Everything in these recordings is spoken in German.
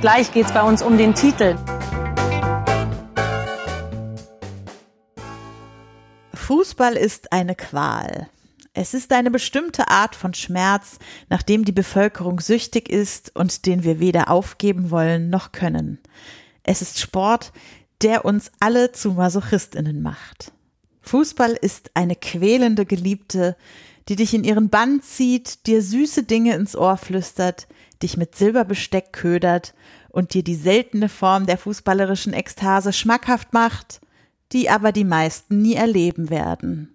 Gleich geht es bei uns um den Titel. Fußball ist eine Qual. Es ist eine bestimmte Art von Schmerz, nach dem die Bevölkerung süchtig ist und den wir weder aufgeben wollen noch können. Es ist Sport, der uns alle zu Masochistinnen macht. Fußball ist eine quälende Geliebte, die dich in ihren Bann zieht, dir süße Dinge ins Ohr flüstert, dich mit Silberbesteck ködert und dir die seltene Form der fußballerischen Ekstase schmackhaft macht, die aber die meisten nie erleben werden.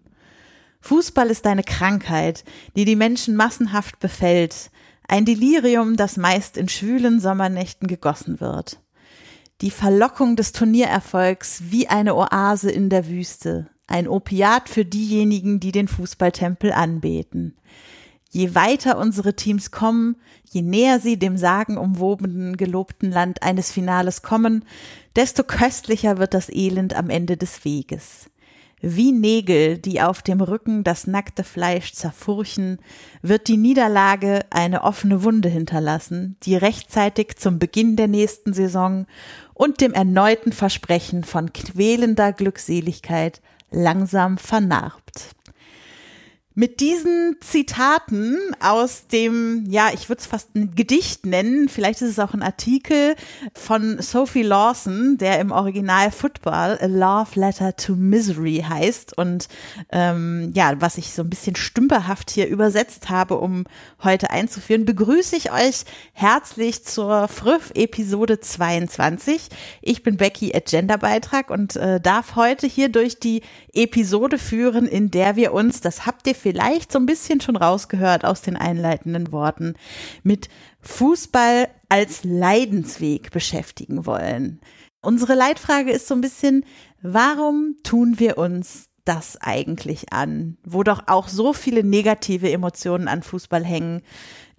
Fußball ist eine Krankheit, die die Menschen massenhaft befällt, ein Delirium, das meist in schwülen Sommernächten gegossen wird. Die Verlockung des Turniererfolgs wie eine Oase in der Wüste, ein Opiat für diejenigen, die den Fußballtempel anbeten. Je weiter unsere Teams kommen, je näher sie dem sagenumwobenen, gelobten Land eines Finales kommen, desto köstlicher wird das Elend am Ende des Weges. Wie Nägel, die auf dem Rücken das nackte Fleisch zerfurchen, wird die Niederlage eine offene Wunde hinterlassen, die rechtzeitig zum Beginn der nächsten Saison und dem erneuten Versprechen von quälender Glückseligkeit langsam vernarbt. Mit diesen Zitaten aus dem, ja, ich würde es fast ein Gedicht nennen, vielleicht ist es auch ein Artikel von Sophie Lawson, der im Original Football A Love Letter to Misery heißt und ähm, ja, was ich so ein bisschen stümperhaft hier übersetzt habe, um heute einzuführen, begrüße ich euch herzlich zur Früff-Episode 22. Ich bin Becky at Genderbeitrag und äh, darf heute hier durch die Episode führen, in der wir uns, das habt ihr vielleicht so ein bisschen schon rausgehört aus den einleitenden Worten, mit Fußball als Leidensweg beschäftigen wollen. Unsere Leitfrage ist so ein bisschen, warum tun wir uns das eigentlich an, wo doch auch so viele negative Emotionen an Fußball hängen?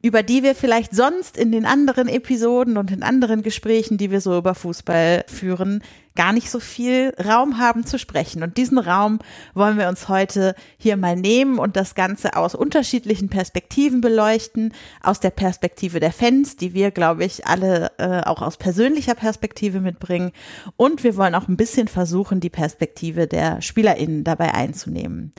über die wir vielleicht sonst in den anderen Episoden und in anderen Gesprächen, die wir so über Fußball führen, gar nicht so viel Raum haben zu sprechen. Und diesen Raum wollen wir uns heute hier mal nehmen und das Ganze aus unterschiedlichen Perspektiven beleuchten. Aus der Perspektive der Fans, die wir, glaube ich, alle äh, auch aus persönlicher Perspektive mitbringen. Und wir wollen auch ein bisschen versuchen, die Perspektive der SpielerInnen dabei einzunehmen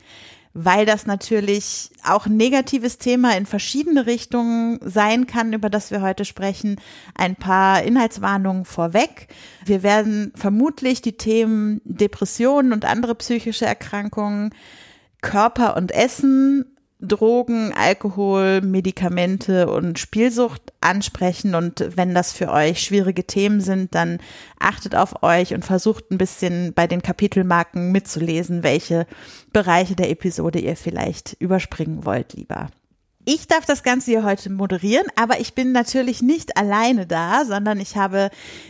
weil das natürlich auch ein negatives Thema in verschiedene Richtungen sein kann, über das wir heute sprechen. Ein paar Inhaltswarnungen vorweg. Wir werden vermutlich die Themen Depressionen und andere psychische Erkrankungen, Körper und Essen Drogen, Alkohol, Medikamente und Spielsucht ansprechen. Und wenn das für euch schwierige Themen sind, dann achtet auf euch und versucht ein bisschen bei den Kapitelmarken mitzulesen, welche Bereiche der Episode ihr vielleicht überspringen wollt lieber. Ich darf das Ganze hier heute moderieren, aber ich bin natürlich nicht alleine da, sondern ich habe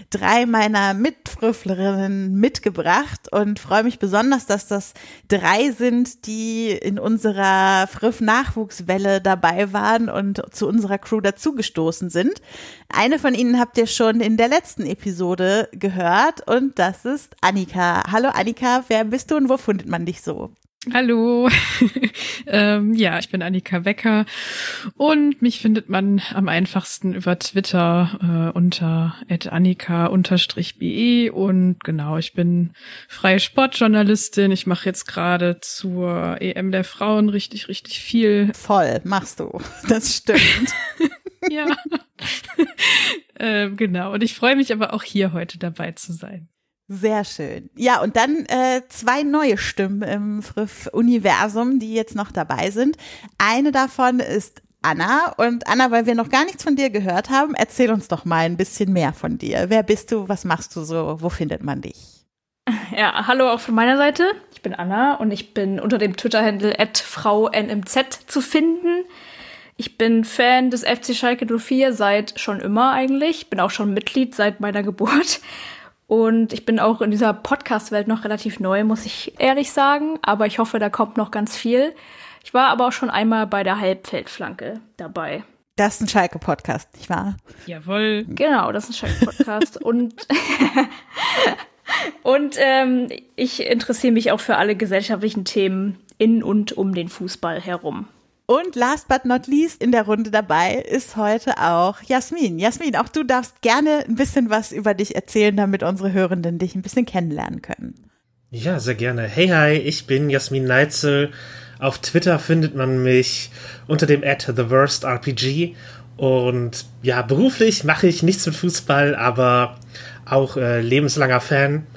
drei meiner Mitfrüfflerinnen mitgebracht und freue mich besonders, dass das drei sind, die in unserer Früff-Nachwuchswelle dabei waren und zu unserer Crew dazugestoßen sind. Eine von ihnen habt ihr schon in der letzten Episode gehört und das ist Annika. Hallo Annika, wer bist du und wo findet man dich so? Hallo, ähm, ja, ich bin Annika Wecker und mich findet man am einfachsten über Twitter äh, unter annika-be und genau, ich bin freie Sportjournalistin. Ich mache jetzt gerade zur EM der Frauen richtig, richtig viel. Voll, machst du, das stimmt. ja, ähm, genau, und ich freue mich aber auch hier heute dabei zu sein. Sehr schön. Ja, und dann äh, zwei neue Stimmen im Friff-Universum, die jetzt noch dabei sind. Eine davon ist Anna. Und Anna, weil wir noch gar nichts von dir gehört haben, erzähl uns doch mal ein bisschen mehr von dir. Wer bist du? Was machst du so? Wo findet man dich? Ja, hallo auch von meiner Seite. Ich bin Anna und ich bin unter dem Twitter-Handle @frau_nmz zu finden. Ich bin Fan des FC Schalke 04 seit schon immer eigentlich. Bin auch schon Mitglied seit meiner Geburt. Und ich bin auch in dieser Podcast-Welt noch relativ neu, muss ich ehrlich sagen. Aber ich hoffe, da kommt noch ganz viel. Ich war aber auch schon einmal bei der Halbfeldflanke dabei. Das ist ein Schalke-Podcast, nicht wahr? Jawohl. Genau, das ist ein Schalke-Podcast. und und ähm, ich interessiere mich auch für alle gesellschaftlichen Themen in und um den Fußball herum. Und last but not least in der Runde dabei ist heute auch Jasmin. Jasmin, auch du darfst gerne ein bisschen was über dich erzählen, damit unsere Hörenden dich ein bisschen kennenlernen können. Ja, sehr gerne. Hey, hi, ich bin Jasmin Neitzel. Auf Twitter findet man mich unter dem Ad The Worst RPG. Und ja, beruflich mache ich nichts mit Fußball, aber auch äh, lebenslanger Fan.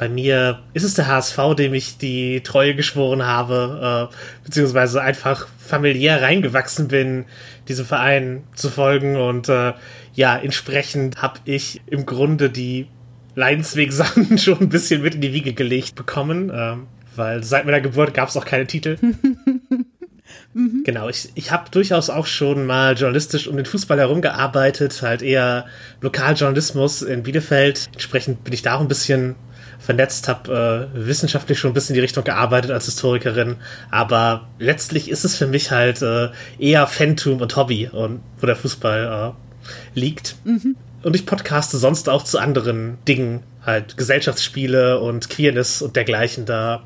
Bei mir ist es der HSV, dem ich die Treue geschworen habe, äh, beziehungsweise einfach familiär reingewachsen bin, diesem Verein zu folgen. Und äh, ja, entsprechend habe ich im Grunde die Leidensweg-Sachen schon ein bisschen mit in die Wiege gelegt bekommen, äh, weil seit meiner Geburt gab es auch keine Titel. Mhm. Genau, ich, ich habe durchaus auch schon mal journalistisch um den Fußball herumgearbeitet, halt eher Lokaljournalismus in Bielefeld. Entsprechend bin ich da auch ein bisschen vernetzt, habe äh, wissenschaftlich schon ein bisschen in die Richtung gearbeitet als Historikerin, aber letztlich ist es für mich halt äh, eher Fantum und Hobby und wo der Fußball äh, liegt. Mhm. Und ich podcaste sonst auch zu anderen Dingen, halt Gesellschaftsspiele und Queerness und dergleichen. Da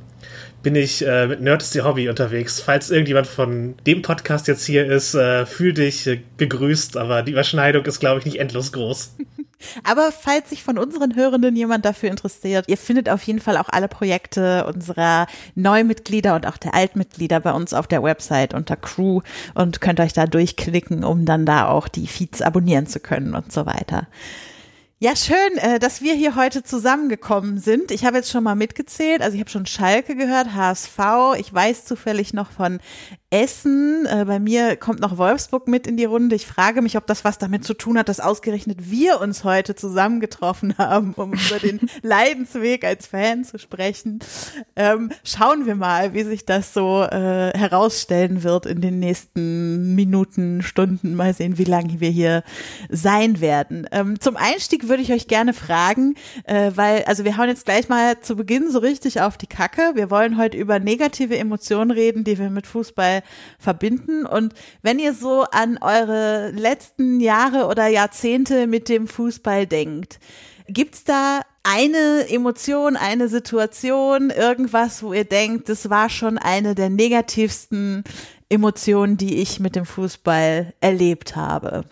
bin ich äh, mit Nerd ist die Hobby unterwegs. Falls irgendjemand von dem Podcast jetzt hier ist, äh, fühl dich äh, gegrüßt, aber die Überschneidung ist, glaube ich, nicht endlos groß. Aber falls sich von unseren Hörenden jemand dafür interessiert, ihr findet auf jeden Fall auch alle Projekte unserer Neumitglieder und auch der Altmitglieder bei uns auf der Website unter Crew und könnt euch da durchklicken, um dann da auch die Feeds abonnieren zu können und so weiter. Ja, schön, äh, dass wir hier heute zusammengekommen sind. Ich habe jetzt schon mal mitgezählt. Also ich habe schon Schalke gehört, HSV. Ich weiß zufällig noch von Essen. Äh, bei mir kommt noch Wolfsburg mit in die Runde. Ich frage mich, ob das was damit zu tun hat, dass ausgerechnet wir uns heute zusammengetroffen haben, um über den Leidensweg als Fan zu sprechen. Ähm, schauen wir mal, wie sich das so äh, herausstellen wird in den nächsten Minuten, Stunden. Mal sehen, wie lange wir hier sein werden. Ähm, zum Einstieg würde ich euch gerne fragen, äh, weil, also wir hauen jetzt gleich mal zu Beginn so richtig auf die Kacke. Wir wollen heute über negative Emotionen reden, die wir mit Fußball verbinden. Und wenn ihr so an eure letzten Jahre oder Jahrzehnte mit dem Fußball denkt, gibt's da eine Emotion, eine Situation, irgendwas, wo ihr denkt, das war schon eine der negativsten Emotionen, die ich mit dem Fußball erlebt habe?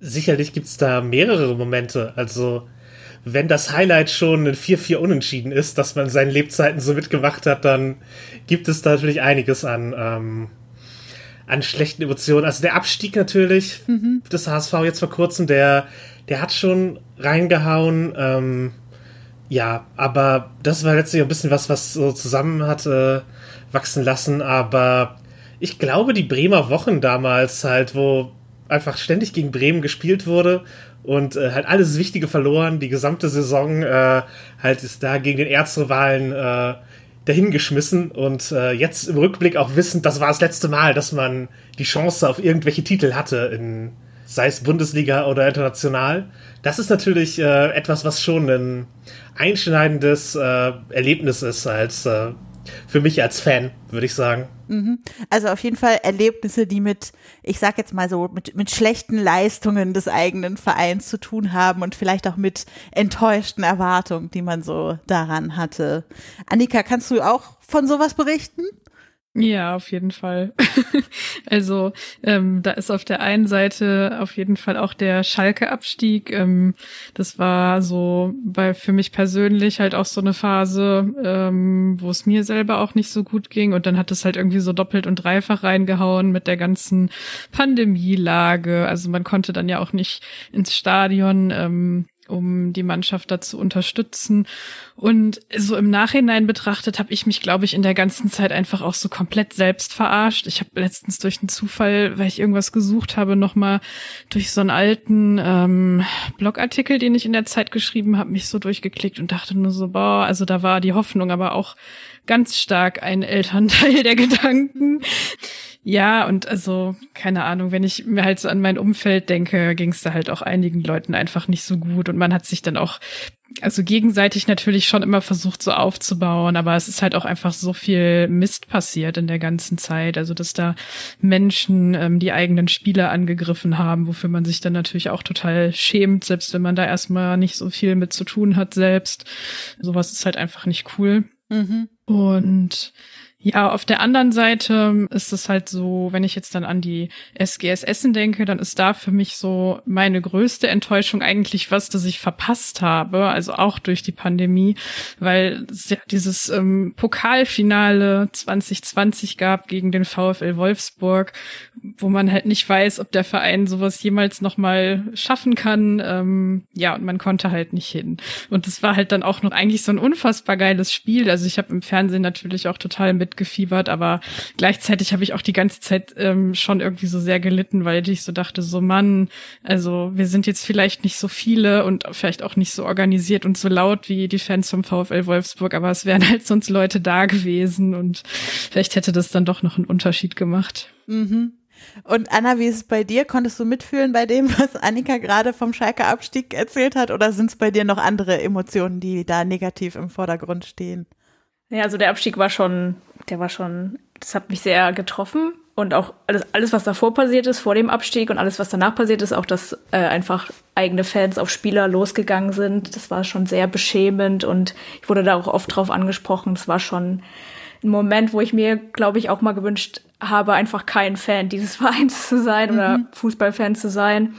Sicherlich gibt's da mehrere Momente. Also wenn das Highlight schon ein 4-4 unentschieden ist, dass man seinen Lebzeiten so mitgemacht hat, dann gibt es da natürlich einiges an, ähm, an schlechten Emotionen. Also der Abstieg natürlich mhm. des HSV jetzt vor kurzem, der, der hat schon reingehauen. Ähm, ja, aber das war letztlich ein bisschen was, was so zusammen hat äh, wachsen lassen. Aber ich glaube, die Bremer Wochen damals halt, wo einfach ständig gegen Bremen gespielt wurde und äh, halt alles Wichtige verloren. Die gesamte Saison äh, halt ist da gegen den Erzrivalen äh, dahingeschmissen und äh, jetzt im Rückblick auch wissend, das war das letzte Mal, dass man die Chance auf irgendwelche Titel hatte, in, sei es Bundesliga oder international. Das ist natürlich äh, etwas, was schon ein einschneidendes äh, Erlebnis ist als äh, für mich als Fan, würde ich sagen. Mhm. Also auf jeden Fall Erlebnisse, die mit, ich sag jetzt mal so, mit, mit schlechten Leistungen des eigenen Vereins zu tun haben und vielleicht auch mit enttäuschten Erwartungen, die man so daran hatte. Annika, kannst du auch von sowas berichten? Ja, auf jeden Fall. also ähm, da ist auf der einen Seite auf jeden Fall auch der Schalke-Abstieg. Ähm, das war so bei für mich persönlich halt auch so eine Phase, ähm, wo es mir selber auch nicht so gut ging. Und dann hat es halt irgendwie so doppelt und dreifach reingehauen mit der ganzen Pandemielage. Also man konnte dann ja auch nicht ins Stadion. Ähm, um die Mannschaft da zu unterstützen. Und so im Nachhinein betrachtet habe ich mich, glaube ich, in der ganzen Zeit einfach auch so komplett selbst verarscht. Ich habe letztens durch einen Zufall, weil ich irgendwas gesucht habe, nochmal durch so einen alten ähm, Blogartikel, den ich in der Zeit geschrieben habe, mich so durchgeklickt und dachte nur so, boah, also da war die Hoffnung aber auch ganz stark ein Elternteil der Gedanken. Ja, und also, keine Ahnung, wenn ich mir halt so an mein Umfeld denke, ging es da halt auch einigen Leuten einfach nicht so gut. Und man hat sich dann auch, also gegenseitig natürlich schon immer versucht, so aufzubauen, aber es ist halt auch einfach so viel Mist passiert in der ganzen Zeit. Also, dass da Menschen ähm, die eigenen Spieler angegriffen haben, wofür man sich dann natürlich auch total schämt, selbst wenn man da erstmal nicht so viel mit zu tun hat selbst. Sowas ist halt einfach nicht cool. Mhm. Und ja, auf der anderen Seite ist es halt so, wenn ich jetzt dann an die SGS Essen denke, dann ist da für mich so meine größte Enttäuschung eigentlich was, das ich verpasst habe, also auch durch die Pandemie, weil es ja dieses ähm, Pokalfinale 2020 gab gegen den VfL Wolfsburg, wo man halt nicht weiß, ob der Verein sowas jemals nochmal schaffen kann. Ähm, ja, und man konnte halt nicht hin. Und es war halt dann auch noch eigentlich so ein unfassbar geiles Spiel. Also ich habe im Fernsehen natürlich auch total mit mitgefiebert, aber gleichzeitig habe ich auch die ganze Zeit ähm, schon irgendwie so sehr gelitten, weil ich so dachte, so Mann, also wir sind jetzt vielleicht nicht so viele und vielleicht auch nicht so organisiert und so laut wie die Fans vom VfL Wolfsburg, aber es wären halt sonst Leute da gewesen und vielleicht hätte das dann doch noch einen Unterschied gemacht. Mhm. Und Anna, wie ist es bei dir? Konntest du mitfühlen bei dem, was Annika gerade vom Schalke Abstieg erzählt hat? Oder sind es bei dir noch andere Emotionen, die da negativ im Vordergrund stehen? Ja, also der Abstieg war schon, der war schon, das hat mich sehr getroffen. Und auch alles, alles, was davor passiert ist, vor dem Abstieg und alles, was danach passiert ist, auch dass äh, einfach eigene Fans auf Spieler losgegangen sind, das war schon sehr beschämend und ich wurde da auch oft drauf angesprochen. Das war schon ein Moment, wo ich mir, glaube ich, auch mal gewünscht habe, einfach kein Fan dieses Vereins zu sein mhm. oder Fußballfan zu sein.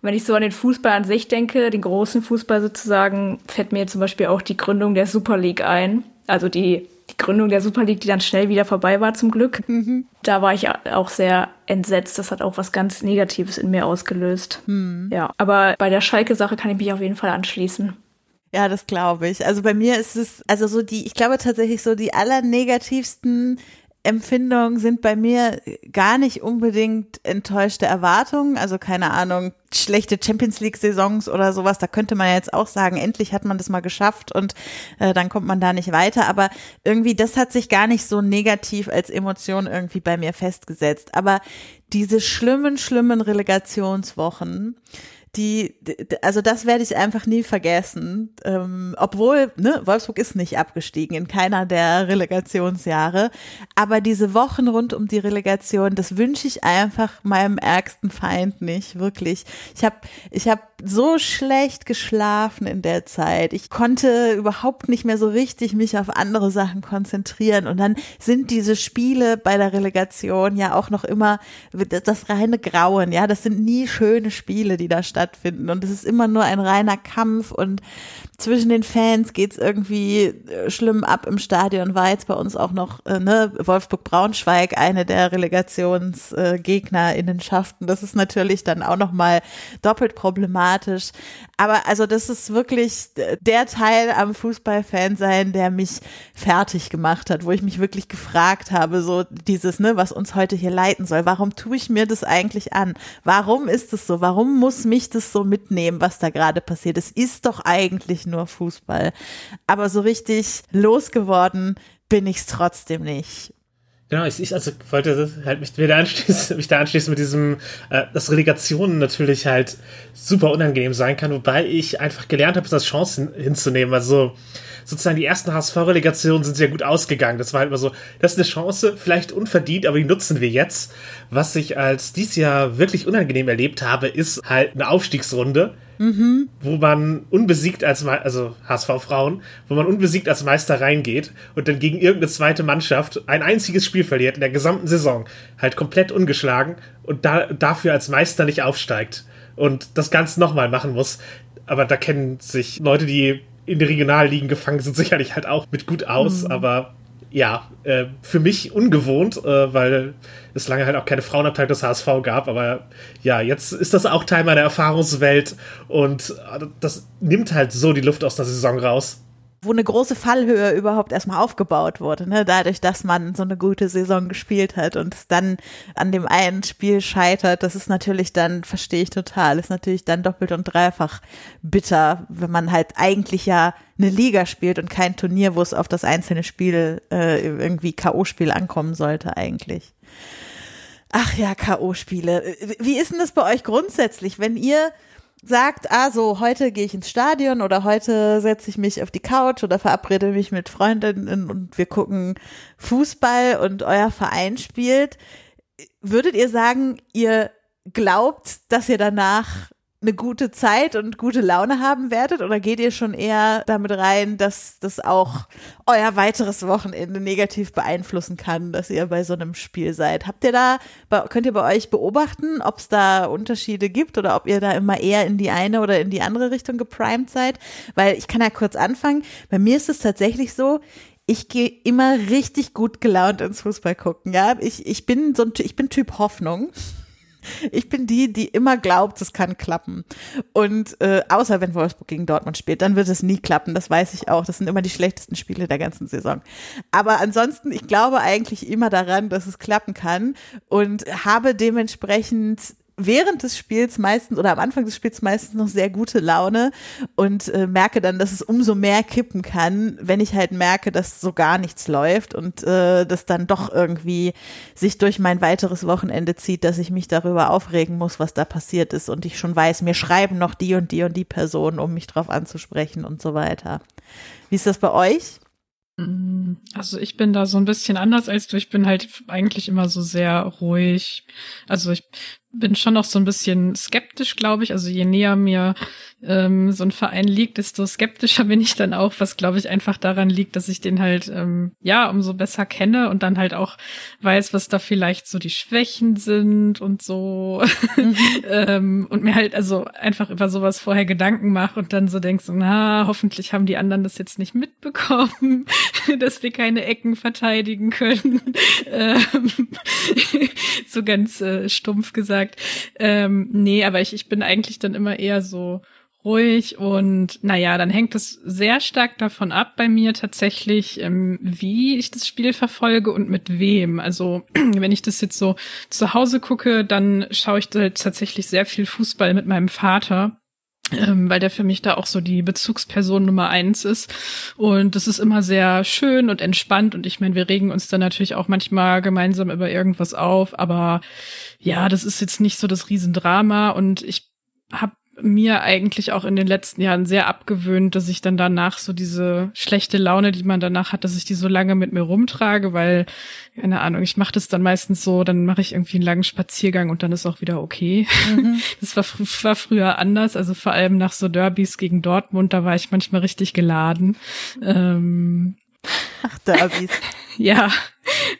wenn ich so an den Fußball an sich denke, den großen Fußball sozusagen, fällt mir zum Beispiel auch die Gründung der Super League ein also die, die Gründung der Super League, die dann schnell wieder vorbei war zum Glück. Mhm. Da war ich auch sehr entsetzt. Das hat auch was ganz Negatives in mir ausgelöst. Mhm. Ja, aber bei der Schalke-Sache kann ich mich auf jeden Fall anschließen. Ja, das glaube ich. Also bei mir ist es, also so die, ich glaube tatsächlich so die allernegativsten Empfindungen sind bei mir gar nicht unbedingt enttäuschte Erwartungen, also keine Ahnung, schlechte Champions League Saisons oder sowas, da könnte man jetzt auch sagen, endlich hat man das mal geschafft und äh, dann kommt man da nicht weiter, aber irgendwie das hat sich gar nicht so negativ als Emotion irgendwie bei mir festgesetzt, aber diese schlimmen, schlimmen Relegationswochen, die, also das werde ich einfach nie vergessen. Ähm, obwohl, ne, Wolfsburg ist nicht abgestiegen in keiner der Relegationsjahre. Aber diese Wochen rund um die Relegation, das wünsche ich einfach meinem ärgsten Feind nicht, wirklich. Ich habe ich hab so schlecht geschlafen in der Zeit. Ich konnte überhaupt nicht mehr so richtig mich auf andere Sachen konzentrieren. Und dann sind diese Spiele bei der Relegation ja auch noch immer das reine Grauen. Ja, das sind nie schöne Spiele, die da stattfinden. Und es ist immer nur ein reiner Kampf und zwischen den Fans geht's irgendwie äh, schlimm ab im Stadion, war jetzt bei uns auch noch äh, ne, Wolfsburg-Braunschweig, eine der Relegationsgegnerinnenschaften. Äh, das ist natürlich dann auch nochmal doppelt problematisch. Aber also das ist wirklich der Teil am Fußballfan sein, der mich fertig gemacht hat, wo ich mich wirklich gefragt habe, so dieses, ne, was uns heute hier leiten soll. Warum tue ich mir das eigentlich an? Warum ist es so? Warum muss mich das so mitnehmen, was da gerade passiert? Es ist doch eigentlich nur Fußball. Aber so richtig losgeworden bin ich es trotzdem nicht. Genau, ich, ich also wollte halt mich, wieder anschließen, mich da anschließen mit diesem, äh, dass Relegation natürlich halt super unangenehm sein kann, wobei ich einfach gelernt habe, das als Chance hin, hinzunehmen. Also sozusagen die ersten HSV-Relegationen sind sehr gut ausgegangen. Das war halt immer so, das ist eine Chance, vielleicht unverdient, aber die nutzen wir jetzt. Was ich als dies Jahr wirklich unangenehm erlebt habe, ist halt eine Aufstiegsrunde mhm. wo man unbesiegt als, Me also HSV-Frauen, wo man unbesiegt als Meister reingeht und dann gegen irgendeine zweite Mannschaft ein einziges Spiel verliert in der gesamten Saison, halt komplett ungeschlagen und da, dafür als Meister nicht aufsteigt und das Ganze nochmal machen muss. Aber da kennen sich Leute, die in den Regionalligen gefangen sind, sicherlich halt auch mit gut aus, mhm. aber ja, äh, für mich ungewohnt, äh, weil es lange halt auch keine Frauenabteilung des HSV gab. Aber ja, jetzt ist das auch Teil meiner Erfahrungswelt und äh, das nimmt halt so die Luft aus der Saison raus wo eine große Fallhöhe überhaupt erstmal aufgebaut wurde, ne? dadurch, dass man so eine gute Saison gespielt hat und es dann an dem einen Spiel scheitert, das ist natürlich dann, verstehe ich total, ist natürlich dann doppelt und dreifach bitter, wenn man halt eigentlich ja eine Liga spielt und kein Turnier, wo es auf das einzelne Spiel äh, irgendwie K.O.-Spiel ankommen sollte eigentlich. Ach ja, K.O.-Spiele. Wie ist denn das bei euch grundsätzlich, wenn ihr sagt, ah, so heute gehe ich ins Stadion oder heute setze ich mich auf die Couch oder verabrede mich mit Freundinnen und wir gucken Fußball und euer Verein spielt, würdet ihr sagen, ihr glaubt, dass ihr danach eine gute Zeit und gute Laune haben werdet oder geht ihr schon eher damit rein, dass das auch euer weiteres Wochenende negativ beeinflussen kann, dass ihr bei so einem Spiel seid? Habt ihr da, könnt ihr bei euch beobachten, ob es da Unterschiede gibt oder ob ihr da immer eher in die eine oder in die andere Richtung geprimed seid? Weil ich kann ja kurz anfangen. Bei mir ist es tatsächlich so, ich gehe immer richtig gut gelaunt ins Fußball gucken, ja. Ich, ich bin so ein, ich bin Typ Hoffnung. Ich bin die, die immer glaubt, es kann klappen. Und äh, außer wenn Wolfsburg gegen Dortmund spielt, dann wird es nie klappen. Das weiß ich auch. Das sind immer die schlechtesten Spiele der ganzen Saison. Aber ansonsten, ich glaube eigentlich immer daran, dass es klappen kann und habe dementsprechend während des Spiels meistens oder am Anfang des Spiels meistens noch sehr gute Laune und äh, merke dann, dass es umso mehr kippen kann, wenn ich halt merke, dass so gar nichts läuft und äh, das dann doch irgendwie sich durch mein weiteres Wochenende zieht, dass ich mich darüber aufregen muss, was da passiert ist und ich schon weiß, mir schreiben noch die und die und die Personen, um mich drauf anzusprechen und so weiter. Wie ist das bei euch? Mm, also ich bin da so ein bisschen anders als du. Ich bin halt eigentlich immer so sehr ruhig. Also ich bin schon noch so ein bisschen skeptisch, glaube ich. Also je näher mir ähm, so ein Verein liegt, desto skeptischer bin ich dann auch, was glaube ich einfach daran liegt, dass ich den halt ähm, ja umso besser kenne und dann halt auch weiß, was da vielleicht so die Schwächen sind und so mhm. ähm, und mir halt also einfach über sowas vorher Gedanken mache und dann so denkst, na hoffentlich haben die anderen das jetzt nicht mitbekommen, dass wir keine Ecken verteidigen können, ähm, so ganz äh, stumpf gesagt. Ähm, nee, aber ich, ich bin eigentlich dann immer eher so ruhig und naja, dann hängt es sehr stark davon ab bei mir tatsächlich, ähm, wie ich das Spiel verfolge und mit wem. Also wenn ich das jetzt so zu Hause gucke, dann schaue ich da tatsächlich sehr viel Fußball mit meinem Vater ähm, weil der für mich da auch so die Bezugsperson Nummer eins ist. Und das ist immer sehr schön und entspannt. Und ich meine, wir regen uns dann natürlich auch manchmal gemeinsam über irgendwas auf. Aber ja, das ist jetzt nicht so das Riesendrama. Und ich habe mir eigentlich auch in den letzten Jahren sehr abgewöhnt, dass ich dann danach so diese schlechte Laune, die man danach hat, dass ich die so lange mit mir rumtrage, weil, keine Ahnung, ich mache das dann meistens so, dann mache ich irgendwie einen langen Spaziergang und dann ist auch wieder okay. Mhm. Das war, war früher anders, also vor allem nach so Derbys gegen Dortmund, da war ich manchmal richtig geladen. Ähm, Ach, Derbys. ja.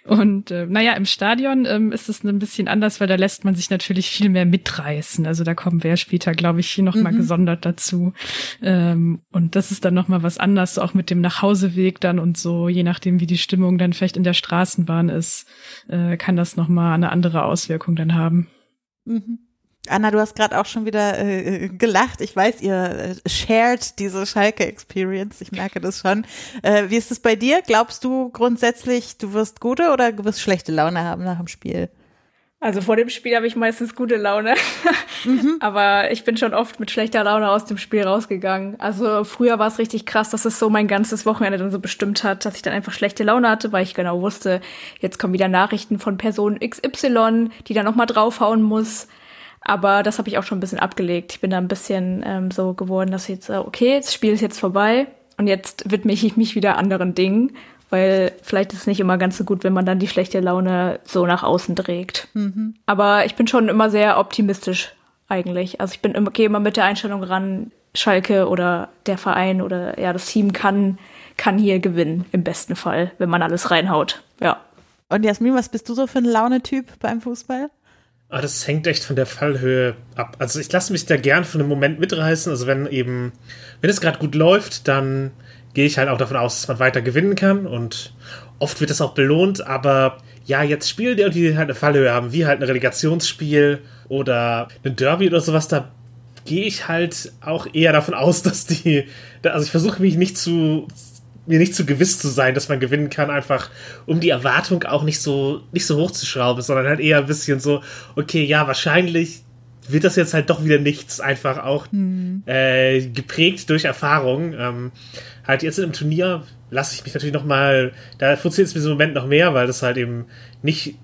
Und äh, naja, im Stadion ähm, ist es ein bisschen anders, weil da lässt man sich natürlich viel mehr mitreißen. Also da kommen wir später, glaube ich, noch mal mhm. gesondert dazu. Ähm, und das ist dann noch mal was anderes, auch mit dem Nachhauseweg dann und so, je nachdem, wie die Stimmung dann vielleicht in der Straßenbahn ist, äh, kann das noch mal eine andere Auswirkung dann haben. Mhm. Anna, du hast gerade auch schon wieder äh, gelacht. Ich weiß, ihr äh, shared diese Schalke-Experience. Ich merke das schon. Äh, wie ist es bei dir? Glaubst du grundsätzlich, du wirst gute oder du wirst schlechte Laune haben nach dem Spiel? Also vor dem Spiel habe ich meistens gute Laune. mhm. Aber ich bin schon oft mit schlechter Laune aus dem Spiel rausgegangen. Also früher war es richtig krass, dass es so mein ganzes Wochenende dann so bestimmt hat, dass ich dann einfach schlechte Laune hatte, weil ich genau wusste, jetzt kommen wieder Nachrichten von Person XY, die dann nochmal draufhauen muss. Aber das habe ich auch schon ein bisschen abgelegt. Ich bin da ein bisschen ähm, so geworden, dass ich jetzt, okay, das Spiel ist jetzt vorbei und jetzt widme ich mich wieder anderen Dingen, weil vielleicht ist es nicht immer ganz so gut, wenn man dann die schlechte Laune so nach außen trägt. Mhm. Aber ich bin schon immer sehr optimistisch eigentlich. Also ich bin immer, gehe immer mit der Einstellung ran, Schalke oder der Verein oder ja, das Team kann, kann hier gewinnen, im besten Fall, wenn man alles reinhaut. Ja. Und Jasmin, was bist du so für ein Launetyp beim Fußball? Ah, das hängt echt von der Fallhöhe ab. Also ich lasse mich da gern für einen Moment mitreißen. Also wenn eben, wenn es gerade gut läuft, dann gehe ich halt auch davon aus, dass man weiter gewinnen kann und oft wird das auch belohnt, aber ja, jetzt Spiele, die halt eine Fallhöhe haben, wie halt ein Relegationsspiel oder ein Derby oder sowas, da gehe ich halt auch eher davon aus, dass die, also ich versuche mich nicht zu, mir nicht zu gewiss zu sein, dass man gewinnen kann, einfach um die Erwartung auch nicht so, nicht so hoch zu schrauben, sondern halt eher ein bisschen so, okay, ja, wahrscheinlich wird das jetzt halt doch wieder nichts, einfach auch mhm. äh, geprägt durch Erfahrung. Ähm, halt jetzt im Turnier lasse ich mich natürlich noch mal, da funktioniert es mir im Moment noch mehr, weil das halt eben nicht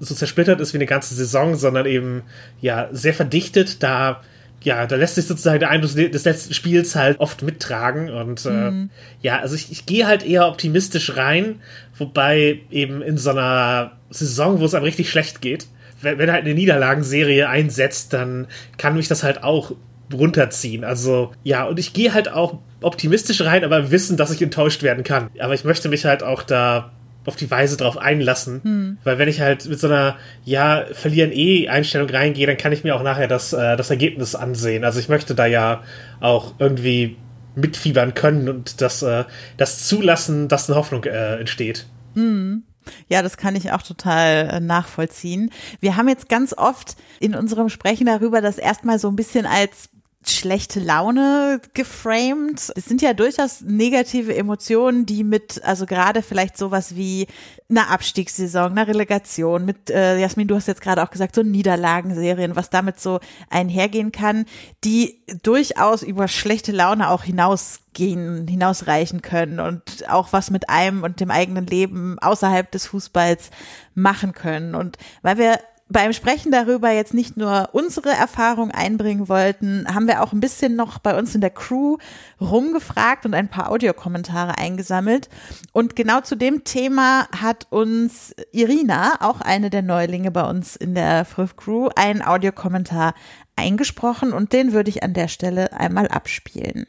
so zersplittert ist wie eine ganze Saison, sondern eben ja sehr verdichtet. Da ja, da lässt sich sozusagen der Eindruck des letzten Spiels halt oft mittragen. Und äh, mhm. ja, also ich, ich gehe halt eher optimistisch rein, wobei eben in so einer Saison, wo es einem richtig schlecht geht, wenn, wenn halt eine Niederlagenserie einsetzt, dann kann mich das halt auch runterziehen. Also ja, und ich gehe halt auch optimistisch rein, aber wissen, dass ich enttäuscht werden kann. Aber ich möchte mich halt auch da auf die Weise drauf einlassen. Hm. Weil wenn ich halt mit so einer, ja, verlieren eh Einstellung reingehe, dann kann ich mir auch nachher das, äh, das Ergebnis ansehen. Also ich möchte da ja auch irgendwie mitfiebern können und das, äh, das zulassen, dass eine Hoffnung äh, entsteht. Hm. Ja, das kann ich auch total äh, nachvollziehen. Wir haben jetzt ganz oft in unserem Sprechen darüber das erstmal so ein bisschen als schlechte Laune geframed. Es sind ja durchaus negative Emotionen, die mit, also gerade vielleicht sowas wie einer Abstiegssaison, einer Relegation, mit, äh, Jasmin, du hast jetzt gerade auch gesagt, so Niederlagenserien, was damit so einhergehen kann, die durchaus über schlechte Laune auch hinausgehen, hinausreichen können und auch was mit einem und dem eigenen Leben außerhalb des Fußballs machen können. Und weil wir beim Sprechen darüber jetzt nicht nur unsere Erfahrung einbringen wollten, haben wir auch ein bisschen noch bei uns in der Crew rumgefragt und ein paar Audiokommentare eingesammelt. Und genau zu dem Thema hat uns Irina, auch eine der Neulinge bei uns in der Früh Crew, einen Audiokommentar eingesprochen und den würde ich an der Stelle einmal abspielen.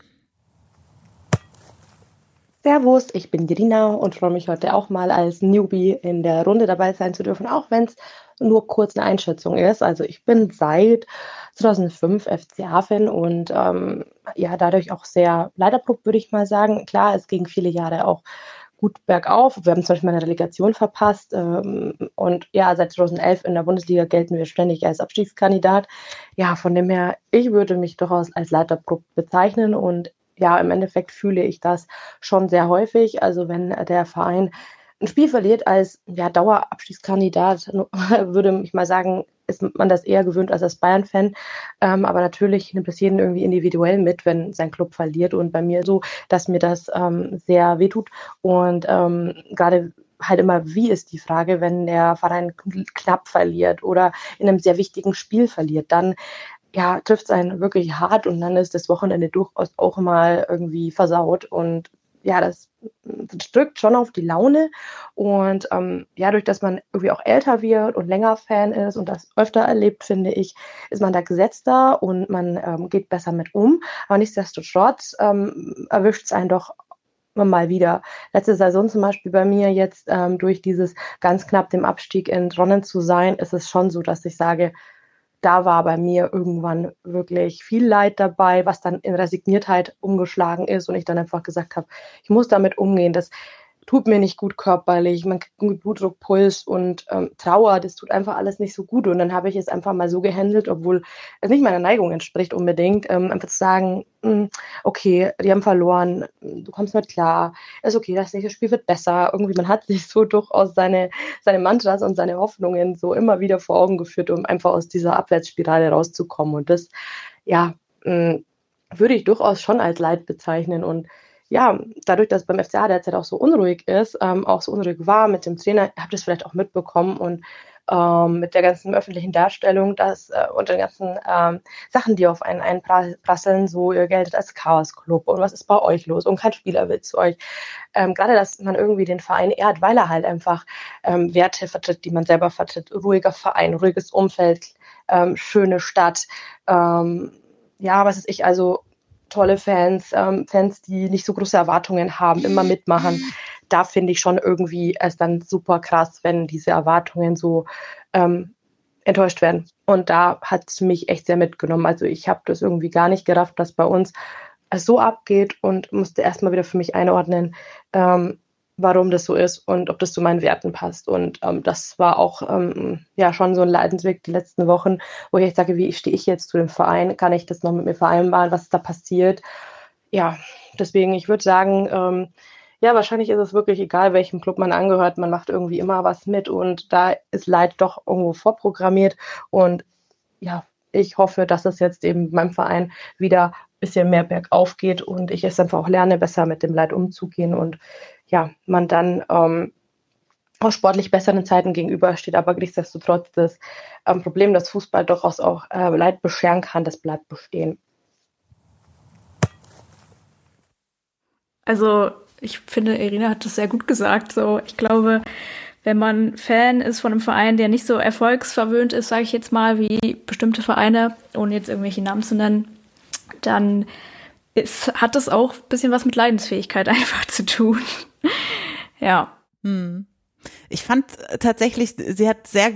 Servus, ich bin Irina und freue mich heute auch mal als Newbie in der Runde dabei sein zu dürfen, auch wenn es nur kurz eine Einschätzung ist. Also ich bin seit 2005 FCA-Fan und ähm, ja, dadurch auch sehr leiderprobt, würde ich mal sagen. Klar, es ging viele Jahre auch gut bergauf. Wir haben zum Beispiel eine Relegation verpasst. Ähm, und ja, seit 2011 in der Bundesliga gelten wir ständig als Abstiegskandidat. Ja, von dem her, ich würde mich durchaus als Leiterprob bezeichnen und ja, im Endeffekt fühle ich das schon sehr häufig. Also wenn der Verein ein Spiel verliert als ja, Dauerabstiegskandidat, würde ich mal sagen, ist man das eher gewöhnt als als Bayern-Fan. Ähm, aber natürlich nimmt es jeden irgendwie individuell mit, wenn sein Club verliert. Und bei mir so, dass mir das ähm, sehr wehtut. Und ähm, gerade halt immer, wie ist die Frage, wenn der Verein knapp verliert oder in einem sehr wichtigen Spiel verliert, dann ja, trifft es einen wirklich hart und dann ist das Wochenende durchaus auch mal irgendwie versaut. Und ja, das, das drückt schon auf die Laune. Und ähm, ja, durch dass man irgendwie auch älter wird und länger Fan ist und das öfter erlebt, finde ich, ist man da gesetzter und man ähm, geht besser mit um. Aber nichtsdestotrotz ähm, erwischt es einen doch mal wieder. Letzte Saison zum Beispiel bei mir jetzt ähm, durch dieses ganz knapp dem Abstieg entronnen zu sein, ist es schon so, dass ich sage, da war bei mir irgendwann wirklich viel Leid dabei, was dann in Resigniertheit umgeschlagen ist und ich dann einfach gesagt habe, ich muss damit umgehen. Das tut mir nicht gut körperlich, man kriegt einen Blutdruck, Puls und ähm, Trauer, das tut einfach alles nicht so gut. Und dann habe ich es einfach mal so gehandelt, obwohl es nicht meiner Neigung entspricht unbedingt, ähm, einfach zu sagen, mh, hm, okay, die haben verloren, du kommst mit klar, ist okay, das nächste Spiel wird besser. Irgendwie, man hat sich so durchaus seine, seine Mantras und seine Hoffnungen so immer wieder vor Augen geführt, um einfach aus dieser Abwärtsspirale rauszukommen. Und das, ja, mh, hm, würde ich durchaus schon als Leid bezeichnen und ja, dadurch, dass beim FCA derzeit auch so unruhig ist, ähm, auch so unruhig war mit dem Trainer, habt ihr es vielleicht auch mitbekommen und ähm, mit der ganzen öffentlichen Darstellung dass, äh, und den ganzen ähm, Sachen, die auf einen einprasseln, so ihr geltet als Chaos-Club und was ist bei euch los und kein Spieler will zu euch. Ähm, gerade, dass man irgendwie den Verein ehrt, weil er halt einfach ähm, Werte vertritt, die man selber vertritt. Ruhiger Verein, ruhiges Umfeld, ähm, schöne Stadt, ähm, ja, was ist ich, also tolle Fans, ähm, Fans, die nicht so große Erwartungen haben, immer mitmachen. Da finde ich schon irgendwie es dann super krass, wenn diese Erwartungen so ähm, enttäuscht werden. Und da hat es mich echt sehr mitgenommen. Also ich habe das irgendwie gar nicht gerafft, dass bei uns es so abgeht und musste erstmal wieder für mich einordnen, ähm, warum das so ist und ob das zu meinen Werten passt. Und ähm, das war auch ähm, ja schon so ein Leidensweg die letzten Wochen, wo ich sage, wie stehe ich jetzt zu dem Verein? Kann ich das noch mit mir vereinbaren? Was ist da passiert? Ja, deswegen, ich würde sagen, ähm, ja, wahrscheinlich ist es wirklich egal, welchem Club man angehört. Man macht irgendwie immer was mit und da ist Leid doch irgendwo vorprogrammiert. Und ja, ich hoffe, dass es jetzt eben beim Verein wieder ein bisschen mehr bergauf geht und ich es einfach auch lerne, besser mit dem Leid umzugehen und ja, man dann ähm, auch sportlich besseren Zeiten gegenübersteht, aber nichtsdestotrotz das ähm, Problem, dass Fußball durchaus auch äh, Leid bescheren kann, das bleibt bestehen. Also ich finde, Irina hat das sehr gut gesagt. So, ich glaube, wenn man Fan ist von einem Verein, der nicht so erfolgsverwöhnt ist, sage ich jetzt mal, wie bestimmte Vereine, ohne jetzt irgendwelche Namen zu nennen, dann ist, hat das auch ein bisschen was mit Leidensfähigkeit einfach zu tun. Ja. Hm. Ich fand tatsächlich, sie hat sehr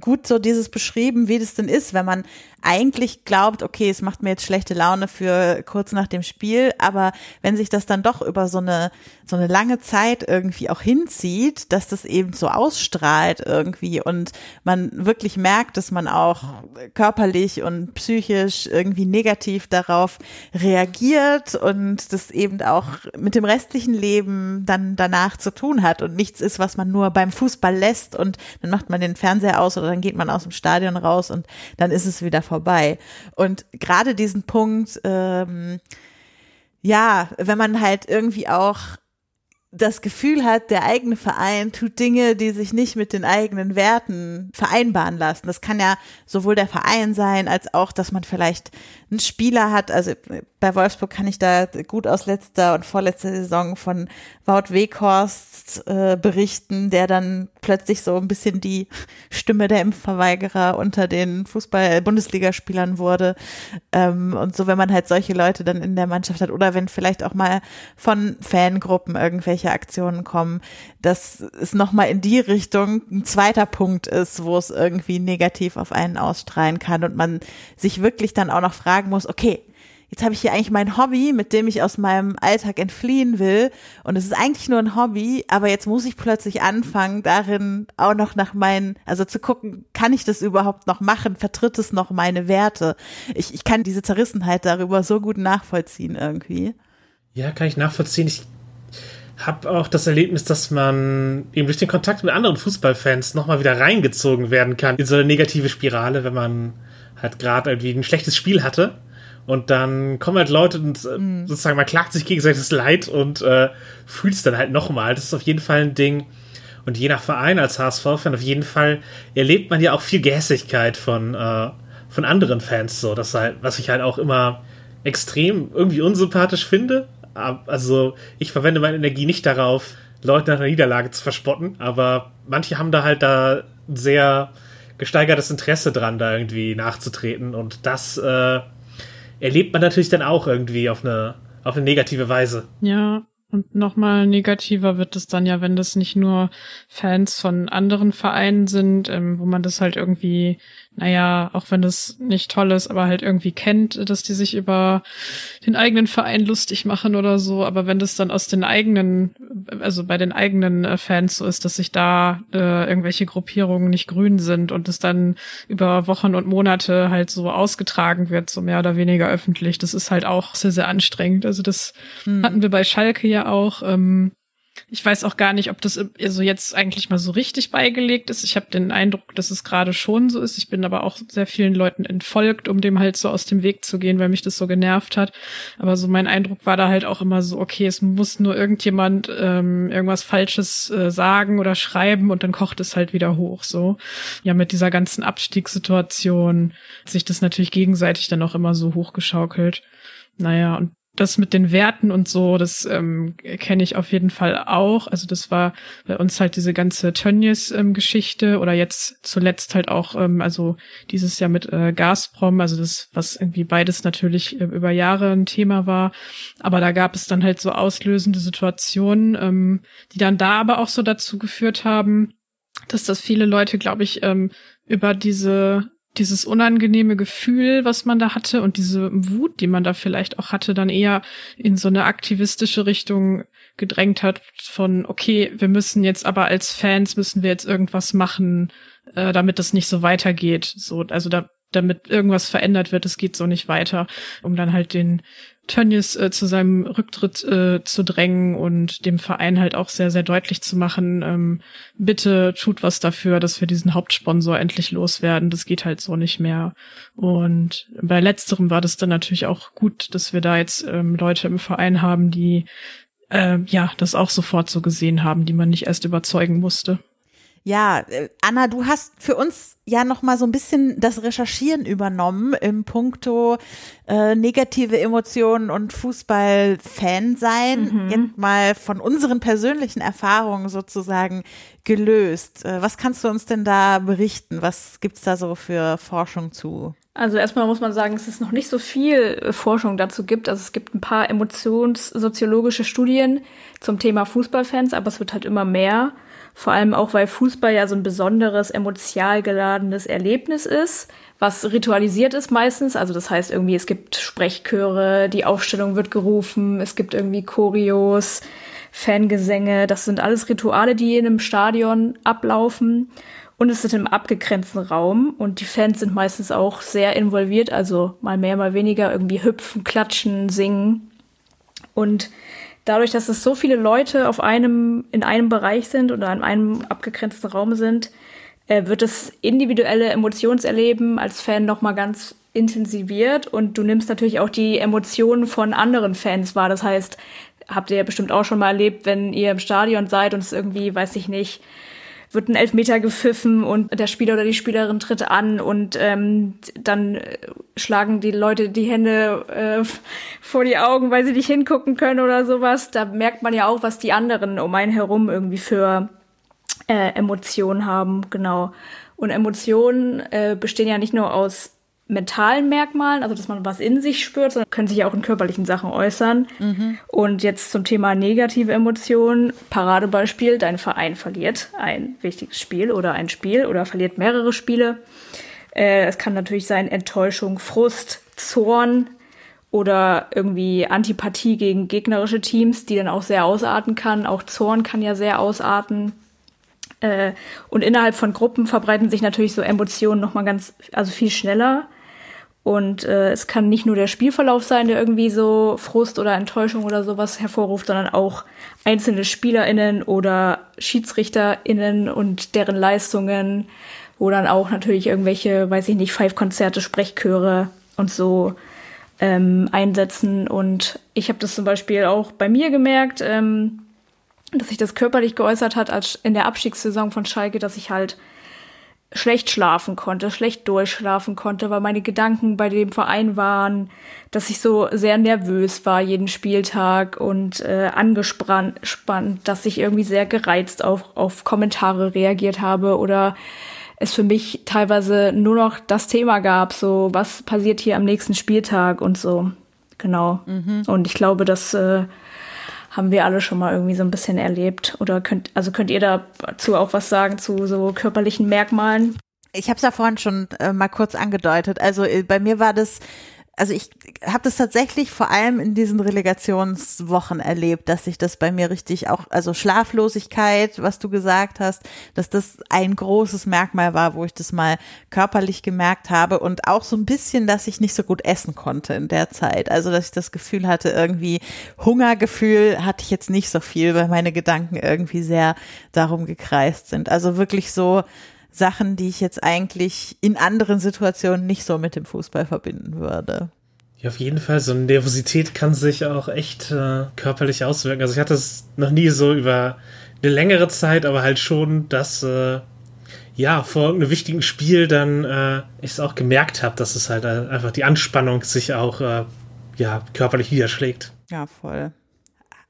gut so dieses beschrieben, wie das denn ist, wenn man eigentlich glaubt, okay, es macht mir jetzt schlechte Laune für kurz nach dem Spiel, aber wenn sich das dann doch über so eine, so eine lange Zeit irgendwie auch hinzieht, dass das eben so ausstrahlt irgendwie und man wirklich merkt, dass man auch körperlich und psychisch irgendwie negativ darauf reagiert und das eben auch mit dem restlichen Leben dann danach zu tun hat und nichts ist, was man nur beim Fußball lässt und dann macht man den Fernseher aus oder dann geht man aus dem Stadion raus und dann ist es wieder vorbei vorbei. Und gerade diesen Punkt, ähm, ja, wenn man halt irgendwie auch das Gefühl hat, der eigene Verein tut Dinge, die sich nicht mit den eigenen Werten vereinbaren lassen. Das kann ja sowohl der Verein sein, als auch, dass man vielleicht einen Spieler hat. Also bei Wolfsburg kann ich da gut aus letzter und vorletzter Saison von Wout Weghorst äh, berichten, der dann plötzlich so ein bisschen die Stimme der Impfverweigerer unter den Fußball-Bundesligaspielern wurde. Ähm, und so, wenn man halt solche Leute dann in der Mannschaft hat oder wenn vielleicht auch mal von Fangruppen irgendwelche Aktionen kommen, dass es nochmal in die Richtung ein zweiter Punkt ist, wo es irgendwie negativ auf einen ausstrahlen kann und man sich wirklich dann auch noch fragen muss, okay, jetzt habe ich hier eigentlich mein Hobby, mit dem ich aus meinem Alltag entfliehen will. Und es ist eigentlich nur ein Hobby, aber jetzt muss ich plötzlich anfangen, darin auch noch nach meinen, also zu gucken, kann ich das überhaupt noch machen? Vertritt es noch meine Werte? Ich, ich kann diese Zerrissenheit darüber so gut nachvollziehen irgendwie. Ja, kann ich nachvollziehen. Ich habe auch das Erlebnis, dass man eben durch den Kontakt mit anderen Fußballfans nochmal wieder reingezogen werden kann in so eine negative Spirale, wenn man halt gerade irgendwie ein schlechtes Spiel hatte und dann kommen halt Leute und äh, mhm. sozusagen, man klagt sich gegenseitig das Leid und äh, fühlt es dann halt nochmal. Das ist auf jeden Fall ein Ding. Und je nach Verein als HSV-Fan auf jeden Fall erlebt man ja auch viel Gehässigkeit von, äh, von anderen Fans so. Das halt, was ich halt auch immer extrem irgendwie unsympathisch finde. Also ich verwende meine Energie nicht darauf, Leute nach einer Niederlage zu verspotten, aber manche haben da halt da sehr gesteigertes Interesse dran, da irgendwie nachzutreten. Und das äh, erlebt man natürlich dann auch irgendwie auf eine, auf eine negative Weise. Ja, und nochmal negativer wird es dann ja, wenn das nicht nur Fans von anderen Vereinen sind, ähm, wo man das halt irgendwie naja, auch wenn das nicht toll ist, aber halt irgendwie kennt, dass die sich über den eigenen Verein lustig machen oder so. Aber wenn das dann aus den eigenen, also bei den eigenen äh, Fans so ist, dass sich da äh, irgendwelche Gruppierungen nicht grün sind und es dann über Wochen und Monate halt so ausgetragen wird, so mehr oder weniger öffentlich, das ist halt auch sehr, sehr anstrengend. Also das hm. hatten wir bei Schalke ja auch. Ähm, ich weiß auch gar nicht, ob das also jetzt eigentlich mal so richtig beigelegt ist. Ich habe den Eindruck, dass es gerade schon so ist. Ich bin aber auch sehr vielen Leuten entfolgt, um dem halt so aus dem Weg zu gehen, weil mich das so genervt hat. Aber so mein Eindruck war da halt auch immer so, okay, es muss nur irgendjemand ähm, irgendwas Falsches äh, sagen oder schreiben und dann kocht es halt wieder hoch. So ja, mit dieser ganzen Abstiegssituation hat sich das natürlich gegenseitig dann auch immer so hochgeschaukelt. Naja, und das mit den Werten und so, das ähm, kenne ich auf jeden Fall auch. Also das war bei uns halt diese ganze Tönnies-Geschichte ähm, oder jetzt zuletzt halt auch, ähm, also dieses Jahr mit äh, Gazprom, also das, was irgendwie beides natürlich äh, über Jahre ein Thema war. Aber da gab es dann halt so auslösende Situationen, ähm, die dann da aber auch so dazu geführt haben, dass das viele Leute, glaube ich, ähm, über diese dieses unangenehme Gefühl, was man da hatte und diese Wut, die man da vielleicht auch hatte, dann eher in so eine aktivistische Richtung gedrängt hat von, okay, wir müssen jetzt aber als Fans müssen wir jetzt irgendwas machen, äh, damit das nicht so weitergeht. So, also da, damit irgendwas verändert wird, es geht so nicht weiter, um dann halt den Tönnies äh, zu seinem Rücktritt äh, zu drängen und dem Verein halt auch sehr, sehr deutlich zu machen, ähm, bitte tut was dafür, dass wir diesen Hauptsponsor endlich loswerden. Das geht halt so nicht mehr. Und bei letzterem war das dann natürlich auch gut, dass wir da jetzt ähm, Leute im Verein haben, die äh, ja das auch sofort so gesehen haben, die man nicht erst überzeugen musste. Ja, äh, Anna, du hast für uns ja noch mal so ein bisschen das Recherchieren übernommen im Punkto äh, negative Emotionen und Fußball-Fan sein. Mhm. Jetzt mal von unseren persönlichen Erfahrungen sozusagen gelöst. Äh, was kannst du uns denn da berichten? Was gibt's da so für Forschung zu? Also erstmal muss man sagen, dass es noch nicht so viel äh, Forschung dazu gibt. Also es gibt ein paar emotionssoziologische Studien zum Thema Fußballfans, aber es wird halt immer mehr. Vor allem auch, weil Fußball ja so ein besonderes, emotional geladenes Erlebnis ist, was ritualisiert ist meistens. Also das heißt irgendwie, es gibt Sprechchöre, die Aufstellung wird gerufen, es gibt irgendwie Choreos, Fangesänge. Das sind alles Rituale, die in einem Stadion ablaufen. Und es ist im abgegrenzten Raum und die Fans sind meistens auch sehr involviert, also mal mehr, mal weniger irgendwie hüpfen, klatschen, singen. Und dadurch, dass es so viele Leute auf einem, in einem Bereich sind oder in einem abgegrenzten Raum sind, äh, wird das individuelle Emotionserleben als Fan nochmal ganz intensiviert und du nimmst natürlich auch die Emotionen von anderen Fans wahr. Das heißt, habt ihr ja bestimmt auch schon mal erlebt, wenn ihr im Stadion seid und es irgendwie, weiß ich nicht, wird ein Elfmeter gepfiffen und der Spieler oder die Spielerin tritt an und ähm, dann äh, schlagen die Leute die Hände äh, vor die Augen, weil sie nicht hingucken können oder sowas. Da merkt man ja auch, was die anderen um einen herum irgendwie für äh, Emotionen haben, genau. Und Emotionen äh, bestehen ja nicht nur aus mentalen Merkmalen, also dass man was in sich spürt, sondern können sich auch in körperlichen Sachen äußern. Mhm. Und jetzt zum Thema negative Emotionen. Paradebeispiel, dein Verein verliert ein wichtiges Spiel oder ein Spiel oder verliert mehrere Spiele. Äh, es kann natürlich sein Enttäuschung, Frust, Zorn oder irgendwie Antipathie gegen gegnerische Teams, die dann auch sehr ausarten kann. Auch Zorn kann ja sehr ausarten. Äh, und innerhalb von Gruppen verbreiten sich natürlich so Emotionen noch mal ganz, also viel schneller. Und äh, es kann nicht nur der Spielverlauf sein, der irgendwie so Frust oder Enttäuschung oder sowas hervorruft, sondern auch einzelne SpielerInnen oder SchiedsrichterInnen und deren Leistungen, wo dann auch natürlich irgendwelche, weiß ich nicht, Five-Konzerte, Sprechchöre und so ähm, einsetzen. Und ich habe das zum Beispiel auch bei mir gemerkt, ähm, dass sich das körperlich geäußert hat als in der Abstiegssaison von Schalke, dass ich halt schlecht schlafen konnte, schlecht durchschlafen konnte, weil meine Gedanken bei dem Verein waren, dass ich so sehr nervös war jeden Spieltag und äh, angespannt, dass ich irgendwie sehr gereizt auf, auf Kommentare reagiert habe oder es für mich teilweise nur noch das Thema gab, so was passiert hier am nächsten Spieltag und so. Genau. Mhm. Und ich glaube, dass äh, haben wir alle schon mal irgendwie so ein bisschen erlebt. Oder könnt, also könnt ihr dazu auch was sagen zu so körperlichen Merkmalen? Ich habe es ja vorhin schon äh, mal kurz angedeutet. Also äh, bei mir war das also ich habe das tatsächlich vor allem in diesen Relegationswochen erlebt, dass sich das bei mir richtig auch, also Schlaflosigkeit, was du gesagt hast, dass das ein großes Merkmal war, wo ich das mal körperlich gemerkt habe und auch so ein bisschen, dass ich nicht so gut essen konnte in der Zeit. Also dass ich das Gefühl hatte, irgendwie Hungergefühl hatte ich jetzt nicht so viel, weil meine Gedanken irgendwie sehr darum gekreist sind. Also wirklich so, Sachen, die ich jetzt eigentlich in anderen Situationen nicht so mit dem Fußball verbinden würde. Ja, auf jeden Fall. So eine Nervosität kann sich auch echt äh, körperlich auswirken. Also ich hatte es noch nie so über eine längere Zeit, aber halt schon, dass äh, ja vor einem wichtigen Spiel dann äh, ich es auch gemerkt habe, dass es halt einfach die Anspannung sich auch äh, ja körperlich niederschlägt. Ja, voll.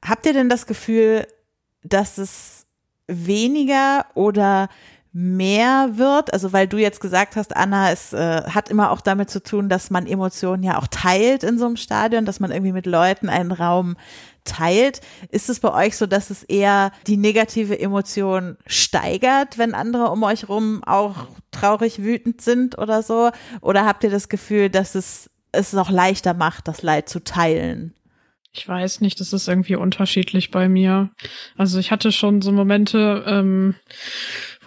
Habt ihr denn das Gefühl, dass es weniger oder mehr wird, also weil du jetzt gesagt hast, Anna, es äh, hat immer auch damit zu tun, dass man Emotionen ja auch teilt in so einem Stadion, dass man irgendwie mit Leuten einen Raum teilt. Ist es bei euch so, dass es eher die negative Emotion steigert, wenn andere um euch rum auch traurig, wütend sind oder so? Oder habt ihr das Gefühl, dass es es noch leichter macht, das Leid zu teilen? Ich weiß nicht, das ist irgendwie unterschiedlich bei mir. Also ich hatte schon so Momente, ähm,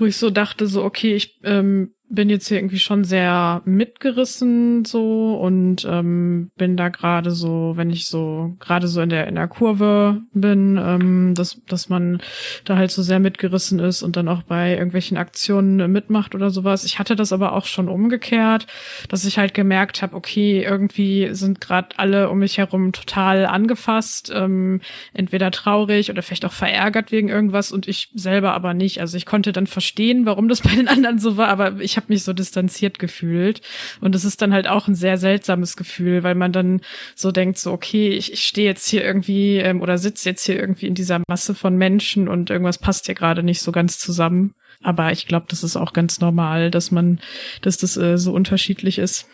wo ich so dachte, so, okay, ich ähm, bin jetzt hier irgendwie schon sehr mitgerissen so und ähm, bin da gerade so, wenn ich so gerade so in der in der Kurve bin, ähm, dass dass man da halt so sehr mitgerissen ist und dann auch bei irgendwelchen Aktionen mitmacht oder sowas. Ich hatte das aber auch schon umgekehrt, dass ich halt gemerkt habe, okay, irgendwie sind gerade alle um mich herum total angefasst, ähm, entweder traurig oder vielleicht auch verärgert wegen irgendwas und ich selber aber nicht. Also ich konnte dann verstehen, warum das bei den anderen so war, aber ich habe mich so distanziert gefühlt. Und es ist dann halt auch ein sehr seltsames Gefühl, weil man dann so denkt, so, okay, ich, ich stehe jetzt hier irgendwie ähm, oder sitze jetzt hier irgendwie in dieser Masse von Menschen und irgendwas passt hier gerade nicht so ganz zusammen. Aber ich glaube, das ist auch ganz normal, dass man, dass das äh, so unterschiedlich ist.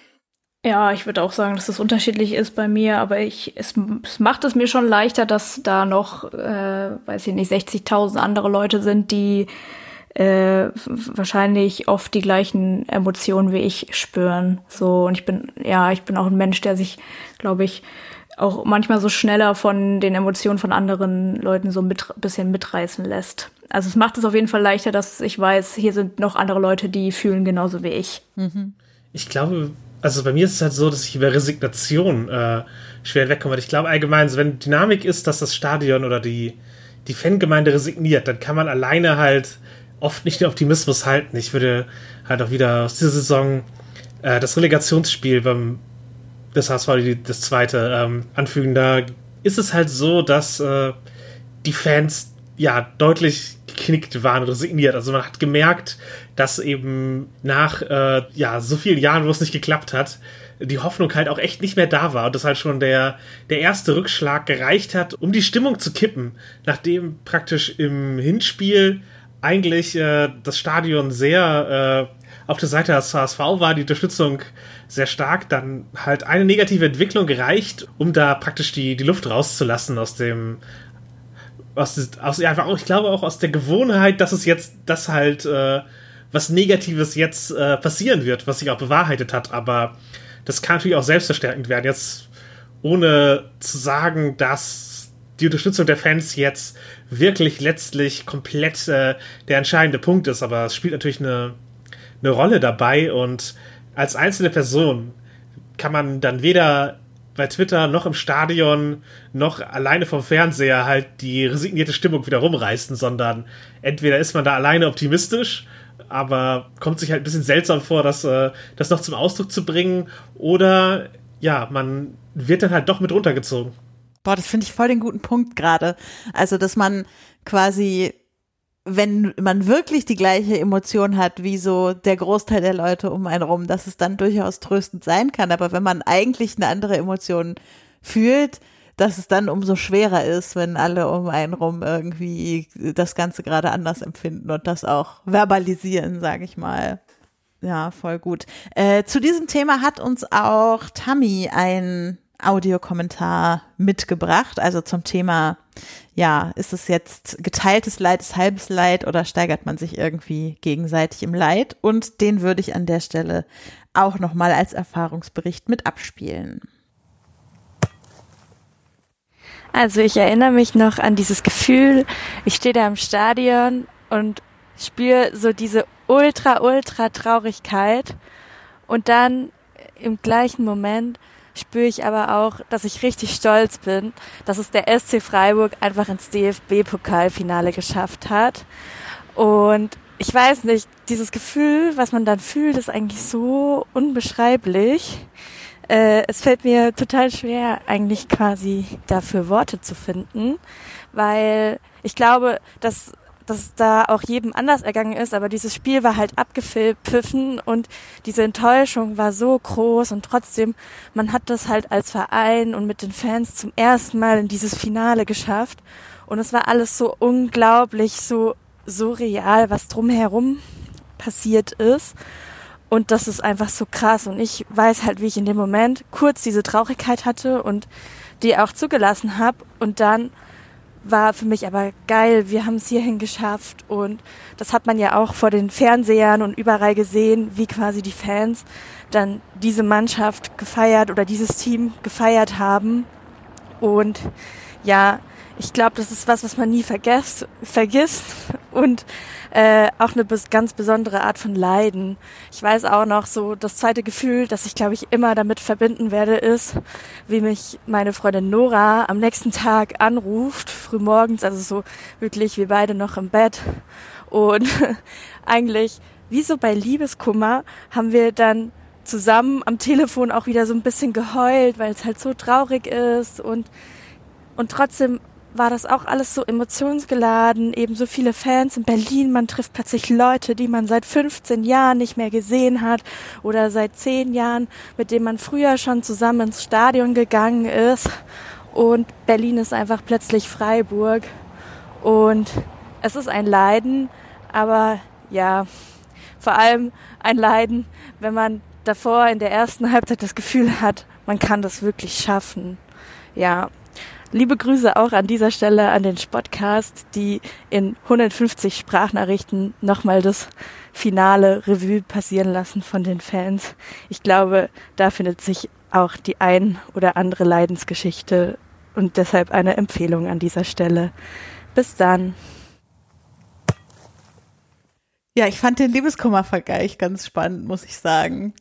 Ja, ich würde auch sagen, dass das unterschiedlich ist bei mir, aber ich, es, es macht es mir schon leichter, dass da noch, äh, weiß ich nicht, 60.000 andere Leute sind, die äh, wahrscheinlich oft die gleichen Emotionen wie ich spüren. So, und ich bin, ja, ich bin auch ein Mensch, der sich, glaube ich, auch manchmal so schneller von den Emotionen von anderen Leuten so mit bisschen mitreißen lässt. Also es macht es auf jeden Fall leichter, dass ich weiß, hier sind noch andere Leute, die fühlen genauso wie ich. Mhm. Ich glaube, also bei mir ist es halt so, dass ich über Resignation äh, schwer wegkomme. Ich glaube allgemein, so wenn Dynamik ist, dass das Stadion oder die, die Fangemeinde resigniert, dann kann man alleine halt oft nicht den Optimismus halten. Ich würde halt auch wieder aus dieser Saison äh, das Relegationsspiel beim das HSV das zweite ähm, anfügen. Da ist es halt so, dass äh, die Fans ja deutlich geknickt waren, resigniert. Also man hat gemerkt, dass eben nach äh, ja so vielen Jahren, wo es nicht geklappt hat, die Hoffnung halt auch echt nicht mehr da war und das halt schon der, der erste Rückschlag gereicht hat, um die Stimmung zu kippen, nachdem praktisch im Hinspiel eigentlich äh, das Stadion sehr äh, auf der Seite des HSV war, die Unterstützung sehr stark, dann halt eine negative Entwicklung gereicht, um da praktisch die, die Luft rauszulassen aus dem aus, aus ja, auch, ich glaube auch aus der Gewohnheit, dass es jetzt, dass halt äh, was Negatives jetzt äh, passieren wird, was sich auch bewahrheitet hat, aber das kann natürlich auch selbstverstärkend werden. Jetzt ohne zu sagen, dass die Unterstützung der Fans jetzt wirklich letztlich komplett äh, der entscheidende Punkt ist, aber es spielt natürlich eine, eine Rolle dabei. Und als einzelne Person kann man dann weder bei Twitter noch im Stadion noch alleine vom Fernseher halt die resignierte Stimmung wieder rumreißen, sondern entweder ist man da alleine optimistisch, aber kommt sich halt ein bisschen seltsam vor, das, äh, das noch zum Ausdruck zu bringen, oder ja, man wird dann halt doch mit runtergezogen. Boah, das finde ich voll den guten Punkt gerade. Also, dass man quasi, wenn man wirklich die gleiche Emotion hat wie so der Großteil der Leute um einen rum, dass es dann durchaus tröstend sein kann. Aber wenn man eigentlich eine andere Emotion fühlt, dass es dann umso schwerer ist, wenn alle um einen rum irgendwie das Ganze gerade anders empfinden und das auch verbalisieren, sage ich mal. Ja, voll gut. Äh, zu diesem Thema hat uns auch Tammy ein Audiokommentar mitgebracht, also zum Thema, ja, ist es jetzt geteiltes Leid, ist halbes Leid oder steigert man sich irgendwie gegenseitig im Leid? Und den würde ich an der Stelle auch nochmal als Erfahrungsbericht mit abspielen. Also ich erinnere mich noch an dieses Gefühl, ich stehe da im Stadion und spüre so diese ultra, ultra Traurigkeit und dann im gleichen Moment spüre ich aber auch, dass ich richtig stolz bin, dass es der SC Freiburg einfach ins DFB-Pokalfinale geschafft hat. Und ich weiß nicht, dieses Gefühl, was man dann fühlt, ist eigentlich so unbeschreiblich. Äh, es fällt mir total schwer, eigentlich quasi dafür Worte zu finden, weil ich glaube, dass dass da auch jedem anders ergangen ist, aber dieses Spiel war halt abgepfiffen und diese Enttäuschung war so groß und trotzdem, man hat das halt als Verein und mit den Fans zum ersten Mal in dieses Finale geschafft und es war alles so unglaublich, so, so was drumherum passiert ist und das ist einfach so krass und ich weiß halt, wie ich in dem Moment kurz diese Traurigkeit hatte und die auch zugelassen habe. Und dann war für mich aber geil, wir haben es hierhin geschafft und das hat man ja auch vor den Fernsehern und überall gesehen, wie quasi die Fans dann diese Mannschaft gefeiert oder dieses Team gefeiert haben. Und ja, ich glaube, das ist was, was man nie vergesst, vergisst und äh, auch eine ganz besondere Art von Leiden. Ich weiß auch noch so, das zweite Gefühl, das ich glaube ich immer damit verbinden werde, ist, wie mich meine Freundin Nora am nächsten Tag anruft, frühmorgens, also so wirklich wir beide noch im Bett und eigentlich wie so bei Liebeskummer haben wir dann zusammen am Telefon auch wieder so ein bisschen geheult, weil es halt so traurig ist und und trotzdem war das auch alles so emotionsgeladen, eben so viele Fans in Berlin, man trifft plötzlich Leute, die man seit 15 Jahren nicht mehr gesehen hat oder seit 10 Jahren, mit denen man früher schon zusammen ins Stadion gegangen ist. Und Berlin ist einfach plötzlich Freiburg. Und es ist ein Leiden, aber ja, vor allem ein Leiden, wenn man davor in der ersten Halbzeit das Gefühl hat, man kann das wirklich schaffen. Ja, Liebe Grüße auch an dieser Stelle an den Spotcast, die in 150 Sprachnachrichten nochmal das finale Revue passieren lassen von den Fans. Ich glaube, da findet sich auch die ein oder andere Leidensgeschichte und deshalb eine Empfehlung an dieser Stelle. Bis dann. Ja, ich fand den Liebeskummervergleich ganz spannend, muss ich sagen.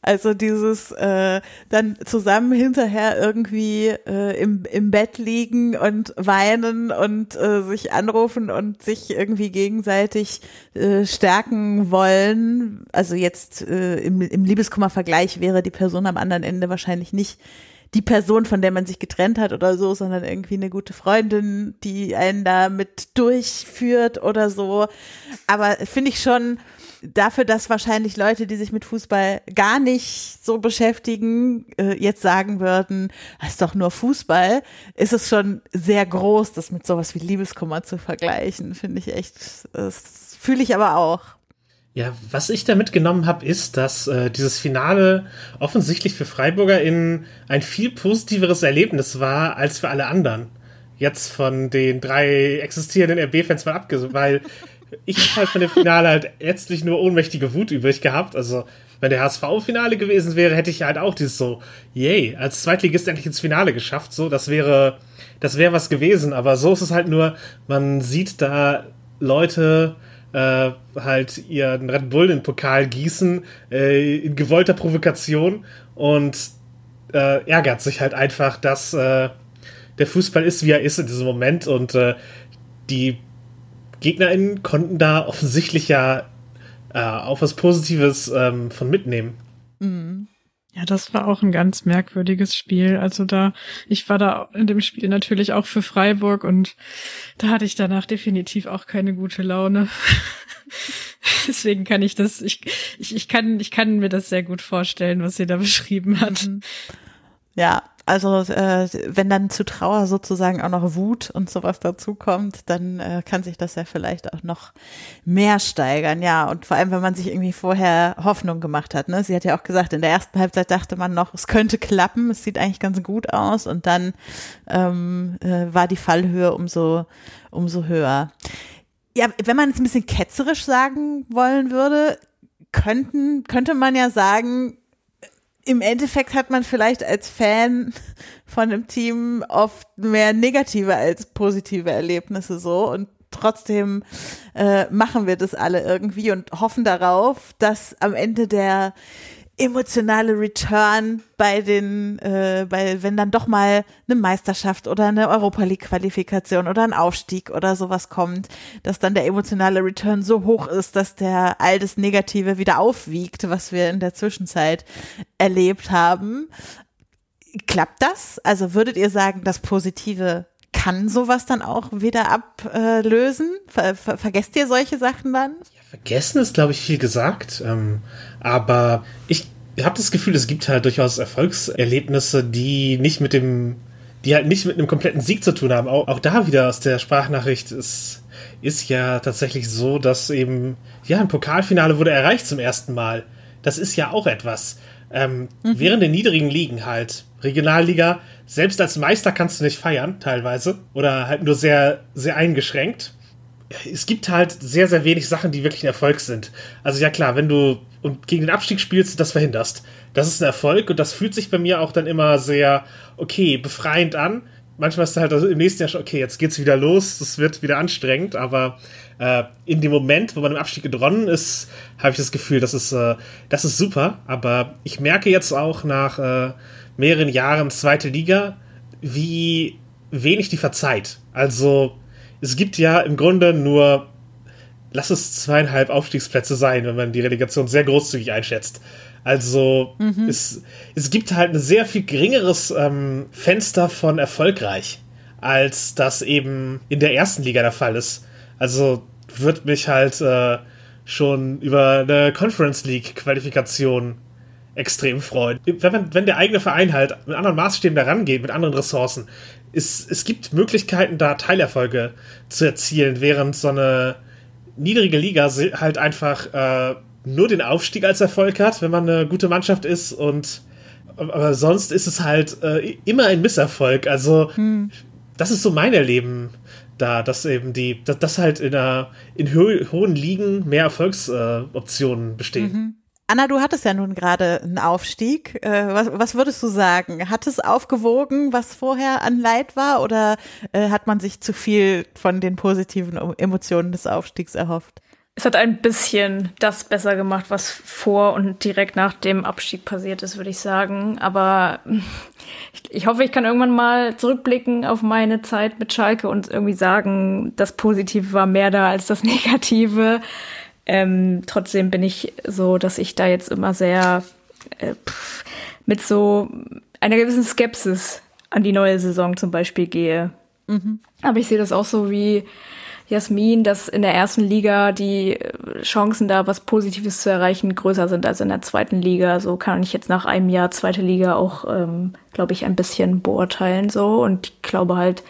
Also dieses äh, dann zusammen hinterher irgendwie äh, im, im Bett liegen und weinen und äh, sich anrufen und sich irgendwie gegenseitig äh, stärken wollen. Also jetzt äh, im, im Liebeskummer-Vergleich wäre die Person am anderen Ende wahrscheinlich nicht die Person, von der man sich getrennt hat oder so, sondern irgendwie eine gute Freundin, die einen da mit durchführt oder so. Aber finde ich schon, dafür, dass wahrscheinlich Leute, die sich mit Fußball gar nicht so beschäftigen, äh, jetzt sagen würden, das ist doch nur Fußball, ist es schon sehr groß, das mit sowas wie Liebeskummer zu vergleichen. Finde ich echt, das fühle ich aber auch. Ja, was ich da mitgenommen habe, ist, dass äh, dieses Finale offensichtlich für Freiburger in ein viel positiveres Erlebnis war als für alle anderen. Jetzt von den drei existierenden RB-Fans mal abgesehen, weil ich habe halt von dem Finale halt letztlich nur ohnmächtige Wut übrig gehabt. Also, wenn der HSV-Finale gewesen wäre, hätte ich halt auch dieses so, yay, als Zweitligist endlich ins Finale geschafft. So, das wäre, das wäre was gewesen. Aber so ist es halt nur, man sieht da Leute äh, halt ihren Red Bull in den Pokal gießen, äh, in gewollter Provokation und äh, ärgert sich halt einfach, dass äh, der Fußball ist, wie er ist in diesem Moment und äh, die GegnerInnen konnten da offensichtlich ja äh, auch was Positives ähm, von mitnehmen. Mhm. Ja, das war auch ein ganz merkwürdiges Spiel. Also da, ich war da in dem Spiel natürlich auch für Freiburg und da hatte ich danach definitiv auch keine gute Laune. Deswegen kann ich das, ich, ich, ich kann, ich kann mir das sehr gut vorstellen, was sie da beschrieben hat. Ja, also äh, wenn dann zu Trauer sozusagen auch noch Wut und sowas dazukommt, dann äh, kann sich das ja vielleicht auch noch mehr steigern. Ja, und vor allem, wenn man sich irgendwie vorher Hoffnung gemacht hat. Ne? Sie hat ja auch gesagt, in der ersten Halbzeit dachte man noch, es könnte klappen, es sieht eigentlich ganz gut aus. Und dann ähm, äh, war die Fallhöhe umso, umso höher. Ja, wenn man es ein bisschen ketzerisch sagen wollen würde, könnten, könnte man ja sagen, im Endeffekt hat man vielleicht als Fan von einem Team oft mehr negative als positive Erlebnisse so und trotzdem äh, machen wir das alle irgendwie und hoffen darauf, dass am Ende der emotionale Return bei den, äh, bei, wenn dann doch mal eine Meisterschaft oder eine Europa League Qualifikation oder ein Aufstieg oder sowas kommt, dass dann der emotionale Return so hoch ist, dass der all das Negative wieder aufwiegt, was wir in der Zwischenzeit erlebt haben. Klappt das? Also würdet ihr sagen, das Positive kann sowas dann auch wieder ablösen? Ver ver vergesst ihr solche Sachen dann? Vergessen ist, glaube ich, viel gesagt. Ähm, aber ich habe das Gefühl, es gibt halt durchaus Erfolgserlebnisse, die nicht mit dem, die halt nicht mit einem kompletten Sieg zu tun haben. Auch, auch da wieder aus der Sprachnachricht ist, ist ja tatsächlich so, dass eben, ja, ein Pokalfinale wurde erreicht zum ersten Mal. Das ist ja auch etwas. ähm, mhm. während den niedrigen Ligen halt, Regionalliga, selbst als Meister kannst du nicht feiern, teilweise, oder halt nur sehr, sehr eingeschränkt. Es gibt halt sehr, sehr wenig Sachen, die wirklich ein Erfolg sind. Also ja klar, wenn du und gegen den Abstieg spielst, das verhinderst. Das ist ein Erfolg und das fühlt sich bei mir auch dann immer sehr, okay, befreiend an. Manchmal ist halt im nächsten Jahr schon, okay, jetzt geht's wieder los, es wird wieder anstrengend, aber äh, in dem Moment, wo man im Abstieg gedronnen ist, habe ich das Gefühl, das ist, äh, das ist super. Aber ich merke jetzt auch nach äh, mehreren Jahren zweite Liga, wie wenig die verzeiht. Also es gibt ja im Grunde nur, lass es zweieinhalb Aufstiegsplätze sein, wenn man die Relegation sehr großzügig einschätzt. Also mhm. es, es gibt halt ein sehr viel geringeres ähm, Fenster von erfolgreich, als das eben in der ersten Liga der Fall ist. Also wird mich halt äh, schon über eine Conference League Qualifikation extrem freuen. Wenn, man, wenn der eigene Verein halt mit anderen Maßstäben da rangeht, mit anderen Ressourcen, ist, es gibt Möglichkeiten, da Teilerfolge zu erzielen, während so eine niedrige Liga halt einfach äh, nur den Aufstieg als Erfolg hat, wenn man eine gute Mannschaft ist und aber sonst ist es halt äh, immer ein Misserfolg. Also hm. das ist so mein Erleben da, dass eben die, dass, dass halt in, einer, in ho hohen Ligen mehr Erfolgsoptionen äh, bestehen. Mhm. Anna, du hattest ja nun gerade einen Aufstieg. Äh, was, was würdest du sagen? Hat es aufgewogen, was vorher an Leid war, oder äh, hat man sich zu viel von den positiven Emotionen des Aufstiegs erhofft? Es hat ein bisschen das besser gemacht, was vor und direkt nach dem Abstieg passiert ist, würde ich sagen. Aber ich, ich, hoffe, ich kann irgendwann mal zurückblicken auf meine Zeit mit Schalke und irgendwie sagen, das Positive war mehr da als das Negative. Ähm, trotzdem bin ich so, dass ich da jetzt immer sehr äh, pff, mit so einer gewissen Skepsis an die neue Saison zum Beispiel gehe. Mhm. Aber ich sehe das auch so wie Jasmin, dass in der ersten Liga die Chancen da was Positives zu erreichen größer sind als in der zweiten Liga. So kann ich jetzt nach einem Jahr zweite Liga auch, ähm, glaube ich, ein bisschen beurteilen so. Und ich glaube halt,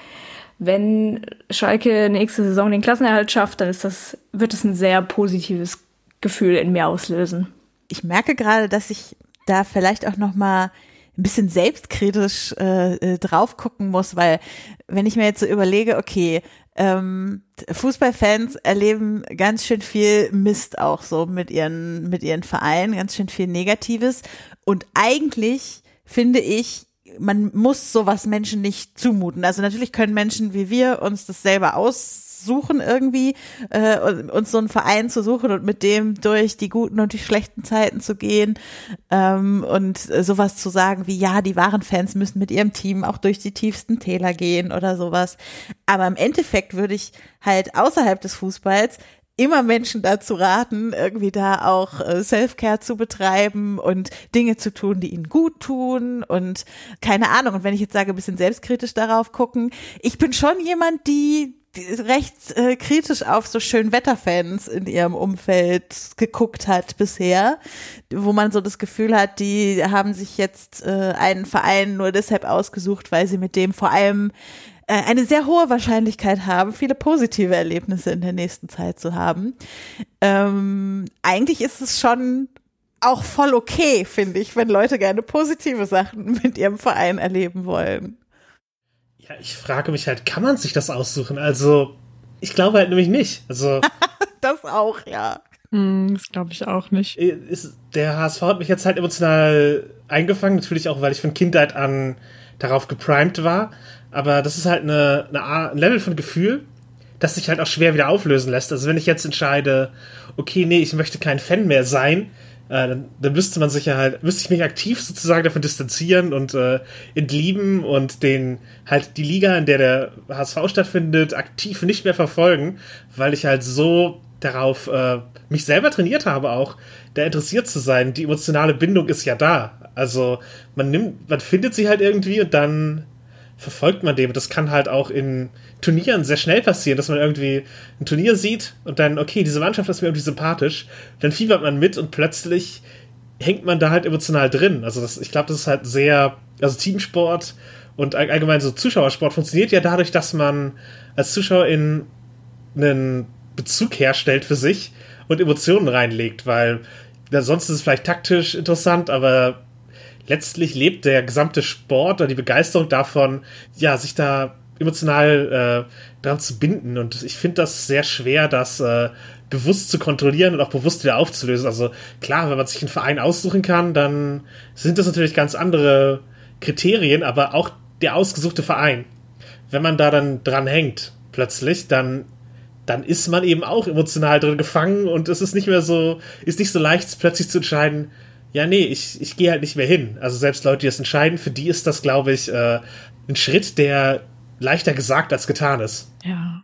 wenn Schalke nächste Saison den Klassenerhalt schafft, dann ist das, wird es ein sehr positives Gefühl in mir auslösen. Ich merke gerade, dass ich da vielleicht auch noch mal ein bisschen selbstkritisch äh, äh, drauf gucken muss, weil wenn ich mir jetzt so überlege, okay, ähm, Fußballfans erleben ganz schön viel Mist auch so mit ihren mit ihren Vereinen, ganz schön viel Negatives und eigentlich finde ich man muss sowas Menschen nicht zumuten. Also natürlich können Menschen wie wir uns das selber aussuchen irgendwie, äh, uns so einen Verein zu suchen und mit dem durch die guten und die schlechten Zeiten zu gehen ähm, und sowas zu sagen wie, ja, die wahren Fans müssen mit ihrem Team auch durch die tiefsten Täler gehen oder sowas. Aber im Endeffekt würde ich halt außerhalb des Fußballs immer Menschen dazu raten, irgendwie da auch äh, Self-Care zu betreiben und Dinge zu tun, die ihnen gut tun und keine Ahnung. Und wenn ich jetzt sage, ein bisschen selbstkritisch darauf gucken, ich bin schon jemand, die recht äh, kritisch auf so schön Wetterfans in ihrem Umfeld geguckt hat bisher, wo man so das Gefühl hat, die haben sich jetzt äh, einen Verein nur deshalb ausgesucht, weil sie mit dem vor allem eine sehr hohe Wahrscheinlichkeit haben, viele positive Erlebnisse in der nächsten Zeit zu haben. Ähm, eigentlich ist es schon auch voll okay, finde ich, wenn Leute gerne positive Sachen mit ihrem Verein erleben wollen. Ja, ich frage mich halt, kann man sich das aussuchen? Also, ich glaube halt nämlich nicht. Also. das auch, ja. Mm, das glaube ich auch nicht. Äh, ist, der HSV hat mich jetzt halt emotional eingefangen, natürlich auch, weil ich von Kindheit an darauf geprimed war. Aber das ist halt eine, eine Art, ein Level von Gefühl, das sich halt auch schwer wieder auflösen lässt. Also wenn ich jetzt entscheide, okay, nee, ich möchte kein Fan mehr sein, äh, dann, dann müsste man sich ja halt, müsste ich mich aktiv sozusagen davon distanzieren und äh, entlieben und den halt die Liga, in der der HSV stattfindet, aktiv nicht mehr verfolgen, weil ich halt so darauf äh, mich selber trainiert habe, auch da interessiert zu sein. Die emotionale Bindung ist ja da. Also man nimmt, man findet sie halt irgendwie und dann verfolgt man dem. Das kann halt auch in Turnieren sehr schnell passieren, dass man irgendwie ein Turnier sieht und dann, okay, diese Mannschaft ist mir irgendwie sympathisch. Dann fiebert man mit und plötzlich hängt man da halt emotional drin. Also das, ich glaube, das ist halt sehr, also Teamsport und allgemein so Zuschauersport funktioniert ja dadurch, dass man als Zuschauer in einen Bezug herstellt für sich und Emotionen reinlegt, weil ja, sonst ist es vielleicht taktisch interessant, aber letztlich lebt der gesamte Sport oder die Begeisterung davon, ja, sich da emotional äh, dran zu binden. Und ich finde das sehr schwer, das äh, bewusst zu kontrollieren und auch bewusst wieder aufzulösen. Also klar, wenn man sich einen Verein aussuchen kann, dann sind das natürlich ganz andere Kriterien, aber auch der ausgesuchte Verein. Wenn man da dann dran hängt, plötzlich, dann, dann ist man eben auch emotional drin gefangen und es ist nicht mehr so, ist nicht so leicht, plötzlich zu entscheiden, ja, nee, ich, ich gehe halt nicht mehr hin. Also selbst Leute, die das entscheiden, für die ist das, glaube ich, äh, ein Schritt, der leichter gesagt als getan ist. Ja.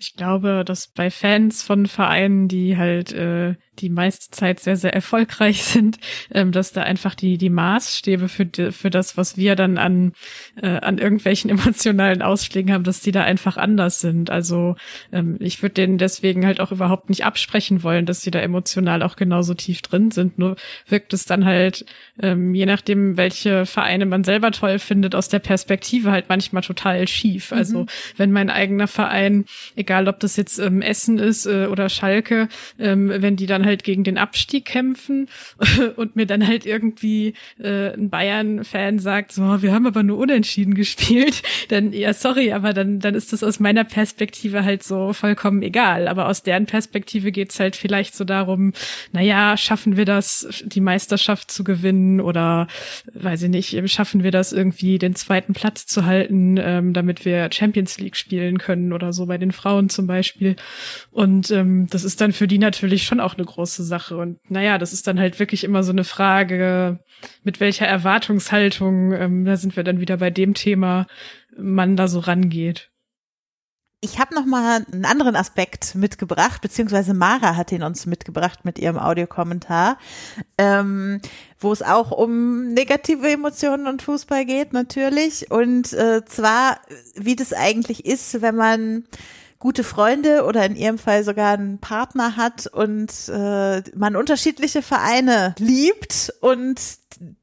Ich glaube, dass bei Fans von Vereinen, die halt äh, die meiste Zeit sehr, sehr erfolgreich sind, ähm, dass da einfach die, die Maßstäbe für, die, für das, was wir dann an, äh, an irgendwelchen emotionalen Ausschlägen haben, dass die da einfach anders sind. Also ähm, ich würde denen deswegen halt auch überhaupt nicht absprechen wollen, dass sie da emotional auch genauso tief drin sind. Nur wirkt es dann halt, ähm, je nachdem, welche Vereine man selber toll findet, aus der Perspektive halt manchmal total schief. Also mhm. Also wenn mein eigener Verein, egal ob das jetzt ähm, Essen ist äh, oder Schalke, ähm, wenn die dann halt gegen den Abstieg kämpfen und mir dann halt irgendwie äh, ein Bayern-Fan sagt, so, wir haben aber nur unentschieden gespielt, dann ja, sorry, aber dann, dann ist das aus meiner Perspektive halt so vollkommen egal. Aber aus deren Perspektive geht's halt vielleicht so darum, naja, schaffen wir das, die Meisterschaft zu gewinnen oder weiß ich nicht, schaffen wir das irgendwie, den zweiten Platz zu halten, ähm, damit wir Champions League spielen können oder so bei den Frauen zum Beispiel. Und ähm, das ist dann für die natürlich schon auch eine große Sache. Und naja, das ist dann halt wirklich immer so eine Frage, mit welcher Erwartungshaltung, ähm, da sind wir dann wieder bei dem Thema, man da so rangeht. Ich habe noch mal einen anderen Aspekt mitgebracht, beziehungsweise Mara hat ihn uns mitgebracht mit ihrem Audiokommentar, ähm, wo es auch um negative Emotionen und Fußball geht natürlich. Und äh, zwar, wie das eigentlich ist, wenn man gute Freunde oder in ihrem Fall sogar einen Partner hat und äh, man unterschiedliche Vereine liebt und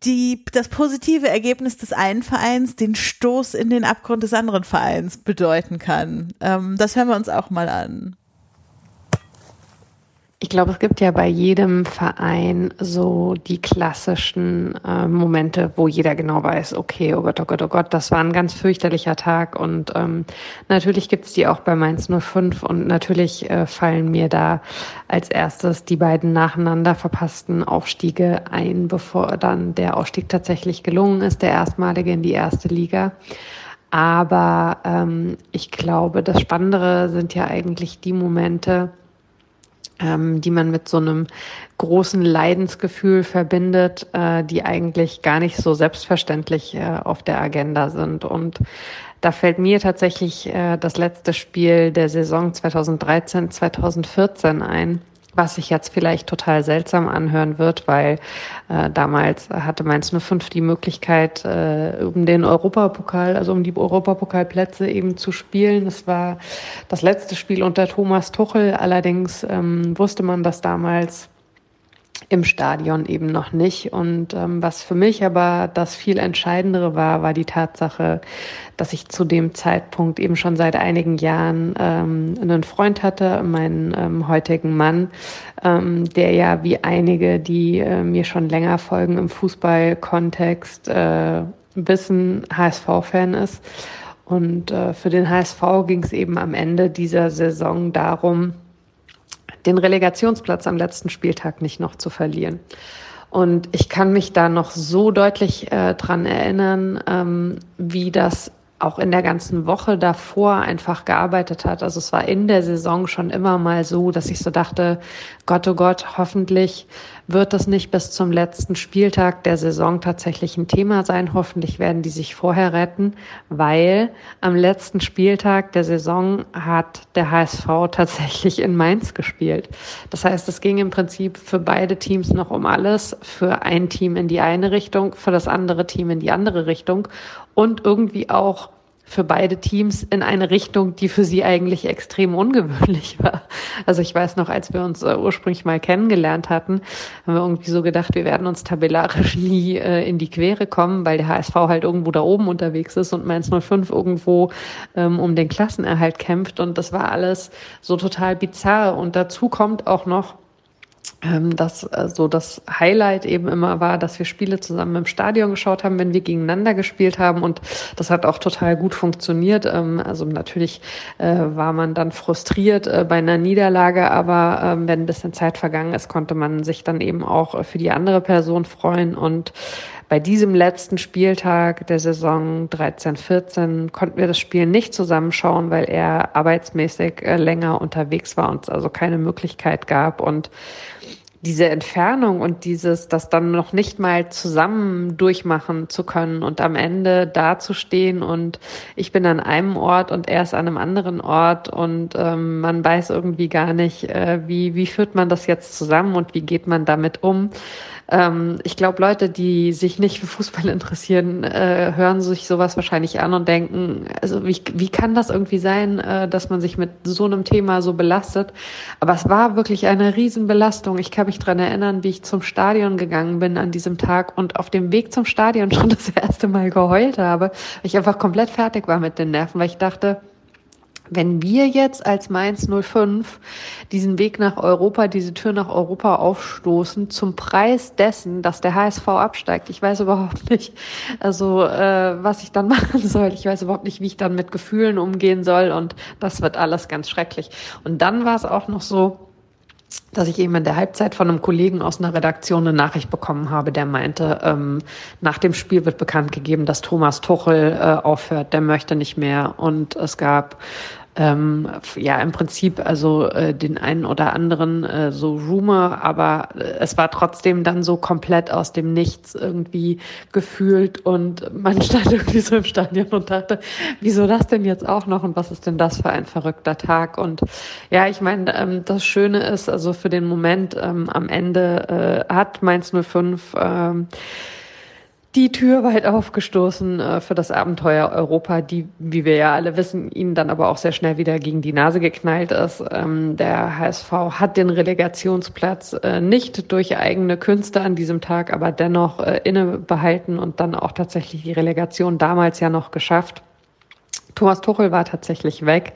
die, das positive Ergebnis des einen Vereins den Stoß in den Abgrund des anderen Vereins bedeuten kann. Ähm, das hören wir uns auch mal an. Ich glaube, es gibt ja bei jedem Verein so die klassischen äh, Momente, wo jeder genau weiß, okay, oh Gott, oh Gott, oh Gott, das war ein ganz fürchterlicher Tag. Und ähm, natürlich gibt es die auch bei Mainz 05 und natürlich äh, fallen mir da als erstes die beiden nacheinander verpassten Aufstiege ein, bevor dann der Aufstieg tatsächlich gelungen ist, der erstmalige in die erste Liga. Aber ähm, ich glaube, das Spannendere sind ja eigentlich die Momente, ähm, die man mit so einem großen Leidensgefühl verbindet, äh, die eigentlich gar nicht so selbstverständlich äh, auf der Agenda sind. Und da fällt mir tatsächlich äh, das letzte Spiel der Saison 2013, 2014 ein was sich jetzt vielleicht total seltsam anhören wird, weil äh, damals hatte Mainz 05 die Möglichkeit, äh, um den Europapokal, also um die Europapokalplätze eben zu spielen. Das war das letzte Spiel unter Thomas Tuchel. Allerdings ähm, wusste man das damals im Stadion eben noch nicht. Und ähm, was für mich aber das viel Entscheidendere war, war die Tatsache, dass ich zu dem Zeitpunkt eben schon seit einigen Jahren ähm, einen Freund hatte, meinen ähm, heutigen Mann, ähm, der ja wie einige, die äh, mir schon länger folgen im Fußballkontext, äh, wissen, HSV-Fan ist. Und äh, für den HSV ging es eben am Ende dieser Saison darum, den Relegationsplatz am letzten Spieltag nicht noch zu verlieren. Und ich kann mich da noch so deutlich äh, dran erinnern, ähm, wie das auch in der ganzen Woche davor einfach gearbeitet hat. Also es war in der Saison schon immer mal so, dass ich so dachte, Gott, oh Gott, hoffentlich wird das nicht bis zum letzten Spieltag der Saison tatsächlich ein Thema sein. Hoffentlich werden die sich vorher retten, weil am letzten Spieltag der Saison hat der HSV tatsächlich in Mainz gespielt. Das heißt, es ging im Prinzip für beide Teams noch um alles, für ein Team in die eine Richtung, für das andere Team in die andere Richtung und irgendwie auch für beide Teams in eine Richtung, die für sie eigentlich extrem ungewöhnlich war. Also ich weiß noch, als wir uns äh, ursprünglich mal kennengelernt hatten, haben wir irgendwie so gedacht, wir werden uns tabellarisch nie äh, in die Quere kommen, weil der HSV halt irgendwo da oben unterwegs ist und Mainz 05 irgendwo ähm, um den Klassenerhalt kämpft und das war alles so total bizarr und dazu kommt auch noch, ähm, dass äh, so das Highlight eben immer war, dass wir Spiele zusammen im Stadion geschaut haben, wenn wir gegeneinander gespielt haben und das hat auch total gut funktioniert. Ähm, also natürlich äh, war man dann frustriert äh, bei einer Niederlage, aber ähm, wenn ein bisschen Zeit vergangen ist, konnte man sich dann eben auch für die andere Person freuen und bei diesem letzten Spieltag der Saison 13-14 konnten wir das Spiel nicht zusammenschauen, weil er arbeitsmäßig länger unterwegs war und es also keine Möglichkeit gab. Und diese Entfernung und dieses, das dann noch nicht mal zusammen durchmachen zu können und am Ende dazustehen und ich bin an einem Ort und er ist an einem anderen Ort und ähm, man weiß irgendwie gar nicht, äh, wie, wie führt man das jetzt zusammen und wie geht man damit um. Ähm, ich glaube, Leute, die sich nicht für Fußball interessieren, äh, hören sich sowas wahrscheinlich an und denken, also wie, wie kann das irgendwie sein, äh, dass man sich mit so einem Thema so belastet? Aber es war wirklich eine Riesenbelastung. Ich kann mich dran erinnern, wie ich zum Stadion gegangen bin an diesem Tag und auf dem Weg zum Stadion schon das erste Mal geheult habe, weil ich einfach komplett fertig war mit den Nerven, weil ich dachte, wenn wir jetzt als Mainz 05 diesen Weg nach Europa, diese Tür nach Europa aufstoßen, zum Preis dessen, dass der HSV absteigt, ich weiß überhaupt nicht, also äh, was ich dann machen soll. Ich weiß überhaupt nicht, wie ich dann mit Gefühlen umgehen soll und das wird alles ganz schrecklich. Und dann war es auch noch so, dass ich eben in der Halbzeit von einem Kollegen aus einer Redaktion eine Nachricht bekommen habe, der meinte, ähm, nach dem Spiel wird bekannt gegeben, dass Thomas Tuchel äh, aufhört, der möchte nicht mehr. Und es gab ähm, ja im Prinzip also äh, den einen oder anderen äh, so Rumor, aber äh, es war trotzdem dann so komplett aus dem Nichts irgendwie gefühlt und man stand irgendwie so im Stadion und dachte, wieso das denn jetzt auch noch und was ist denn das für ein verrückter Tag? Und ja, ich meine, ähm, das Schöne ist also für den Moment ähm, am Ende äh, hat Mainz 05 ähm, die Tür weit aufgestoßen äh, für das Abenteuer Europa, die, wie wir ja alle wissen, ihnen dann aber auch sehr schnell wieder gegen die Nase geknallt ist. Ähm, der HSV hat den Relegationsplatz äh, nicht durch eigene Künste an diesem Tag, aber dennoch äh, inne und dann auch tatsächlich die Relegation damals ja noch geschafft. Thomas Tuchel war tatsächlich weg.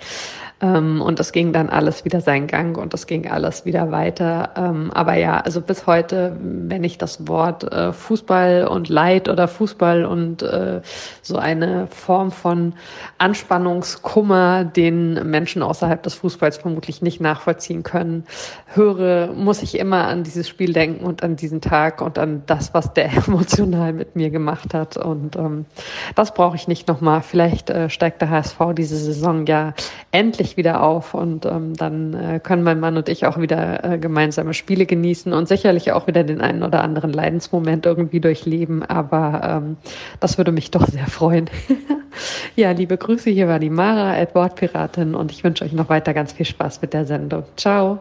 Ähm, und das ging dann alles wieder seinen Gang und das ging alles wieder weiter. Ähm, aber ja, also bis heute, wenn ich das Wort äh, Fußball und Leid oder Fußball und äh, so eine Form von Anspannungskummer, den Menschen außerhalb des Fußballs vermutlich nicht nachvollziehen können, höre, muss ich immer an dieses Spiel denken und an diesen Tag und an das, was der emotional mit mir gemacht hat. Und ähm, das brauche ich nicht nochmal. Vielleicht äh, steigt der HSV diese Saison ja endlich endlich wieder auf und ähm, dann äh, können mein Mann und ich auch wieder äh, gemeinsame Spiele genießen und sicherlich auch wieder den einen oder anderen Leidensmoment irgendwie durchleben. Aber ähm, das würde mich doch sehr freuen. ja, liebe Grüße, hier war die Mara, Edward Piratin und ich wünsche euch noch weiter ganz viel Spaß mit der Sendung. Ciao.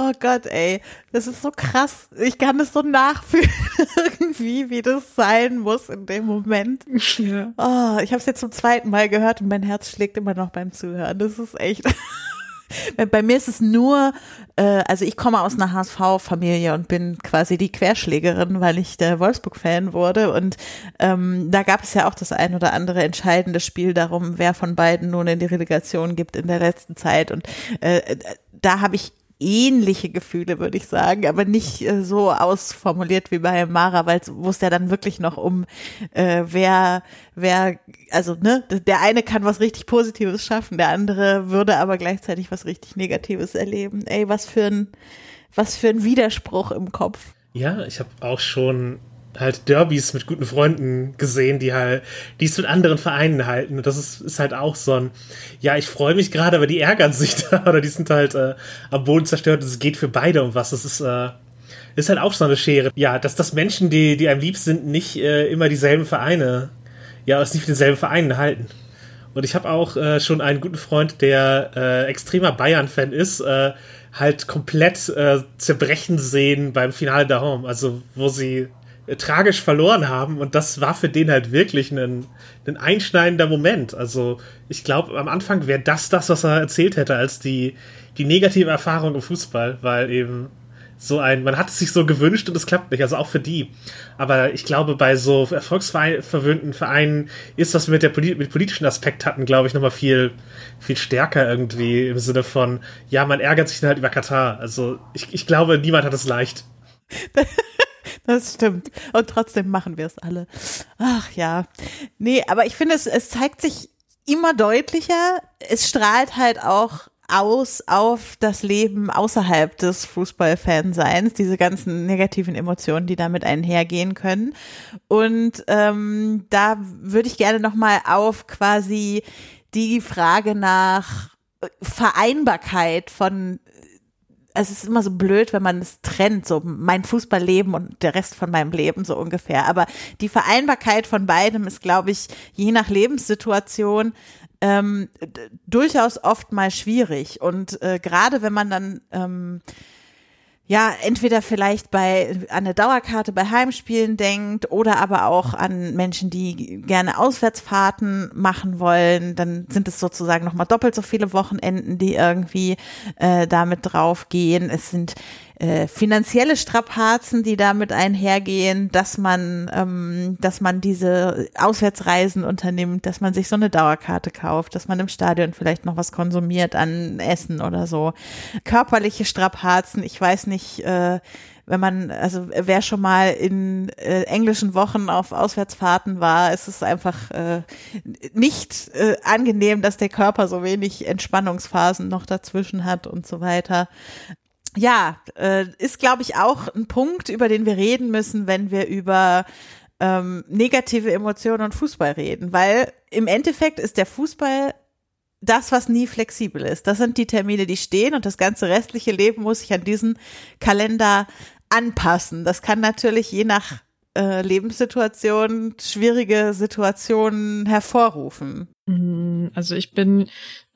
Oh Gott, ey, das ist so krass. Ich kann es so nachfühlen, irgendwie, wie das sein muss in dem Moment. Ja. Oh, ich habe es jetzt zum zweiten Mal gehört und mein Herz schlägt immer noch beim Zuhören. Das ist echt. Bei mir ist es nur, äh, also ich komme aus einer HSV-Familie und bin quasi die Querschlägerin, weil ich der Wolfsburg-Fan wurde. Und ähm, da gab es ja auch das ein oder andere entscheidende Spiel darum, wer von beiden nun in die Relegation gibt in der letzten Zeit. Und äh, da habe ich ähnliche Gefühle, würde ich sagen, aber nicht äh, so ausformuliert wie bei Mara, weil wo es ja dann wirklich noch um äh, wer, wer, also ne, der eine kann was richtig Positives schaffen, der andere würde aber gleichzeitig was richtig Negatives erleben. Ey, was für ein, was für ein Widerspruch im Kopf. Ja, ich habe auch schon halt Derbys mit guten Freunden gesehen, die halt, die es mit anderen Vereinen halten. Und das ist, ist halt auch so ein, ja, ich freue mich gerade, aber die ärgern sich da oder die sind halt äh, am Boden zerstört. Es geht für beide um was. Das ist, äh, ist halt auch so eine Schere. Ja, dass das Menschen, die, die einem lieb sind, nicht äh, immer dieselben Vereine, ja, es nicht mit denselben Vereinen halten. Und ich habe auch äh, schon einen guten Freund, der äh, extremer Bayern-Fan ist, äh, halt komplett äh, zerbrechen sehen beim Finale der Home. Also, wo sie tragisch verloren haben und das war für den halt wirklich ein, ein einschneidender Moment. Also ich glaube, am Anfang wäre das das, was er erzählt hätte, als die, die negative Erfahrung im Fußball, weil eben so ein, man hat es sich so gewünscht und es klappt nicht, also auch für die. Aber ich glaube, bei so erfolgsverwöhnten Vereinen ist das mit der Poli mit politischen Aspekt hatten, glaube ich, nochmal viel, viel stärker irgendwie im Sinne von, ja, man ärgert sich halt über Katar. Also ich, ich glaube, niemand hat es leicht. Das stimmt. Und trotzdem machen wir es alle. Ach ja. Nee, aber ich finde, es, es zeigt sich immer deutlicher. Es strahlt halt auch aus auf das Leben außerhalb des Fußballfanseins, diese ganzen negativen Emotionen, die damit einhergehen können. Und ähm, da würde ich gerne nochmal auf quasi die Frage nach Vereinbarkeit von es ist immer so blöd, wenn man es trennt, so mein Fußballleben und der Rest von meinem Leben so ungefähr. Aber die Vereinbarkeit von beidem ist, glaube ich, je nach Lebenssituation ähm, durchaus oft mal schwierig. Und äh, gerade wenn man dann ähm, ja, entweder vielleicht bei an eine Dauerkarte bei Heimspielen denkt oder aber auch an Menschen, die gerne Auswärtsfahrten machen wollen, dann sind es sozusagen nochmal doppelt so viele Wochenenden, die irgendwie äh, damit draufgehen. Es sind äh, finanzielle Strapazen, die damit einhergehen, dass man, ähm, dass man diese Auswärtsreisen unternimmt, dass man sich so eine Dauerkarte kauft, dass man im Stadion vielleicht noch was konsumiert an Essen oder so. Körperliche Strapazen, ich weiß nicht, äh, wenn man, also wer schon mal in äh, englischen Wochen auf Auswärtsfahrten war, ist es einfach äh, nicht äh, angenehm, dass der Körper so wenig Entspannungsphasen noch dazwischen hat und so weiter ja, äh, ist, glaube ich, auch ein Punkt, über den wir reden müssen, wenn wir über ähm, negative Emotionen und Fußball reden, weil im Endeffekt ist der Fußball das, was nie flexibel ist. Das sind die Termine, die stehen und das ganze restliche Leben muss sich an diesen Kalender anpassen. Das kann natürlich je nach äh, Lebenssituation schwierige Situationen hervorrufen. Mhm, also ich bin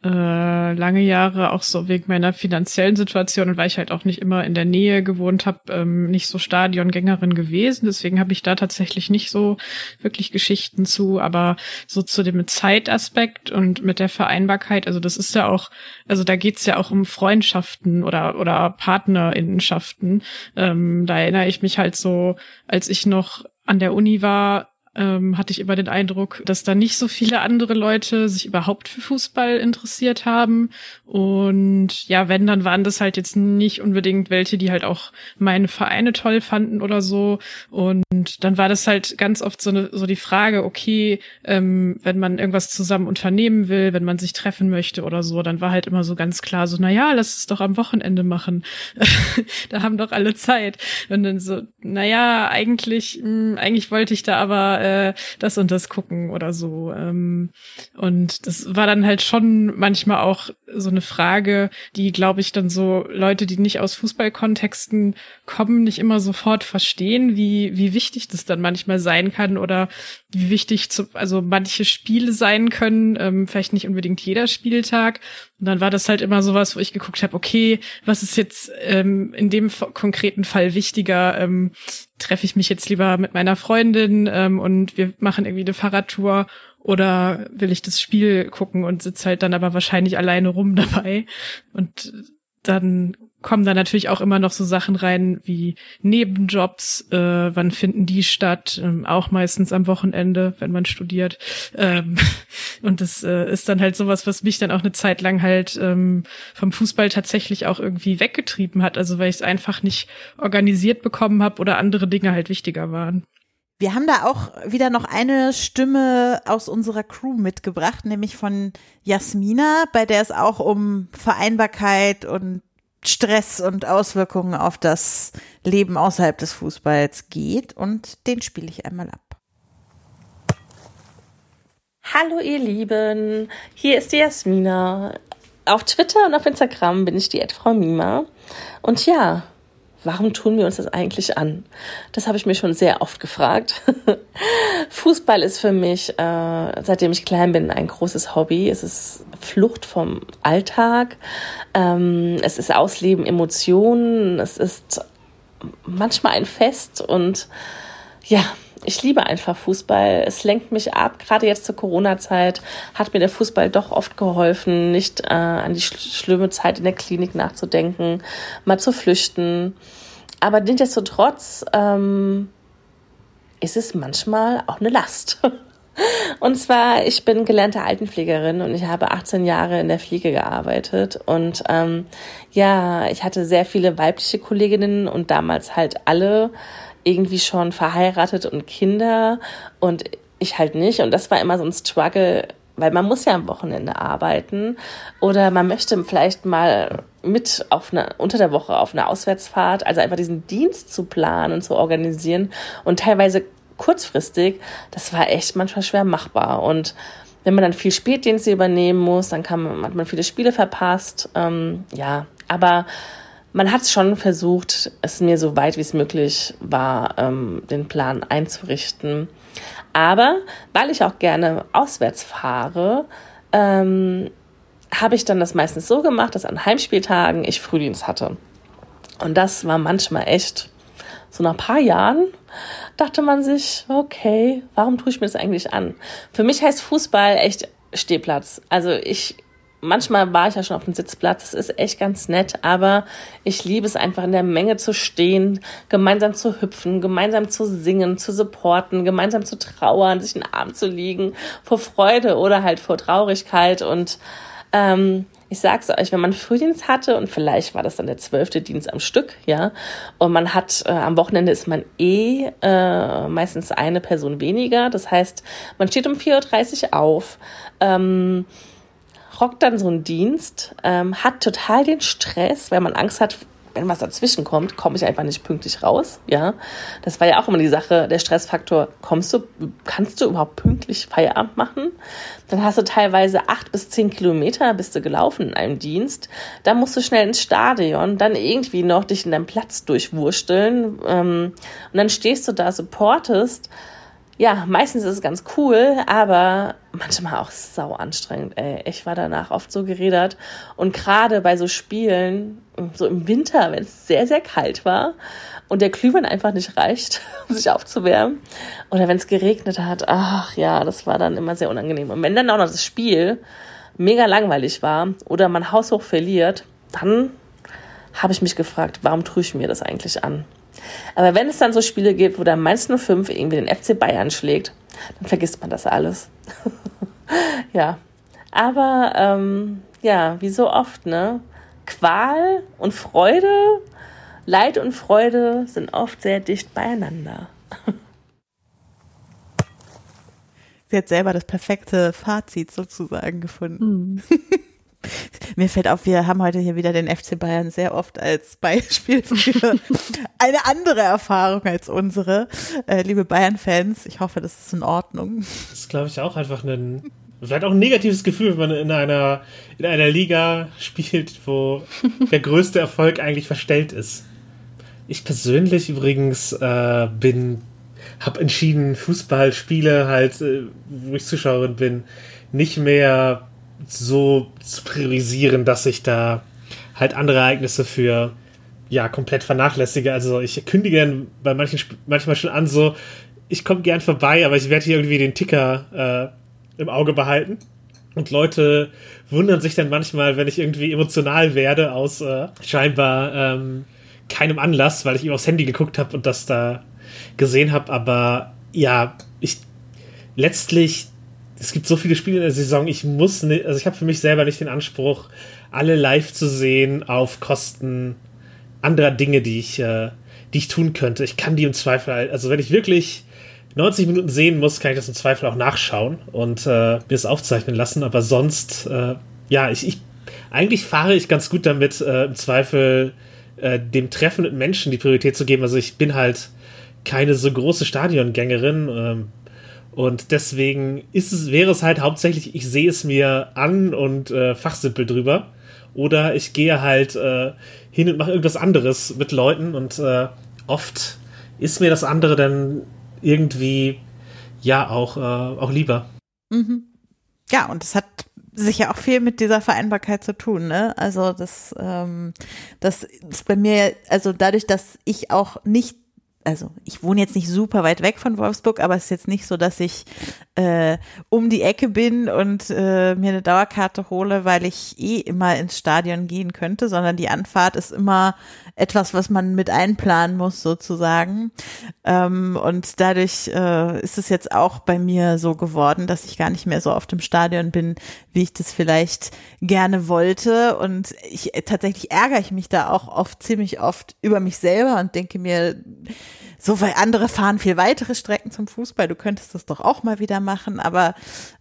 äh, lange Jahre auch so wegen meiner finanziellen Situation und weil ich halt auch nicht immer in der Nähe gewohnt habe, ähm, nicht so Stadiongängerin gewesen. Deswegen habe ich da tatsächlich nicht so wirklich Geschichten zu, aber so zu dem Zeitaspekt und mit der Vereinbarkeit, also das ist ja auch, also da geht's ja auch um Freundschaften oder oder Partnerinnenschaften. Ähm, da erinnere ich mich halt so, als ich noch an der Uni war, ähm, hatte ich immer den Eindruck, dass da nicht so viele andere Leute sich überhaupt für Fußball interessiert haben. Und ja, wenn, dann waren das halt jetzt nicht unbedingt welche, die halt auch meine Vereine toll fanden oder so. Und dann war das halt ganz oft so, eine, so die Frage, okay, ähm, wenn man irgendwas zusammen unternehmen will, wenn man sich treffen möchte oder so, dann war halt immer so ganz klar so, na ja, lass es doch am Wochenende machen. da haben doch alle Zeit. Und dann so, na ja, eigentlich, mh, hm, eigentlich wollte ich da aber äh, das und das gucken oder so. Ähm, und das war dann halt schon manchmal auch so eine Frage, die, glaube ich, dann so Leute, die nicht aus Fußballkontexten kommen, nicht immer sofort verstehen, wie, wie wichtig das dann manchmal sein kann oder wie wichtig zu, also manche Spiele sein können, ähm, vielleicht nicht unbedingt jeder Spieltag. Und dann war das halt immer sowas, wo ich geguckt habe, okay, was ist jetzt ähm, in dem konkreten Fall wichtiger? Ähm, treffe ich mich jetzt lieber mit meiner Freundin ähm, und wir machen irgendwie eine Fahrradtour oder will ich das Spiel gucken und sitze halt dann aber wahrscheinlich alleine rum dabei. Und dann kommen da natürlich auch immer noch so Sachen rein wie Nebenjobs, äh, wann finden die statt, ähm, auch meistens am Wochenende, wenn man studiert. Ähm, und das äh, ist dann halt sowas, was mich dann auch eine Zeit lang halt ähm, vom Fußball tatsächlich auch irgendwie weggetrieben hat, also weil ich es einfach nicht organisiert bekommen habe oder andere Dinge halt wichtiger waren. Wir haben da auch wieder noch eine Stimme aus unserer Crew mitgebracht, nämlich von Jasmina, bei der es auch um Vereinbarkeit und Stress und Auswirkungen auf das Leben außerhalb des Fußballs geht und den spiele ich einmal ab. Hallo ihr Lieben, hier ist die Jasmina. Auf Twitter und auf Instagram bin ich die Frau Mima. Und ja, warum tun wir uns das eigentlich an? Das habe ich mir schon sehr oft gefragt. Fußball ist für mich, äh, seitdem ich klein bin, ein großes Hobby. Es ist Flucht vom Alltag. Ähm, es ist Ausleben Emotionen. Es ist manchmal ein Fest und ja, ich liebe einfach Fußball. Es lenkt mich ab. Gerade jetzt zur Corona-Zeit hat mir der Fußball doch oft geholfen, nicht äh, an die sch schlimme Zeit in der Klinik nachzudenken, mal zu flüchten. aber nichtsdestotrotz ähm, ist es manchmal auch eine Last. Und zwar, ich bin gelernte Altenpflegerin und ich habe 18 Jahre in der Pflege gearbeitet. Und ähm, ja, ich hatte sehr viele weibliche Kolleginnen und damals halt alle irgendwie schon verheiratet und Kinder und ich halt nicht. Und das war immer so ein Struggle, weil man muss ja am Wochenende arbeiten oder man möchte vielleicht mal mit auf eine, unter der Woche auf eine Auswärtsfahrt, also einfach diesen Dienst zu planen und zu organisieren und teilweise kurzfristig, das war echt manchmal schwer machbar. Und wenn man dann viel Spätdienste übernehmen muss, dann kann man, hat man viele Spiele verpasst. Ähm, ja, aber man hat schon versucht, es mir so weit wie es möglich war, ähm, den Plan einzurichten. Aber weil ich auch gerne auswärts fahre, ähm, habe ich dann das meistens so gemacht, dass an Heimspieltagen ich Frühdienst hatte. Und das war manchmal echt so nach ein paar Jahren dachte man sich, okay, warum tue ich mir das eigentlich an? Für mich heißt Fußball echt Stehplatz. Also ich, manchmal war ich ja schon auf dem Sitzplatz, das ist echt ganz nett, aber ich liebe es einfach in der Menge zu stehen, gemeinsam zu hüpfen, gemeinsam zu singen, zu supporten, gemeinsam zu trauern, sich in den Arm zu liegen, vor Freude oder halt vor Traurigkeit und ähm, ich sag's euch, wenn man Frühdienst hatte und vielleicht war das dann der zwölfte Dienst am Stück, ja, und man hat äh, am Wochenende ist man eh äh, meistens eine Person weniger. Das heißt, man steht um 4.30 Uhr auf, ähm, rockt dann so einen Dienst, ähm, hat total den Stress, weil man Angst hat, wenn was dazwischen kommt, komme ich einfach nicht pünktlich raus. Ja, das war ja auch immer die Sache, der Stressfaktor. Kommst du, kannst du überhaupt pünktlich Feierabend machen? Dann hast du teilweise acht bis zehn Kilometer bist du gelaufen in einem Dienst. Dann musst du schnell ins Stadion, dann irgendwie noch dich in deinem Platz durchwursteln ähm, und dann stehst du da, supportest ja, meistens ist es ganz cool, aber manchmal auch sau anstrengend. Ey. Ich war danach oft so geredert. Und gerade bei so Spielen, so im Winter, wenn es sehr, sehr kalt war und der Glühwein einfach nicht reicht, um sich aufzuwärmen, oder wenn es geregnet hat, ach ja, das war dann immer sehr unangenehm. Und wenn dann auch noch das Spiel mega langweilig war oder man haushoch verliert, dann habe ich mich gefragt, warum tue ich mir das eigentlich an? Aber wenn es dann so Spiele gibt, wo der Mainz 05 irgendwie den FC Bayern schlägt, dann vergisst man das alles. ja. Aber ähm, ja, wie so oft, ne? Qual und Freude, Leid und Freude sind oft sehr dicht beieinander. Sie hat selber das perfekte Fazit sozusagen gefunden. Mhm. Mir fällt auf, wir haben heute hier wieder den FC Bayern sehr oft als Beispiel für eine andere Erfahrung als unsere. Äh, liebe Bayern-Fans, ich hoffe, das ist in Ordnung. Das ist, glaube ich, auch einfach ein, vielleicht auch ein negatives Gefühl, wenn man in einer, in einer Liga spielt, wo der größte Erfolg eigentlich verstellt ist. Ich persönlich übrigens äh, bin, habe entschieden, Fußballspiele halt, äh, wo ich Zuschauerin bin, nicht mehr so zu priorisieren, dass ich da halt andere Ereignisse für ja komplett vernachlässige. Also ich kündige dann bei manchen manchmal schon an, so ich komme gern vorbei, aber ich werde hier irgendwie den Ticker äh, im Auge behalten. Und Leute wundern sich dann manchmal, wenn ich irgendwie emotional werde aus äh, scheinbar ähm, keinem Anlass, weil ich ihm aufs Handy geguckt habe und das da gesehen habe. Aber ja, ich letztlich es gibt so viele Spiele in der Saison, ich muss nicht, also ich habe für mich selber nicht den Anspruch, alle live zu sehen auf Kosten anderer Dinge, die ich, äh, die ich tun könnte. Ich kann die im Zweifel, also wenn ich wirklich 90 Minuten sehen muss, kann ich das im Zweifel auch nachschauen und äh, mir das aufzeichnen lassen. Aber sonst, äh, ja, ich, ich, eigentlich fahre ich ganz gut damit, äh, im Zweifel äh, dem Treffen mit Menschen die Priorität zu geben. Also ich bin halt keine so große Stadiongängerin. Ähm, und deswegen ist es, wäre es halt hauptsächlich, ich sehe es mir an und äh, fachsimpel drüber. Oder ich gehe halt äh, hin und mache irgendwas anderes mit Leuten und äh, oft ist mir das andere dann irgendwie ja auch, äh, auch lieber. Mhm. Ja, und es hat sicher auch viel mit dieser Vereinbarkeit zu tun, ne? Also das, ähm, das ist bei mir, also dadurch, dass ich auch nicht also ich wohne jetzt nicht super weit weg von Wolfsburg, aber es ist jetzt nicht so, dass ich äh, um die Ecke bin und äh, mir eine Dauerkarte hole, weil ich eh immer ins Stadion gehen könnte, sondern die Anfahrt ist immer etwas, was man mit einplanen muss sozusagen. Ähm, und dadurch äh, ist es jetzt auch bei mir so geworden, dass ich gar nicht mehr so oft im Stadion bin, wie ich das vielleicht gerne wollte. Und ich tatsächlich ärgere ich mich da auch oft ziemlich oft über mich selber und denke mir, so, weil andere fahren viel weitere Strecken zum Fußball, du könntest das doch auch mal wieder machen. Aber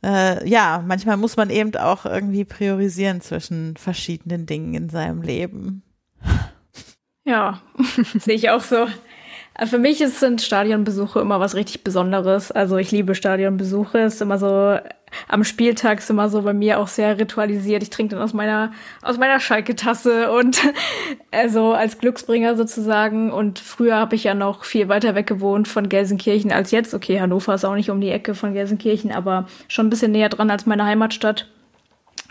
äh, ja, manchmal muss man eben auch irgendwie priorisieren zwischen verschiedenen Dingen in seinem Leben. Ja, sehe ich auch so. Für mich sind Stadionbesuche immer was richtig Besonderes. Also ich liebe Stadionbesuche. Ist immer so am Spieltag ist immer so bei mir auch sehr ritualisiert. Ich trinke dann aus meiner aus meiner Schalke-Tasse und also als Glücksbringer sozusagen. Und früher habe ich ja noch viel weiter weg gewohnt von Gelsenkirchen als jetzt. Okay, Hannover ist auch nicht um die Ecke von Gelsenkirchen, aber schon ein bisschen näher dran als meine Heimatstadt.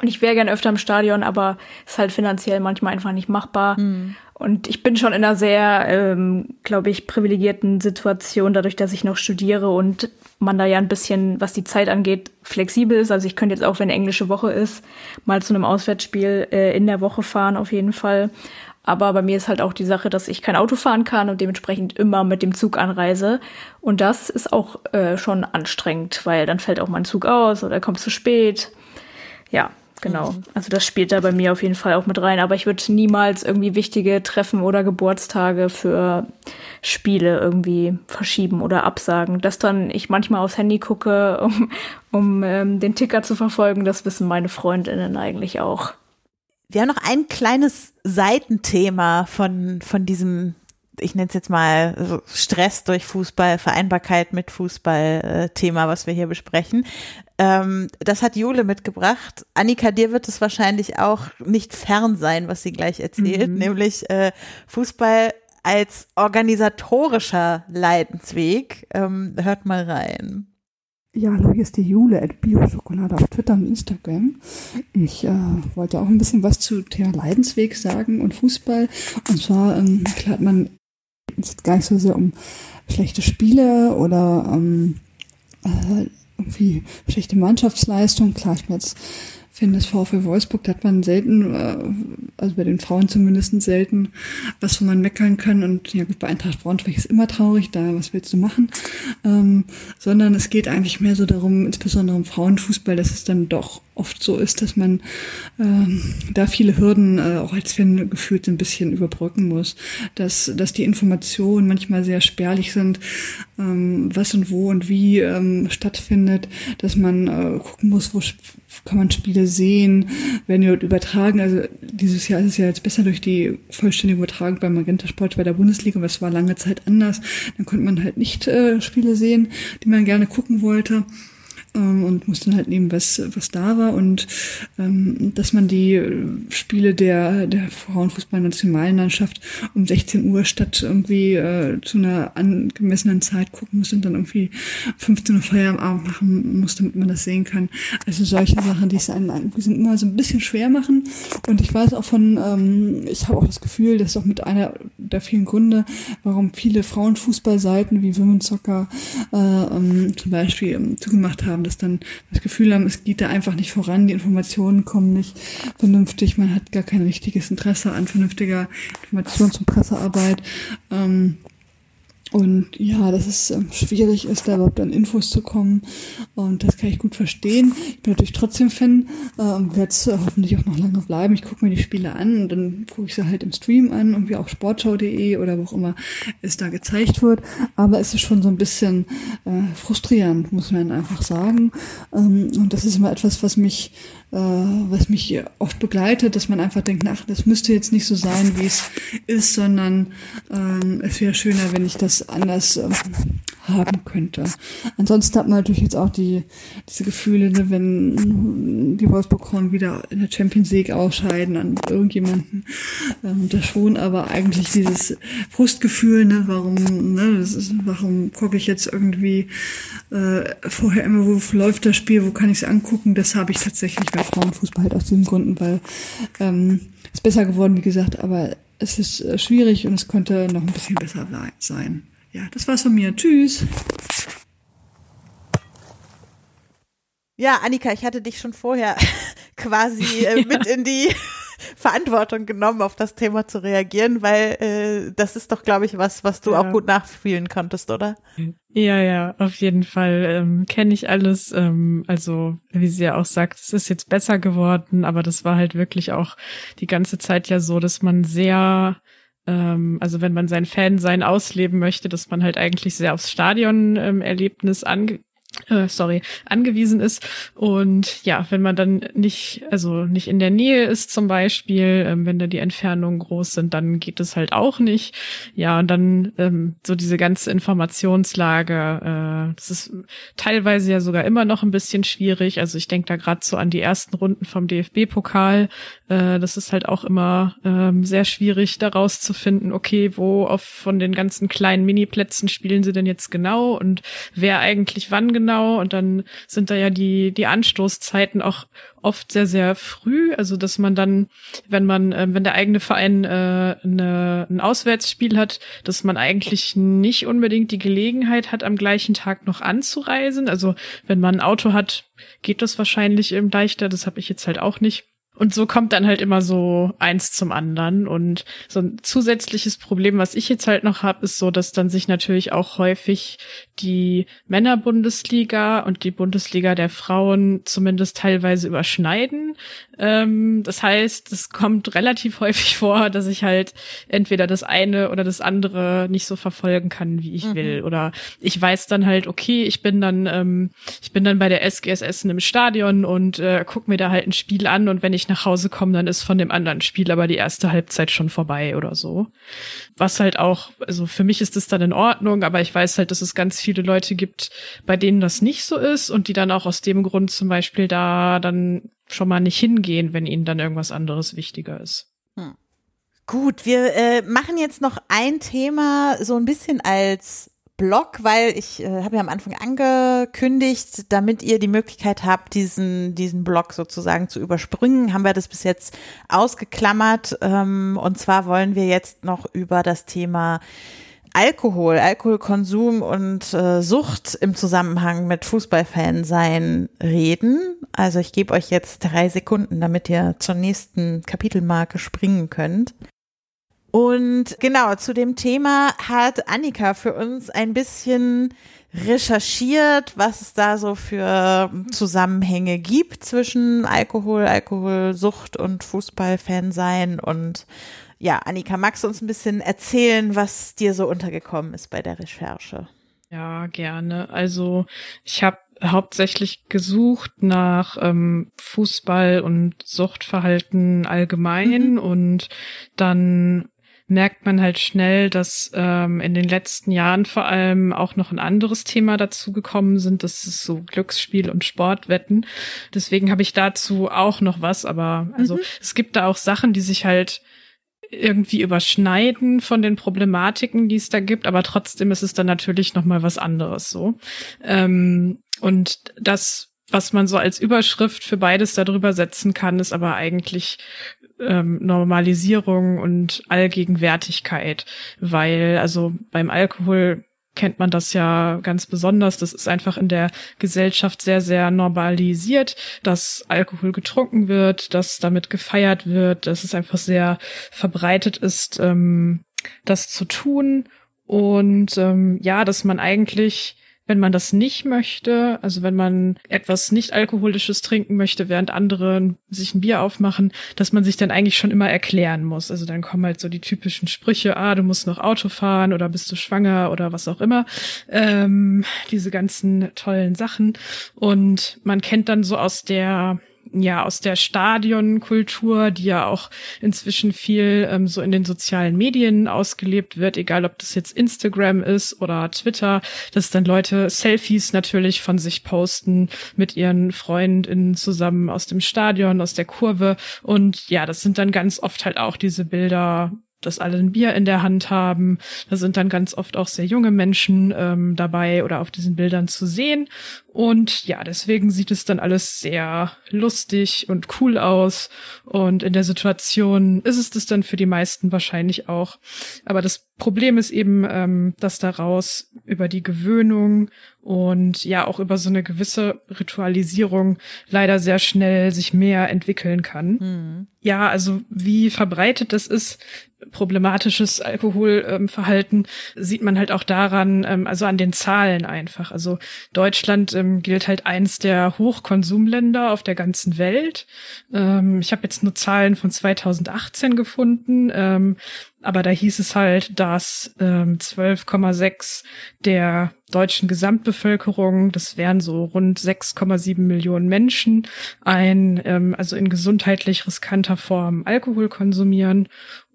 Und ich wäre gern öfter im Stadion, aber ist halt finanziell manchmal einfach nicht machbar. Mhm. Und ich bin schon in einer sehr, ähm, glaube ich, privilegierten Situation, dadurch, dass ich noch studiere und man da ja ein bisschen, was die Zeit angeht, flexibel ist. Also ich könnte jetzt auch, wenn englische Woche ist, mal zu einem Auswärtsspiel äh, in der Woche fahren, auf jeden Fall. Aber bei mir ist halt auch die Sache, dass ich kein Auto fahren kann und dementsprechend immer mit dem Zug anreise. Und das ist auch äh, schon anstrengend, weil dann fällt auch mein Zug aus oder kommt zu spät. Ja, Genau. Mhm. Also das spielt da bei mir auf jeden Fall auch mit rein. Aber ich würde niemals irgendwie wichtige Treffen oder Geburtstage für Spiele irgendwie verschieben oder absagen. Dass dann ich manchmal aufs Handy gucke, um, um ähm, den Ticker zu verfolgen, das wissen meine Freundinnen eigentlich auch. Wir haben noch ein kleines Seitenthema von, von diesem ich nenne es jetzt mal Stress durch Fußball, Vereinbarkeit mit Fußball äh, Thema, was wir hier besprechen. Ähm, das hat Jule mitgebracht. Annika, dir wird es wahrscheinlich auch nicht fern sein, was sie gleich erzählt, mhm. nämlich äh, Fußball als organisatorischer Leidensweg. Ähm, hört mal rein. Ja, hallo, hier ist die Jule at Bioschokolade auf Twitter und Instagram. Ich äh, wollte auch ein bisschen was zu Thema Leidensweg sagen und Fußball. Und zwar, ähm, klar hat man jetzt gar nicht so sehr um schlechte Spiele oder ähm, äh, irgendwie schlechte Mannschaftsleistung. Klar, ich meine, jetzt finde das VfL Wolfsburg, da hat man selten, äh, also bei den Frauen zumindest selten, was wo man meckern kann. Und ja gut, bei Eintracht Braunschweig ist immer traurig, da was willst du machen? Ähm, sondern es geht eigentlich mehr so darum, insbesondere im Frauenfußball, dass es dann doch oft so ist, dass man ähm, da viele Hürden äh, auch als Fan gefühlt ein bisschen überbrücken muss, dass, dass die Informationen manchmal sehr spärlich sind, ähm, was und wo und wie ähm, stattfindet, dass man äh, gucken muss, wo kann man Spiele sehen, werden dort übertragen. Also dieses Jahr ist es ja jetzt besser durch die vollständige Übertragung beim Magenta Sport bei der Bundesliga, aber es war lange Zeit anders. Dann konnte man halt nicht äh, Spiele sehen, die man gerne gucken wollte ähm, und musste dann halt nehmen, was, was da war und ähm, dass man die Spiele der, der Frauenfußballnationalmannschaft um 16 Uhr statt irgendwie äh, zu einer angemessenen Zeit gucken muss und dann irgendwie 15 Uhr Feierabend machen muss, damit man das sehen kann. Also solche Sachen, die es einem irgendwie sind immer so ein bisschen schwer machen und ich weiß auch von, ähm, ich habe auch das Gefühl, das ist auch mit einer der vielen Gründe, warum viele Frauenfußballseiten wie Women's Soccer äh, ähm, zum Beispiel ähm, zugemacht haben, haben, dass dann das Gefühl haben, es geht da einfach nicht voran, die Informationen kommen nicht vernünftig, man hat gar kein richtiges Interesse an vernünftiger Informations- und Pressearbeit. Ähm, und ja, dass es ähm, schwierig ist, da überhaupt an Infos zu kommen. Und das kann ich gut verstehen. Ich bin natürlich trotzdem Fan äh, und werde es äh, hoffentlich auch noch lange bleiben. Ich gucke mir die Spiele an und dann gucke ich sie halt im Stream an, irgendwie auf sportschau.de oder wo auch immer es da gezeigt wird. Aber es ist schon so ein bisschen äh, frustrierend, muss man einfach sagen. Ähm, und das ist immer etwas, was mich äh, was mich oft begleitet, dass man einfach denkt, ach, das müsste jetzt nicht so sein, wie es ist, sondern ähm, es wäre schöner, wenn ich das anders ähm, haben könnte. Ansonsten hat man natürlich jetzt auch die diese Gefühle, ne, wenn die Wolfsburg Horn wieder in der Champions League ausscheiden an irgendjemanden. Ähm, das schon, aber eigentlich dieses Frustgefühl, ne, warum, ne, das ist, warum gucke ich jetzt irgendwie äh, vorher immer, wo läuft das Spiel, wo kann ich es angucken, das habe ich tatsächlich bei Frauenfußball halt aus diesen Gründen, weil ähm, ist besser geworden, wie gesagt, aber es ist äh, schwierig und es könnte noch ein bisschen besser sein. Ja, das war's von mir. Tschüss. Ja, Annika, ich hatte dich schon vorher quasi äh, mit in die Verantwortung genommen, auf das Thema zu reagieren, weil äh, das ist doch, glaube ich, was, was du Ja. auch gut nachfühlen konntest, oder? Ja, ja, auf jeden Fall ähm, kenne ich alles. Ähm, also, wie sie ja auch sagt, es ist jetzt besser geworden, aber das war halt wirklich auch die ganze Zeit ja so, dass man sehr, ähm, also wenn man sein Fan-Sein ausleben möchte, dass man halt eigentlich sehr aufs Stadion-Erlebnis ange äh, sorry, angewiesen ist. Und ja, wenn man dann nicht, also nicht in der Nähe ist zum Beispiel, ähm, wenn da die Entfernungen groß sind, dann geht es halt auch nicht. Ja, und dann ähm, so diese ganze Informationslage, äh, das ist teilweise ja sogar immer noch ein bisschen schwierig. Also ich denke da gerade so an die ersten Runden vom DFB-Pokal. Äh, das ist halt auch immer ähm, sehr schwierig, daraus zu finden, okay, wo auf von den ganzen kleinen Miniplätzen spielen sie denn jetzt genau und wer eigentlich wann genau. Und dann sind da ja die, die Anstoßzeiten auch oft sehr, sehr früh. Also dass man dann, wenn man, äh, wenn der eigene Verein äh, eine, ein Auswärtsspiel hat, dass man eigentlich nicht unbedingt die Gelegenheit hat, am gleichen Tag noch anzureisen. Also wenn man ein Auto hat, geht das wahrscheinlich eben leichter. Das habe ich jetzt halt auch nicht. Und so kommt dann halt immer so eins zum anderen. Und so ein zusätzliches Problem, was ich jetzt halt noch habe, ist so, dass dann sich natürlich auch häufig die Männerbundesliga und die Bundesliga der Frauen zumindest teilweise überschneiden. Ähm, das heißt, es kommt relativ häufig vor, dass ich halt entweder das eine oder das andere nicht so verfolgen kann, wie ich Mhm. will. Oder ich weiß dann halt, okay, ich bin dann, ähm, ich bin dann bei der SGS Essen im Stadion und äh, guck mir da halt ein Spiel an und wenn ich nach Hause komme, dann ist von dem anderen Spiel aber die erste Halbzeit schon vorbei oder so. Was halt auch, also für mich ist das dann in Ordnung, aber ich weiß halt, dass es ganz viele Leute gibt, bei denen das nicht so ist und die dann auch aus dem Grund zum Beispiel da dann schon mal nicht hingehen, wenn ihnen dann irgendwas anderes wichtiger ist. Gut, wir äh, machen jetzt noch ein Thema so ein bisschen als Blog, weil ich äh, habe ja am Anfang angekündigt, damit ihr die Möglichkeit habt, diesen diesen Blog sozusagen zu überspringen, haben wir das bis jetzt ausgeklammert. Ähm, und zwar wollen wir jetzt noch über das Thema Alkohol, Alkoholkonsum und äh, Sucht im Zusammenhang mit Fußballfan sein reden. Also ich gebe euch jetzt drei Sekunden, damit ihr zur nächsten Kapitelmarke springen könnt. Und genau, zu dem Thema hat Annika für uns ein bisschen recherchiert, was es da so für Zusammenhänge gibt zwischen Alkohol, Alkoholsucht und Fußballfan sein. Und ja, Annika, magst du uns ein bisschen erzählen, was dir so untergekommen ist bei der Recherche? Ja, gerne. Also ich habe hauptsächlich gesucht nach ähm, Fußball und Suchtverhalten allgemein und dann merkt man halt schnell, dass ähm, in den letzten Jahren vor allem auch noch ein anderes Thema dazu gekommen sind. Das ist so Glücksspiel und Sportwetten. Deswegen habe ich dazu auch noch was, aber also Mhm. es gibt da auch Sachen, die sich halt irgendwie überschneiden von den Problematiken, die es da gibt, aber trotzdem ist es dann natürlich noch mal was anderes so. Ähm, und das, was man so als Überschrift für beides darüber setzen kann, ist aber eigentlich ähm, Normalisierung und Allgegenwärtigkeit, weil also beim Alkohol kennt man das ja ganz besonders. Das ist einfach in der Gesellschaft sehr, sehr normalisiert, dass Alkohol getrunken wird, dass damit gefeiert wird, dass es einfach sehr verbreitet ist, ähm, das zu tun. Und ähm, ja, dass man eigentlich wenn man das nicht möchte, also wenn man etwas nicht alkoholisches trinken möchte, während andere sich ein Bier aufmachen, dass man sich dann eigentlich schon immer erklären muss. Also dann kommen halt so die typischen Sprüche, ah, du musst noch Auto fahren oder bist du schwanger oder was auch immer. Ähm, diese ganzen tollen Sachen. Und man kennt dann so aus der ja aus der Stadionkultur, die ja auch inzwischen viel ähm, so in den sozialen Medien ausgelebt wird, egal ob das jetzt Instagram ist oder Twitter, dass dann Leute Selfies natürlich von sich posten mit ihren Freundinnen zusammen aus dem Stadion, aus der Kurve und ja, das sind dann ganz oft halt auch diese Bilder dass alle ein Bier in der Hand haben. Da sind dann ganz oft auch sehr junge Menschen ähm, dabei oder auf diesen Bildern zu sehen. Und ja, deswegen sieht es dann alles sehr lustig und cool aus. Und in der Situation ist es das dann für die meisten wahrscheinlich auch. Aber das Problem ist eben, ähm, dass daraus über die Gewöhnung und ja auch über so eine gewisse Ritualisierung leider sehr schnell sich mehr entwickeln kann. Mhm. Ja, also wie verbreitet das ist, problematisches Alkoholverhalten, ähm, sieht man halt auch daran, ähm, also an den Zahlen einfach. Also Deutschland ähm, gilt halt eins der Hochkonsumländer auf der ganzen Welt. Ähm, ich habe jetzt nur Zahlen von 2018 gefunden. Ähm, aber da hieß es halt, dass ähm, 12,6 der deutschen Gesamtbevölkerung, das wären so rund 6,7 Millionen Menschen, ein, ähm, also in gesundheitlich riskanter Form Alkohol konsumieren.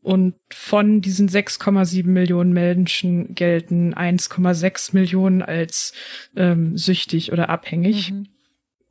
Und von diesen 6,7 Millionen Menschen gelten 1,6 Millionen als ähm, süchtig oder abhängig. Mhm.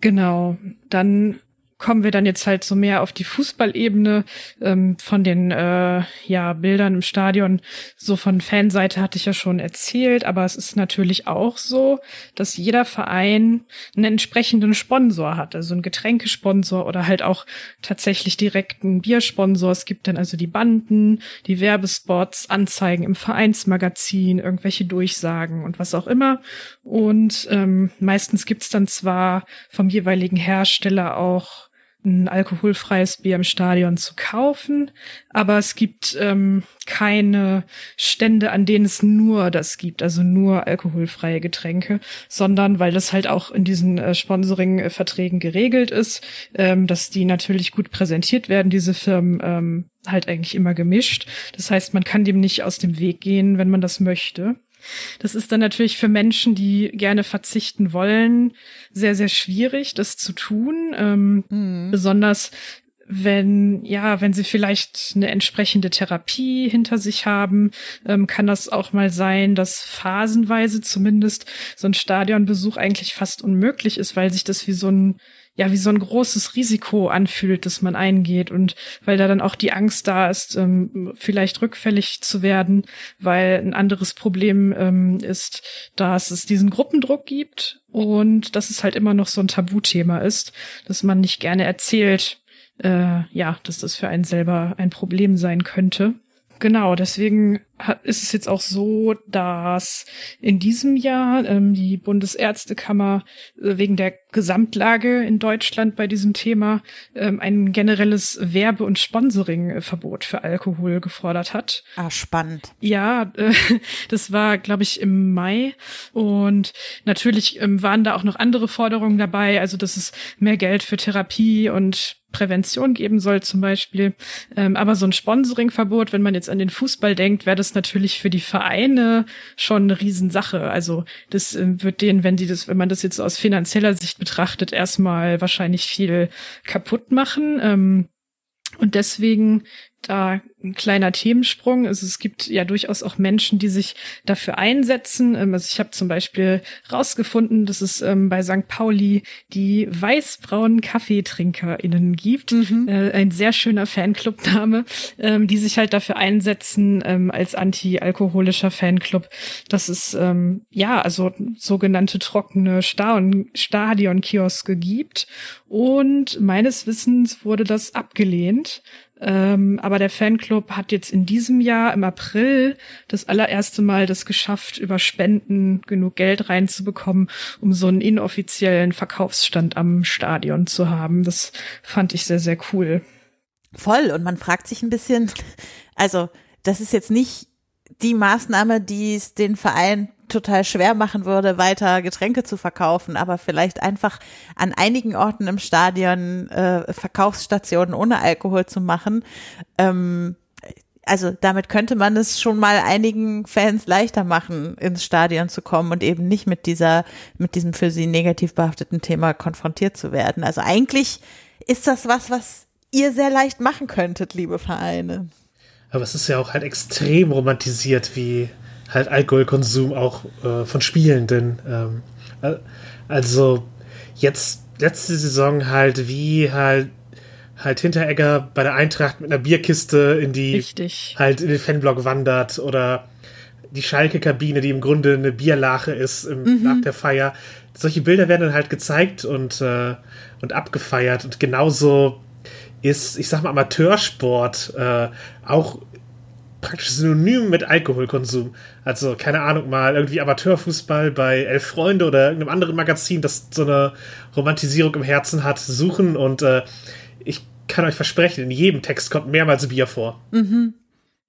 Genau. Dann kommen wir dann jetzt halt so mehr auf die Fußballebene ähm, von den äh, ja Bildern im Stadion. So von Fanseite hatte ich ja schon erzählt, aber es ist natürlich auch so, dass jeder Verein einen entsprechenden Sponsor hat, also einen Getränkesponsor oder halt auch tatsächlich direkt einen Biersponsor. Es gibt dann also die Banden, die Werbespots, Anzeigen im Vereinsmagazin, irgendwelche Durchsagen und was auch immer. Und ähm, meistens gibt's dann zwar vom jeweiligen Hersteller auch ein alkoholfreies Bier im Stadion zu kaufen, aber es gibt ähm, keine Stände, an denen es nur das gibt, also nur alkoholfreie Getränke, sondern weil das halt auch in diesen äh, Sponsoring-Verträgen geregelt ist, ähm, dass die natürlich gut präsentiert werden, diese Firmen ähm, halt eigentlich immer gemischt. Das heißt, man kann dem nicht aus dem Weg gehen, wenn man das möchte. Das ist dann natürlich für Menschen, die gerne verzichten wollen, sehr, sehr schwierig, das zu tun. Ähm, mhm. Besonders wenn, ja, wenn sie vielleicht eine entsprechende Therapie hinter sich haben, ähm, kann das auch mal sein, dass phasenweise zumindest so ein Stadionbesuch eigentlich fast unmöglich ist, weil sich das wie so ein ja wie so ein großes Risiko anfühlt, das man eingeht und weil da dann auch die Angst da ist, ähm, vielleicht rückfällig zu werden, weil ein anderes Problem ähm, ist, dass es diesen Gruppendruck gibt und dass es halt immer noch so ein Tabuthema ist, dass man nicht gerne erzählt, äh, ja, dass das für einen selber ein Problem sein könnte. Genau, deswegen ist es jetzt auch so, dass in diesem Jahr ähm, die Bundesärztekammer äh, wegen der Gesamtlage in Deutschland bei diesem Thema ähm, ein generelles Werbe- und Sponsoringverbot für Alkohol gefordert hat. Ah, spannend. Ja, äh, das war, glaube ich, im Mai. Und natürlich ähm, waren da auch noch andere Forderungen dabei, also dass es mehr Geld für Therapie und Prävention geben soll zum Beispiel. Ähm, aber so ein Sponsoringverbot, wenn man jetzt an den Fußball denkt, wäre das natürlich für die Vereine schon eine Riesensache. Also das äh, wird denen, wenn die das, wenn man das jetzt aus finanzieller Sicht betrachtet, erstmal wahrscheinlich viel kaputt machen. Ähm, und deswegen da ein kleiner Themensprung. Also es gibt ja durchaus auch Menschen, die sich dafür einsetzen. Ähm, also ich habe zum Beispiel rausgefunden, dass es ähm, bei St. Pauli die weißbraunen KaffeetrinkerInnen gibt. Mhm. Äh, ein sehr schöner Fanclub-Name, ähm, die sich halt dafür einsetzen ähm, als anti-alkoholischer Fanclub, dass es ähm, ja also sogenannte trockene Stadion-Kioske gibt. Und meines Wissens wurde das abgelehnt. Ähm, aber der Fanclub hat jetzt in diesem Jahr im April das allererste Mal das geschafft, über Spenden genug Geld reinzubekommen, um so einen inoffiziellen Verkaufsstand am Stadion zu haben. Das fand ich sehr, sehr cool. Voll. Und man fragt sich ein bisschen, also das ist jetzt nicht die Maßnahme, die es den Verein total schwer machen würde, weiter Getränke zu verkaufen, aber vielleicht einfach an einigen Orten im Stadion äh, Verkaufsstationen ohne Alkohol zu machen. Ähm, also damit könnte man es schon mal einigen Fans leichter machen, ins Stadion zu kommen und eben nicht mit dieser, mit diesem für sie negativ behafteten Thema konfrontiert zu werden. Also eigentlich ist das was, was ihr sehr leicht machen könntet, liebe Vereine. Aber es ist ja auch halt extrem romantisiert, wie halt Alkoholkonsum auch äh, von Spielenden. Ähm, also jetzt letzte Saison halt wie halt halt Hinteregger bei der Eintracht mit einer Bierkiste in die Richtig. halt in den Fanblock wandert oder die Schalke-Kabine, die im Grunde eine Bierlache ist im, Mhm. nach der Feier. Solche Bilder werden dann halt gezeigt und, äh, und abgefeiert. Und genauso ist, ich sag mal, Amateursport äh, auch praktisch synonym mit Alkoholkonsum. Also, keine Ahnung, mal irgendwie Amateurfußball bei Elf Freunde oder irgendeinem anderen Magazin, das so eine Romantisierung im Herzen hat, suchen und äh, ich kann euch versprechen, in jedem Text kommt mehrmals Bier vor. Mhm.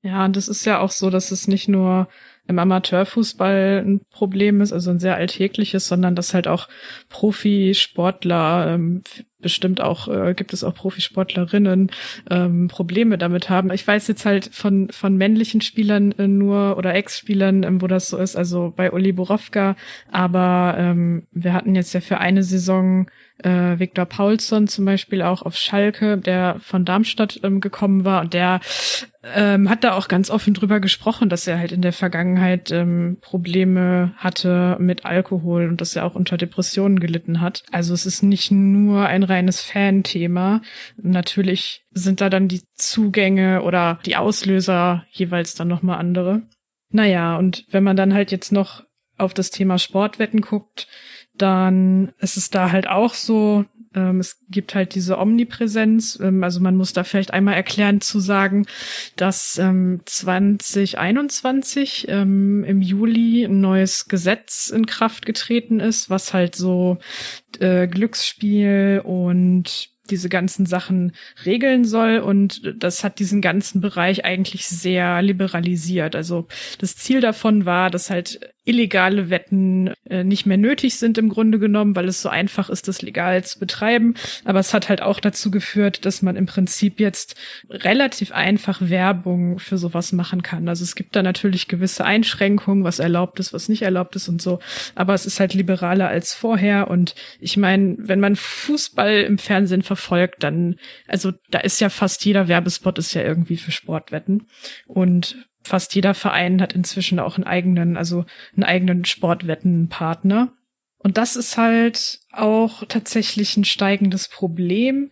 Ja, und das ist ja auch so, dass es nicht nur im Amateurfußball ein Problem ist, also ein sehr alltägliches, sondern dass halt auch Profisportler, ähm, bestimmt auch, äh, gibt es auch Profisportlerinnen, ähm, Probleme damit haben. Ich weiß jetzt halt von, von männlichen Spielern äh, nur oder Ex-Spielern, ähm, wo das so ist, also bei Uli Borowka, aber ähm, wir hatten jetzt ja für eine Saison äh, Viktor Paulsson zum Beispiel auch auf Schalke, der von Darmstadt ähm, gekommen war und der ähm, hat da auch ganz offen drüber gesprochen, dass er halt in der Vergangenheit ähm, Probleme hatte mit Alkohol und dass er auch unter Depressionen gelitten hat. Also es ist nicht nur ein reines Fan-Thema. Natürlich sind da dann die Zugänge oder die Auslöser jeweils dann nochmal andere. Naja, und wenn man dann halt jetzt noch auf das Thema Sportwetten guckt, dann ist es da halt auch so, ähm, es gibt halt diese Omnipräsenz. Ähm, also man muss da vielleicht einmal erklären zu sagen, dass ähm, 2021 ähm, im Juli ein neues Gesetz in Kraft getreten ist, was halt so äh, Glücksspiel und diese ganzen Sachen regeln soll und das hat diesen ganzen Bereich eigentlich sehr liberalisiert. Also das Ziel davon war, dass halt illegale Wetten äh, nicht mehr nötig sind im Grunde genommen, weil es so einfach ist, das legal zu betreiben. Aber es hat halt auch dazu geführt, dass man im Prinzip jetzt relativ einfach Werbung für sowas machen kann. Also es gibt da natürlich gewisse Einschränkungen, was erlaubt ist, was nicht erlaubt ist und so. Aber es ist halt liberaler als vorher. Und ich meine, wenn man Fußball im Fernsehen verfolgt, dann, also da ist ja fast jeder Werbespot ist ja irgendwie für Sportwetten. Und fast jeder Verein hat inzwischen auch einen eigenen, also einen eigenen Sportwettenpartner. Und das ist halt auch tatsächlich ein steigendes Problem.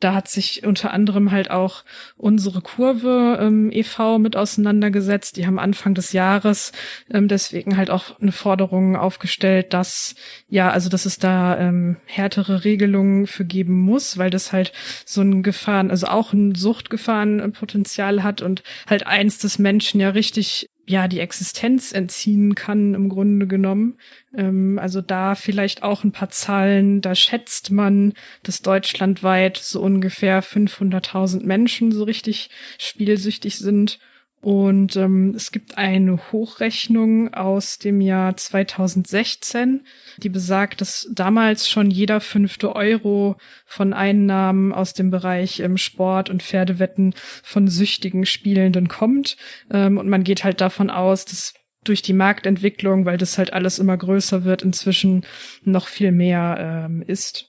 Da hat sich unter anderem halt auch unsere Kurve ähm, e.V. mit auseinandergesetzt. Die haben Anfang des Jahres ähm, deswegen halt auch eine Forderung aufgestellt, dass ja, also dass es da ähm, härtere Regelungen für geben muss, weil das halt so ein Gefahren, also auch ein Suchtgefahrenpotenzial hat und halt eins des Menschen ja richtig ja die Existenz entziehen kann im Grunde genommen. Ähm, also da vielleicht auch ein paar Zahlen. Da schätzt man, dass deutschlandweit so ungefähr 500.000 Menschen so richtig spielsüchtig sind. Und ähm, es gibt eine Hochrechnung aus dem Jahr 2016, die besagt, dass damals schon jeder fünfte Euro von Einnahmen aus dem Bereich ähm, Sport und Pferdewetten von süchtigen Spielenden kommt. Ähm, und man geht halt davon aus, dass durch die Marktentwicklung, weil das halt alles immer größer wird, inzwischen noch viel mehr ähm, ist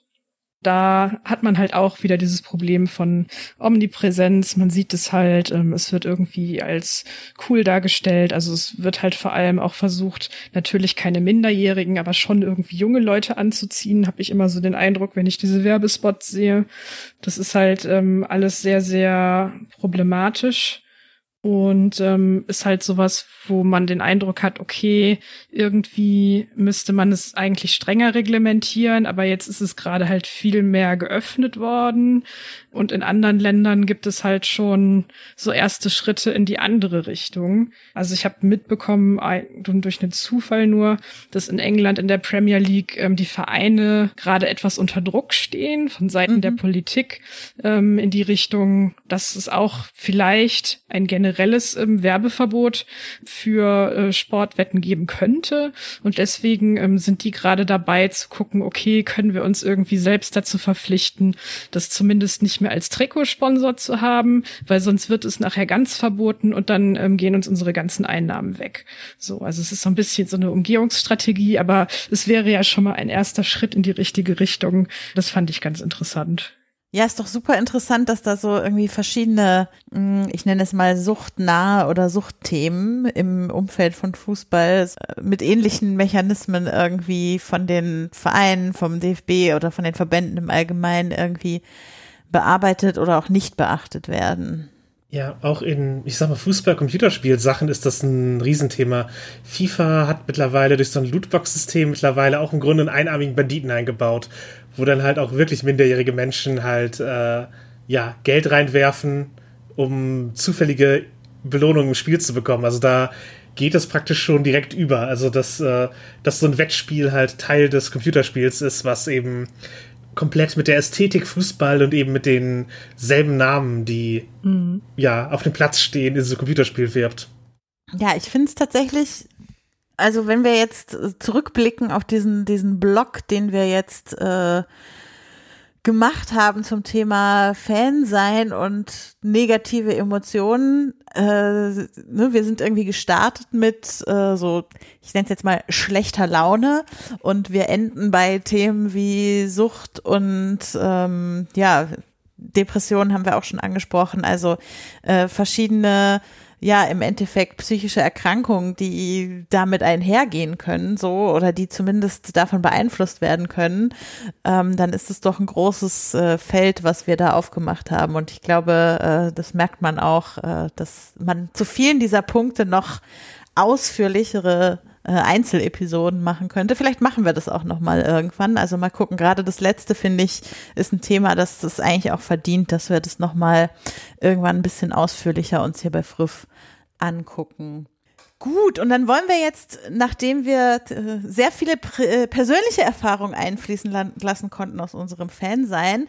da hat man halt auch wieder dieses Problem von Omnipräsenz. Man sieht es halt, ähm, es wird irgendwie als cool dargestellt. Also es wird halt vor allem auch versucht, natürlich keine Minderjährigen, aber schon irgendwie junge Leute anzuziehen, habe ich immer so den Eindruck, wenn ich diese Werbespots sehe. Das ist halt ähm, alles sehr, sehr problematisch. Und ähm, ist halt sowas, wo man den Eindruck hat, okay, irgendwie müsste man es eigentlich strenger reglementieren, aber jetzt ist es gerade halt viel mehr geöffnet worden. Und in anderen Ländern gibt es halt schon so erste Schritte in die andere Richtung. Also ich habe mitbekommen, durch einen Zufall nur, dass in England in der Premier League ähm, die Vereine gerade etwas unter Druck stehen von Seiten mhm. der Politik ähm, in die Richtung, dass es auch vielleicht ein generelles ähm, Werbeverbot für äh, Sportwetten geben könnte. Und deswegen ähm, sind die gerade dabei zu gucken, okay, können wir uns irgendwie selbst dazu verpflichten, dass zumindest nicht mehr als Trikotsponsor zu haben, weil sonst wird es nachher ganz verboten und dann ähm, gehen uns unsere ganzen Einnahmen weg. So, also es ist so ein bisschen so eine Umgehungsstrategie, aber es wäre ja schon mal ein erster Schritt in die richtige Richtung. Das fand ich ganz interessant. Ja, ist doch super interessant, dass da so irgendwie verschiedene, ich nenne es mal suchtnahe oder Suchtthemen im Umfeld von Fußball mit ähnlichen Mechanismen irgendwie von den Vereinen, vom DFB oder von den Verbänden im Allgemeinen irgendwie bearbeitet oder auch nicht beachtet werden. Ja, auch in, ich sag mal, Fußball-Computerspiel-Sachen ist das ein Riesenthema. FIFA hat mittlerweile durch so ein Lootbox-System mittlerweile auch im Grunde einen einarmigen Banditen eingebaut, wo dann halt auch wirklich minderjährige Menschen halt, äh, ja, Geld reinwerfen, um zufällige Belohnungen im Spiel zu bekommen. Also da geht es praktisch schon direkt über. Also dass, äh, dass so ein Wettspiel halt Teil des Computerspiels ist, was eben komplett mit der Ästhetik Fußball und eben mit denselben Namen, die mhm. ja auf dem Platz stehen, in diesem Computerspiel wirbt. Ja, ich finde es tatsächlich, also wenn wir jetzt zurückblicken auf diesen, diesen Blog, den wir jetzt äh, gemacht haben zum Thema Fan sein und negative Emotionen. Äh, ne, wir sind irgendwie gestartet mit äh, so, ich nenne es jetzt mal schlechter Laune und wir enden bei Themen wie Sucht und ähm, ja, Depressionen haben wir auch schon angesprochen. Also äh, verschiedene ja im Endeffekt psychische Erkrankungen, die damit einhergehen können, so oder die zumindest davon beeinflusst werden können, ähm, dann ist es doch ein großes äh, Feld, was wir da aufgemacht haben. Und ich glaube, äh, das merkt man auch, äh, dass man zu vielen dieser Punkte noch ausführlichere äh, Einzelepisoden machen könnte. Vielleicht machen wir das auch noch mal irgendwann. Also mal gucken. Gerade das letzte finde ich ist ein Thema, das das eigentlich auch verdient, dass wir das noch mal irgendwann ein bisschen ausführlicher uns hier bei Früff angucken. Gut, und dann wollen wir jetzt, nachdem wir äh, sehr viele äh, persönliche Erfahrungen einfließen lassen konnten aus unserem Fansein,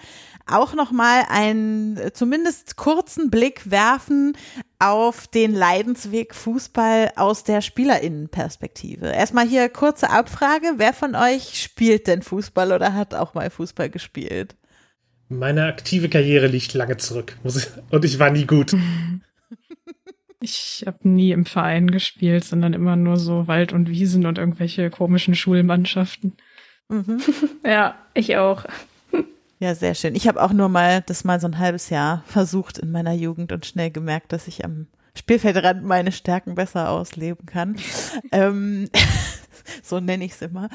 auch nochmal einen äh, zumindest kurzen Blick werfen auf den Leidensweg Fußball aus der Spielerinnenperspektive. Erstmal hier kurze Abfrage. Wer von euch spielt denn Fußball oder hat auch mal Fußball gespielt? Meine aktive Karriere liegt lange zurück und ich war nie gut. Ich habe nie im Verein gespielt, sondern immer nur so Wald und Wiesen und irgendwelche komischen Schulmannschaften. Mhm. ja, ich auch. Ja, sehr schön. Ich habe auch nur mal das mal so ein halbes Jahr versucht in meiner Jugend und schnell gemerkt, dass ich am Spielfeldrand meine Stärken besser ausleben kann. ähm, so nenne ich es immer.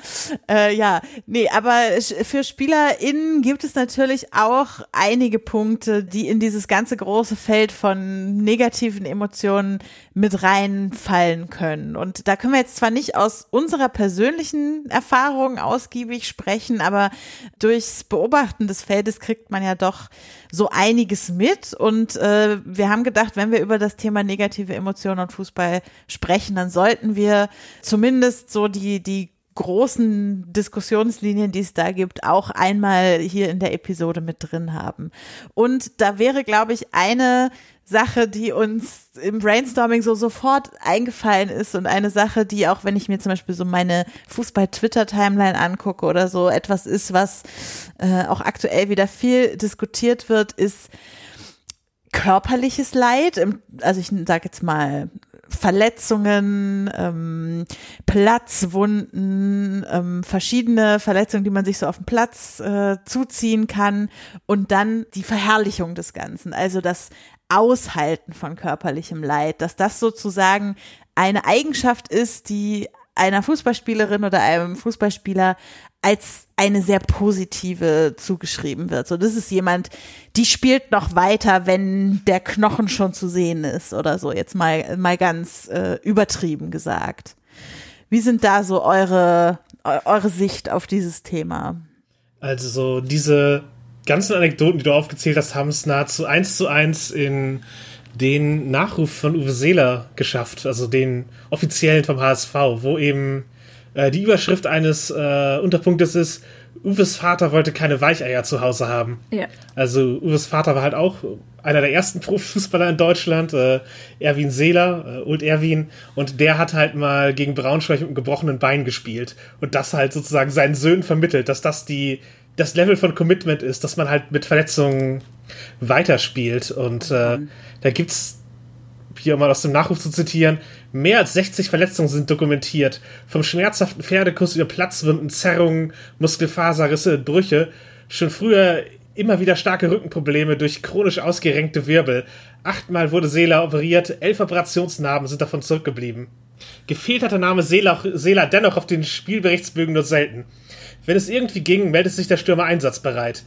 Äh, ja, nee, aber für SpielerInnen gibt es natürlich auch einige Punkte, die in dieses ganze große Feld von negativen Emotionen mit reinfallen können. Und da können wir jetzt zwar nicht aus unserer persönlichen Erfahrung ausgiebig sprechen, aber durchs Beobachten des Feldes kriegt man ja doch so einiges mit. Und äh, wir haben gedacht, wenn wir über das Thema negative Emotionen und Fußball sprechen, dann sollten wir zumindest so die, die großen Diskussionslinien, die es da gibt, auch einmal hier in der Episode mit drin haben. Und da wäre, glaube ich, eine Sache, die uns im Brainstorming so sofort eingefallen ist und eine Sache, die auch, wenn ich mir zum Beispiel so meine Fußball-Twitter-Timeline angucke oder so, etwas ist, was äh, auch aktuell wieder viel diskutiert wird, ist körperliches Leid. Also ich sage jetzt mal Verletzungen, ähm, Platzwunden, ähm, verschiedene Verletzungen, die man sich so auf dem Platz äh, zuziehen kann und dann die Verherrlichung des Ganzen. Also das Aushalten von körperlichem Leid, dass das sozusagen eine Eigenschaft ist, die einer Fußballspielerin oder einem Fußballspieler als eine sehr positive zugeschrieben wird. So, das ist jemand, die spielt noch weiter, wenn der Knochen schon zu sehen ist oder so. Jetzt mal, mal ganz äh, übertrieben gesagt. Wie sind da so eure, eure Sicht auf dieses Thema? Also so diese ganzen Anekdoten, die du aufgezählt hast, haben es nahezu eins zu eins in den Nachruf von Uwe Seeler geschafft, also den offiziellen vom HSV, wo eben äh, die Überschrift eines äh, Unterpunktes ist, Uwes Vater wollte keine Weicheier zu Hause haben. Ja. Also Uwes Vater war halt auch einer der ersten Profifußballer in Deutschland, äh, Erwin Seeler, äh, Old Erwin, und der hat halt mal gegen Braunschweig mit einem gebrochenen Bein gespielt und das halt sozusagen seinen Söhnen vermittelt, dass das die das Level von Commitment ist, dass man halt mit Verletzungen weiterspielt. Und äh, mhm. da gibt's, hier mal aus dem Nachruf zu zitieren, mehr als 60 Verletzungen sind dokumentiert. Vom schmerzhaften Pferdekuss über Platzwunden, Zerrungen, Muskelfaserrisse, Brüche. Schon früher immer wieder starke Rückenprobleme durch chronisch ausgerenkte Wirbel. Achtmal wurde Seela operiert, elf Operationsnarben sind davon zurückgeblieben. Gefehlt hat der Name Seela, Seela dennoch auf den Spielberichtsbögen nur selten. Wenn es irgendwie ging, meldet sich der Stürmer einsatzbereit.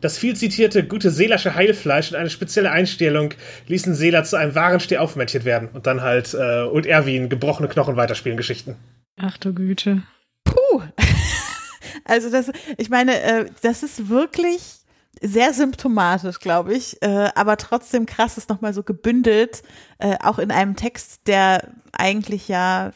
Das viel zitierte gute seelische Heilfleisch und eine spezielle Einstellung ließen Seeler zu einem wahren Stehaufmännchen werden. Und dann halt äh, und Erwin gebrochene Knochen weiterspielen Geschichten. Ach du Güte. Puh. Also das, ich meine, äh, das ist wirklich sehr symptomatisch, glaube ich, äh, aber trotzdem krass ist nochmal so gebündelt, äh, auch in einem Text, der eigentlich ja,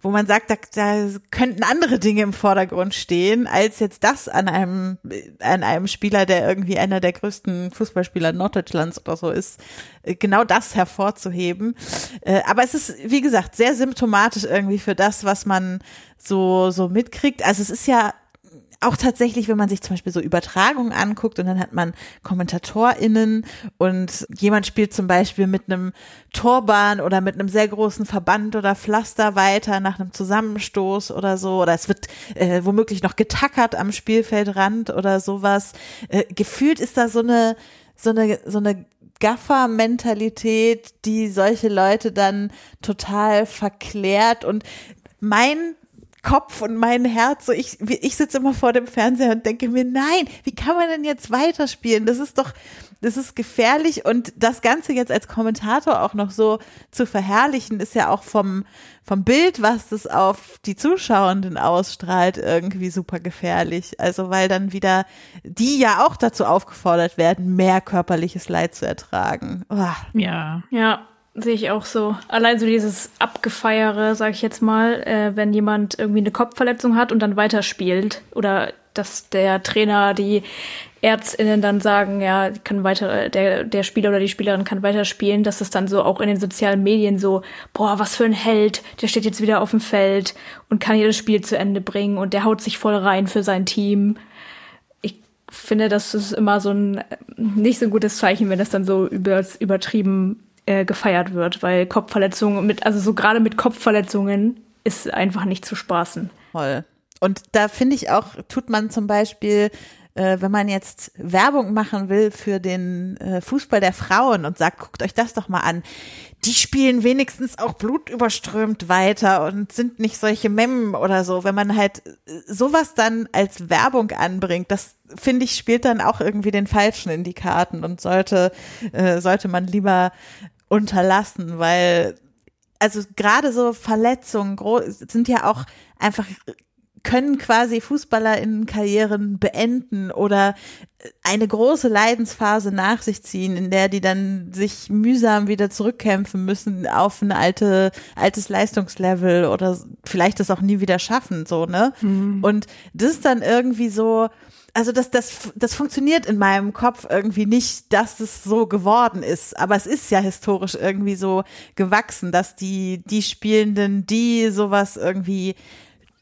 wo man sagt, da, da könnten andere Dinge im Vordergrund stehen, als jetzt das an einem, an einem Spieler, der irgendwie einer der größten Fußballspieler Norddeutschlands oder so ist, äh, genau das hervorzuheben. Äh, aber es ist, wie gesagt, sehr symptomatisch irgendwie für das, was man so, so mitkriegt. Also es ist ja auch tatsächlich, wenn man sich zum Beispiel so Übertragungen anguckt und dann hat man KommentatorInnen und jemand spielt zum Beispiel mit einem Torbahn oder mit einem sehr großen Verband oder Pflaster weiter nach einem Zusammenstoß oder so oder es wird äh, womöglich noch getackert am Spielfeldrand oder sowas. Äh, gefühlt ist da so eine, so eine, so eine Gaffer-Mentalität, die solche Leute dann total verklärt und mein Kopf und mein Herz. So ich, ich sitze immer vor dem Fernseher und denke mir, nein, wie kann man denn jetzt weiterspielen? Das ist doch, das ist gefährlich und das Ganze jetzt als Kommentator auch noch so zu verherrlichen, ist ja auch vom, vom Bild, was das auf die Zuschauenden ausstrahlt, irgendwie super gefährlich. Also weil dann wieder die ja auch dazu aufgefordert werden, mehr körperliches Leid zu ertragen. Oh. Ja. Ja, Sehe ich auch so. Allein so dieses Abgefeiere, sag ich jetzt mal, äh, wenn jemand irgendwie eine Kopfverletzung hat und dann weiterspielt. Oder dass der Trainer, die ÄrztInnen dann sagen, ja, kann weiter, der, der Spieler oder die Spielerin kann weiterspielen, dass es dann so auch in den sozialen Medien so, boah, was für ein Held, der steht jetzt wieder auf dem Feld und kann das Spiel zu Ende bringen und der haut sich voll rein für sein Team. Ich finde, das ist immer so ein nicht so gutes Zeichen, wenn das dann so über, übertrieben äh, gefeiert wird, weil Kopfverletzungen mit, also so gerade mit Kopfverletzungen ist einfach nicht zu spaßen. Toll. Und da finde ich auch, tut man zum Beispiel äh, wenn man jetzt Werbung machen will für den äh, Fußball der Frauen und sagt, guckt euch das doch mal an. Die spielen wenigstens auch blutüberströmt weiter und sind nicht solche Memmen oder so. Wenn man halt äh, sowas dann als Werbung anbringt, das finde ich spielt dann auch irgendwie den Falschen in die Karten und sollte, äh, sollte man lieber unterlassen, weil also gerade so Verletzungen sind ja auch einfach können quasi Fußballerinnen-Karrieren beenden oder eine große Leidensphase nach sich ziehen, in der die dann sich mühsam wieder zurückkämpfen müssen auf ein alte, altes Leistungslevel oder vielleicht das auch nie wieder schaffen, so, ne? Mhm. Und das ist dann irgendwie so, also das, das, das funktioniert in meinem Kopf irgendwie nicht, dass es so geworden ist. Aber es ist ja historisch irgendwie so gewachsen, dass die, die Spielenden, die sowas irgendwie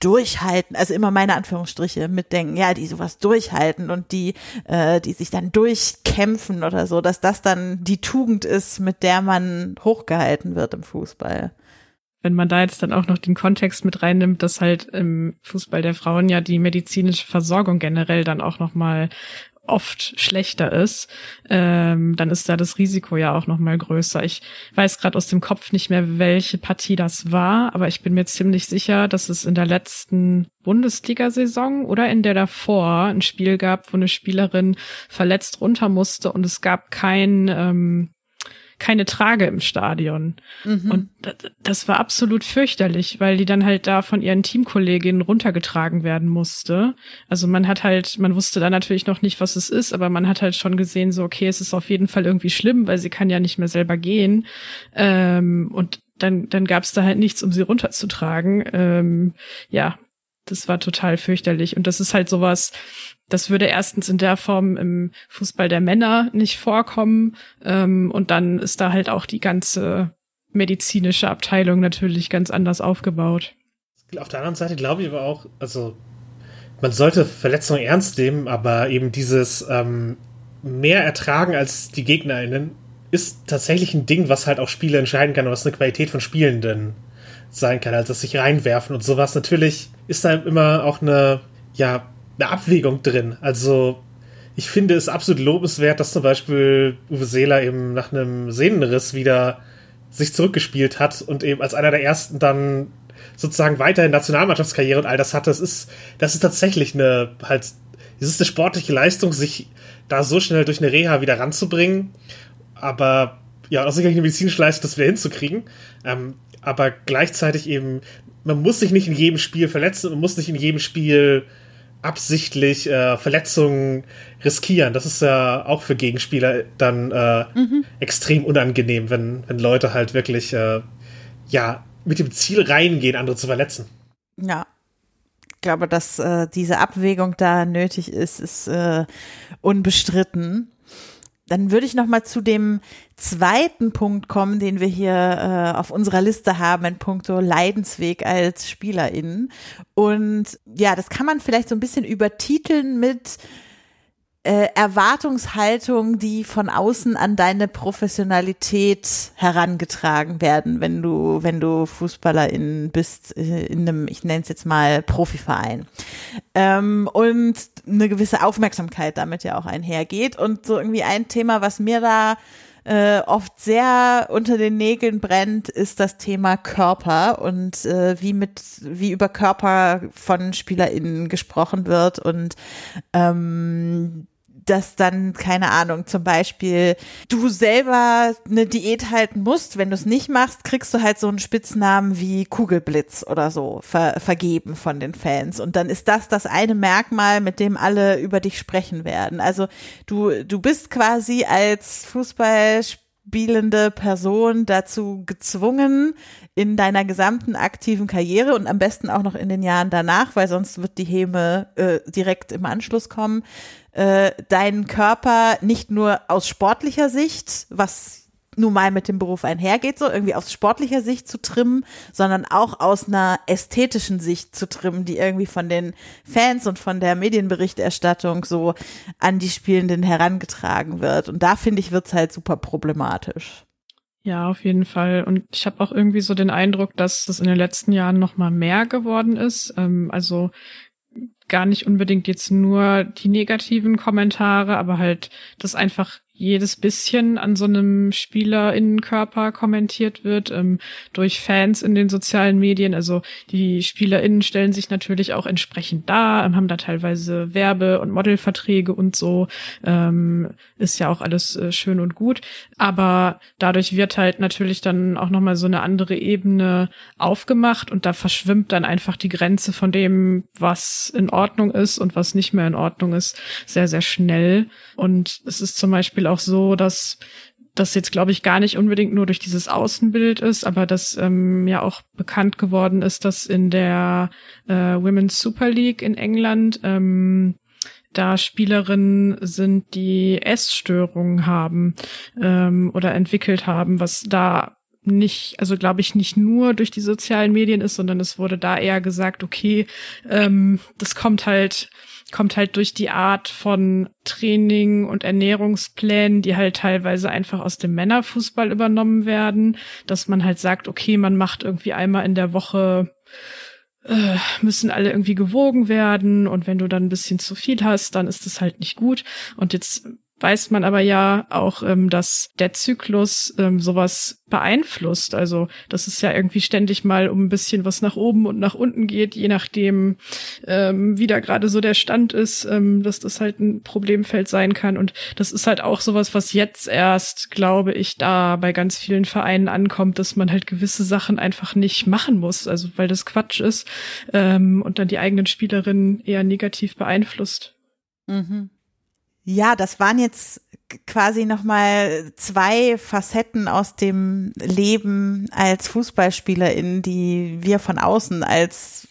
durchhalten, also immer meine Anführungsstriche mitdenken, ja, die sowas durchhalten und die, äh, die sich dann durchkämpfen oder so, dass das dann die Tugend ist, mit der man hochgehalten wird im Fußball wenn man da jetzt dann auch noch den Kontext mit reinnimmt, dass halt im Fußball der Frauen ja die medizinische Versorgung generell dann auch noch mal oft schlechter ist, ähm, dann ist da das Risiko ja auch noch mal größer. Ich weiß gerade aus dem Kopf nicht mehr, welche Partie das war, aber ich bin mir ziemlich sicher, dass es in der letzten Bundesliga-Saison oder in der davor ein Spiel gab, wo eine Spielerin verletzt runter musste und es gab kein ähm, keine Trage im Stadion. Mhm. Und das war absolut fürchterlich, weil die dann halt da von ihren Teamkolleginnen runtergetragen werden musste. Also man hat halt, man wusste da natürlich noch nicht, was es ist, aber man hat halt schon gesehen, so, okay, es ist auf jeden Fall irgendwie schlimm, weil sie kann ja nicht mehr selber gehen. Ähm, und dann, dann gab es da halt nichts, um sie runterzutragen. Ähm, ja, das war total fürchterlich. Und das ist halt sowas, das würde erstens in der Form im Fußball der Männer nicht vorkommen. Ähm, und dann ist da halt auch die ganze medizinische Abteilung natürlich ganz anders aufgebaut. Auf der anderen Seite glaube ich aber auch, also man sollte Verletzungen ernst nehmen, aber eben dieses ähm, mehr ertragen als die GegnerInnen ist tatsächlich ein Ding, was halt auch Spiele entscheiden kann, was eine Qualität von Spielenden sein kann, also sich reinwerfen und sowas. Natürlich ist da immer auch eine, ja, eine Abwägung drin. Also ich finde es absolut lobenswert, dass zum Beispiel Uwe Seeler eben nach einem Sehnenriss wieder sich zurückgespielt hat und eben als einer der ersten dann sozusagen weiterhin Nationalmannschaftskarriere und all das hatte. Das ist, das ist tatsächlich eine halt, es ist eine sportliche Leistung, sich da so schnell durch eine Reha wieder ranzubringen. Aber ja, auch sicherlich eine medizinische Leistung, das wieder hinzukriegen. Ähm, aber gleichzeitig eben, man muss sich nicht in jedem Spiel verletzen, man muss nicht in jedem Spiel absichtlich äh, Verletzungen riskieren. Das ist ja auch für Gegenspieler dann äh, mhm. extrem unangenehm, wenn, wenn Leute halt wirklich äh, ja mit dem Ziel reingehen, andere zu verletzen. Ja. Ich glaube, dass äh, diese Abwägung da nötig ist, ist äh, unbestritten. Dann würde ich noch mal zu dem zweiten Punkt kommen, den wir hier äh, auf unserer Liste haben, in puncto Leidensweg als SpielerInnen. Und ja, das kann man vielleicht so ein bisschen übertiteln mit äh, Erwartungshaltung, die von außen an deine Professionalität herangetragen werden, wenn du, wenn du Fußballerin bist äh, in einem, ich nenne es jetzt mal Profiverein. Ähm, und eine gewisse Aufmerksamkeit damit ja auch einhergeht. Und so irgendwie ein Thema, was mir da äh, oft sehr unter den Nägeln brennt, ist das Thema Körper und äh, wie mit wie über Körper von SpielerInnen gesprochen wird und ähm, dass dann, keine Ahnung, zum Beispiel du selber eine Diät halten musst. Wenn du es nicht machst, kriegst du halt so einen Spitznamen wie Kugelblitz oder so ver vergeben von den Fans. Und dann ist das das eine Merkmal, mit dem alle über dich sprechen werden. Also du, du bist quasi als Fußballspieler spielende Person dazu gezwungen, in deiner gesamten aktiven Karriere und am besten auch noch in den Jahren danach, weil sonst wird die Häme äh, direkt im Anschluss kommen, äh, deinen Körper nicht nur aus sportlicher Sicht, was nun mal mit dem Beruf einhergeht, so irgendwie aus sportlicher Sicht zu trimmen, sondern auch aus einer ästhetischen Sicht zu trimmen, die irgendwie von den Fans und von der Medienberichterstattung so an die Spielenden herangetragen wird. Und da finde ich, wird's halt super problematisch. Ja, auf jeden Fall. Und ich habe auch irgendwie so den Eindruck, dass das in den letzten Jahren noch mal mehr geworden ist. Ähm, also gar nicht unbedingt jetzt nur die negativen Kommentare, aber halt das einfach jedes bisschen an so einem SpielerInnenkörper kommentiert wird, ähm, durch Fans in den sozialen Medien. Also die SpielerInnen stellen sich natürlich auch entsprechend dar, ähm, haben da teilweise Werbe- und Modelverträge und so. Ähm, ist ja auch alles äh, schön und gut. Aber dadurch wird halt natürlich dann auch nochmal so eine andere Ebene aufgemacht und da verschwimmt dann einfach die Grenze von dem, was in Ordnung ist und was nicht mehr in Ordnung ist, sehr, sehr schnell. Und es ist zum Beispiel auch so, dass das jetzt, glaube ich, gar nicht unbedingt nur durch dieses Außenbild ist, aber dass ähm, ja auch bekannt geworden ist, dass in der äh, Women's Super League in England ähm, da Spielerinnen sind, die Essstörungen haben ähm, oder entwickelt haben, was da nicht, also glaube ich, nicht nur durch die sozialen Medien ist, sondern es wurde da eher gesagt, okay, ähm, das kommt halt kommt halt durch die Art von Training und Ernährungsplänen, die halt teilweise einfach aus dem Männerfußball übernommen werden, dass man halt sagt, okay, man macht irgendwie einmal in der Woche äh, müssen alle irgendwie gewogen werden und wenn du dann ein bisschen zu viel hast, dann ist das halt nicht gut. Und jetzt weiß man aber ja auch, ähm, dass der Zyklus ähm, sowas beeinflusst. Also, dass es ja irgendwie ständig mal um ein bisschen was nach oben und nach unten geht, je nachdem, ähm, wie da gerade so der Stand ist, ähm, dass das halt ein Problemfeld sein kann. Und das ist halt auch sowas, was jetzt erst, glaube ich, da bei ganz vielen Vereinen ankommt, dass man halt gewisse Sachen einfach nicht machen muss. Also, weil das Quatsch ist ähm, und dann die eigenen Spielerinnen eher negativ beeinflusst. Mhm. Ja, das waren jetzt quasi nochmal zwei Facetten aus dem Leben als Fußballspielerin, die wir von außen als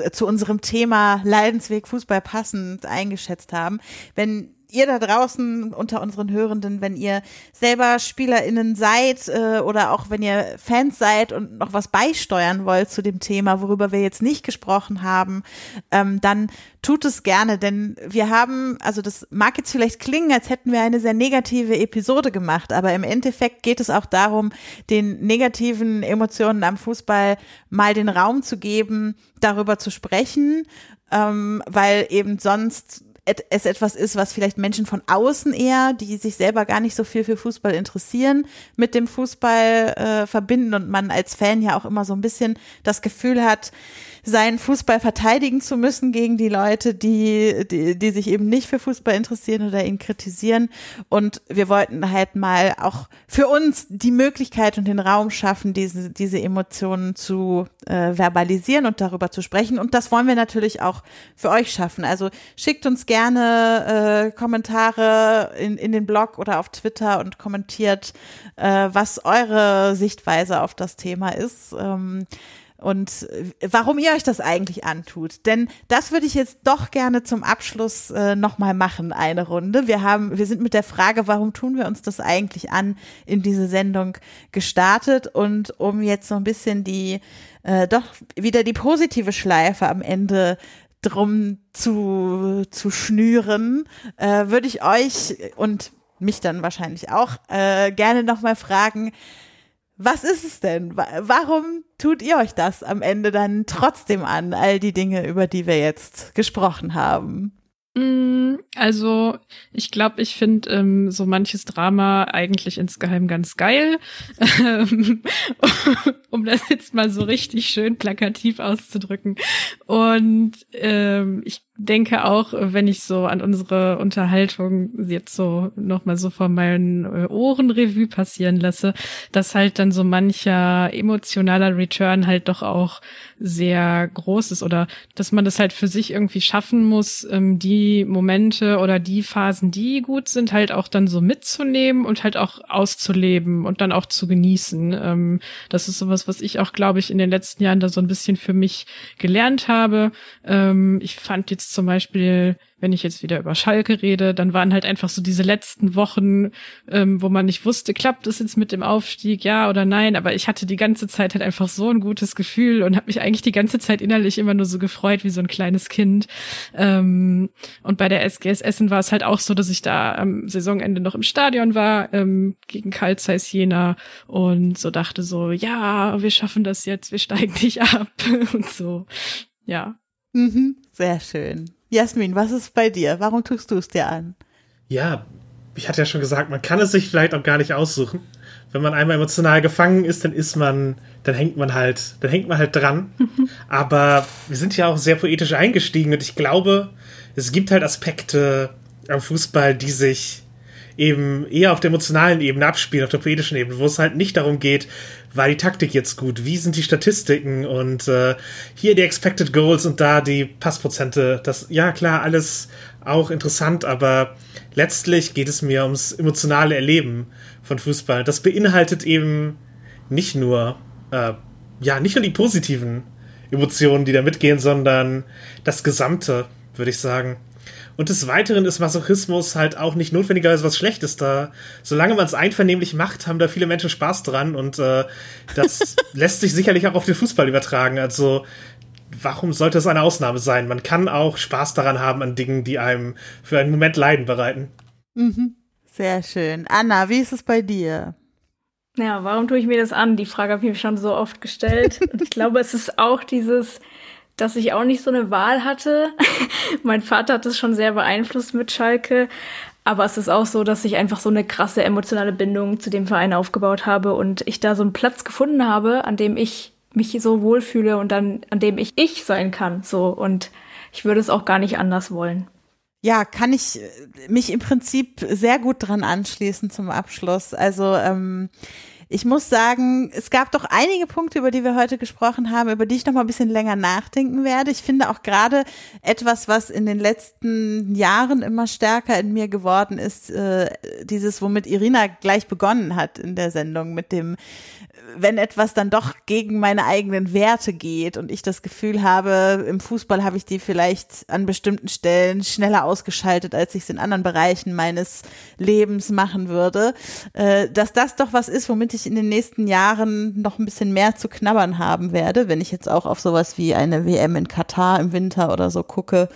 äh, zu unserem Thema Leidensweg Fußball passend eingeschätzt haben. Wenn ihr da draußen unter unseren Hörenden, wenn ihr selber SpielerInnen seid äh, oder auch wenn ihr Fans seid und noch was beisteuern wollt zu dem Thema, worüber wir jetzt nicht gesprochen haben, ähm, dann tut es gerne, denn wir haben, also das mag jetzt vielleicht klingen, als hätten wir eine sehr negative Episode gemacht, aber im Endeffekt geht es auch darum, den negativen Emotionen am Fußball mal den Raum zu geben, darüber zu sprechen, ähm, weil eben sonst es etwas ist, was vielleicht Menschen von außen eher, die sich selber gar nicht so viel für Fußball interessieren, mit dem Fußball äh, verbinden und man als Fan ja auch immer so ein bisschen das Gefühl hat, sein, Fußball verteidigen zu müssen gegen die Leute, die, die, die sich eben nicht für Fußball interessieren oder ihn kritisieren. Und wir wollten halt mal auch für uns die Möglichkeit und den Raum schaffen, diese, diese Emotionen zu äh, verbalisieren und darüber zu sprechen. Und das wollen wir natürlich auch für euch schaffen. Also schickt uns gerne äh, Kommentare in, in den Blog oder auf Twitter und kommentiert, äh, was eure Sichtweise auf das Thema ist. Ähm, und warum ihr euch das eigentlich antut. Denn das würde ich jetzt doch gerne zum Abschluss äh, nochmal machen, eine Runde. Wir haben, wir sind mit der Frage, warum tun wir uns das eigentlich an, in diese Sendung gestartet und um jetzt so ein bisschen die, äh, doch wieder die positive Schleife am Ende drum zu, zu schnüren, äh, würde ich euch und mich dann wahrscheinlich auch äh, gerne nochmal fragen, was ist es denn? Warum tut ihr euch das am Ende dann trotzdem an, all die Dinge, über die wir jetzt gesprochen haben? Mm, also, ich glaube, ich finde ähm, so manches Drama eigentlich insgeheim ganz geil. um das jetzt mal so richtig schön plakativ auszudrücken. Und ähm, ich denke auch, wenn ich so an unsere Unterhaltung jetzt so nochmal so vor meinen äh, Ohren Revue passieren lasse, dass halt dann so mancher emotionaler Return halt doch auch sehr groß ist oder dass man das halt für sich irgendwie schaffen muss, ähm, die Momente oder die Phasen, die gut sind, halt auch dann so mitzunehmen und halt auch auszuleben und dann auch zu genießen. Ähm, das ist sowas, was ich auch, glaube ich, in den letzten Jahren da so ein bisschen für mich gelernt habe. Ähm, ich fand jetzt zum Beispiel wenn ich jetzt wieder über Schalke rede, dann waren halt einfach so diese letzten Wochen, ähm, wo man nicht wusste, klappt es jetzt mit dem Aufstieg, ja oder nein. Aber ich hatte die ganze Zeit halt einfach so ein gutes Gefühl und habe mich eigentlich die ganze Zeit innerlich immer nur so gefreut wie so ein kleines Kind. Ähm, und bei der SGS Essen war es halt auch so, dass ich da am Saisonende noch im Stadion war ähm, gegen Karl Zeiss Jena und so dachte so, ja, wir schaffen das jetzt, wir steigen nicht ab und so. Ja. Mhm, sehr schön. Jasmin, was ist bei dir? Warum tust du es dir an? Ja, ich hatte ja schon gesagt, man kann es sich vielleicht auch gar nicht aussuchen. Wenn man einmal emotional gefangen ist, dann ist man, dann hängt man halt, dann hängt man halt dran. Aber wir sind ja auch sehr poetisch eingestiegen und ich glaube, es gibt halt Aspekte am Fußball, die sich eben eher auf der emotionalen Ebene abspielen, auf der poetischen Ebene, wo es halt nicht darum geht, war die Taktik jetzt gut, wie sind die Statistiken und äh, hier die Expected Goals und da die Passprozente. Das, ja klar, alles auch interessant, aber letztlich geht es mir ums emotionale Erleben von Fußball. Das beinhaltet eben nicht nur, äh, ja, nicht nur die positiven Emotionen, die da mitgehen, sondern das Gesamte, würde ich sagen. Und des Weiteren ist Masochismus halt auch nicht notwendigerweise was Schlechtes da. Solange man es einvernehmlich macht, haben da viele Menschen Spaß dran und äh, das lässt sich sicherlich auch auf den Fußball übertragen. Also warum sollte es eine Ausnahme sein? Man kann auch Spaß daran haben an Dingen, die einem für einen Moment Leiden bereiten. Mhm. Sehr schön. Anna, wie ist es bei dir? Ja, warum tue ich mir das an? Die Frage habe ich mir schon so oft gestellt. Und ich glaube, es ist auch dieses, dass ich auch nicht so eine Wahl hatte. mein Vater hat es schon sehr beeinflusst mit Schalke. Aber es ist auch so, dass ich einfach so eine krasse emotionale Bindung zu dem Verein aufgebaut habe und ich da so einen Platz gefunden habe, an dem ich mich so wohlfühle und dann, an dem ich ich sein kann. So. Und ich würde es auch gar nicht anders wollen. Ja, kann ich mich im Prinzip sehr gut dran anschließen zum Abschluss. Also, ähm, ich muss sagen, es gab doch einige Punkte, über die wir heute gesprochen haben, über die ich noch mal ein bisschen länger nachdenken werde. Ich finde auch gerade etwas, was in den letzten Jahren immer stärker in mir geworden ist, äh, dieses, womit Irina gleich begonnen hat in der Sendung, mit dem wenn etwas dann doch gegen meine eigenen Werte geht und ich das Gefühl habe, im Fußball habe ich die vielleicht an bestimmten Stellen schneller ausgeschaltet, als ich es in anderen Bereichen meines Lebens machen würde, äh, dass das doch was ist, womit ich in den nächsten Jahren noch ein bisschen mehr zu knabbern haben werde, wenn ich jetzt auch auf sowas wie eine WM in Katar im Winter oder so gucke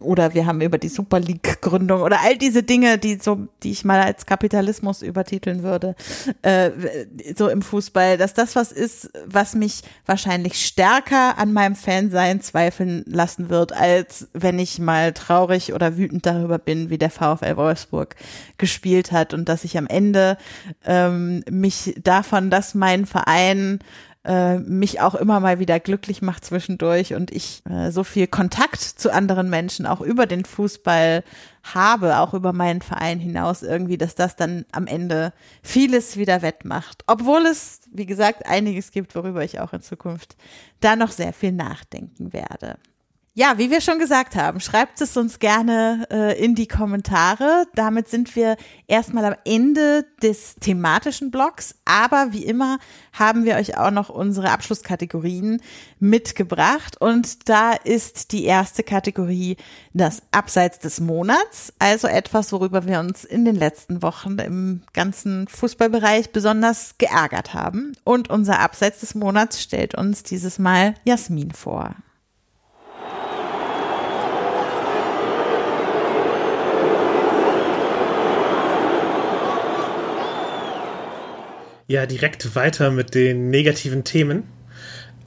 oder wir haben über die Super League Gründung oder all diese Dinge, die so, die ich mal als Kapitalismus übertiteln würde, äh, so im Fußball dass das was ist, was mich wahrscheinlich stärker an meinem Fansein zweifeln lassen wird, als wenn ich mal traurig oder wütend darüber bin, wie der VfL Wolfsburg gespielt hat und dass ich am Ende ähm, mich davon, dass mein Verein äh, mich auch immer mal wieder glücklich macht zwischendurch und ich äh, so viel Kontakt zu anderen Menschen auch über den Fußball habe, auch über meinen Verein hinaus irgendwie, dass das dann am Ende vieles wieder wettmacht. Obwohl es, wie gesagt, einiges gibt, worüber ich auch in Zukunft da noch sehr viel nachdenken werde. Ja, wie wir schon gesagt haben, schreibt es uns gerne äh, in die Kommentare. Damit sind wir erstmal am Ende des thematischen Blogs. Aber wie immer haben wir euch auch noch unsere Abschlusskategorien mitgebracht. Und da ist die erste Kategorie das Abseits des Monats. Also etwas, worüber wir uns in den letzten Wochen im ganzen Fußballbereich besonders geärgert haben. Und unser Abseits des Monats stellt uns dieses Mal Jasmin vor. Ja direkt weiter mit den negativen Themen.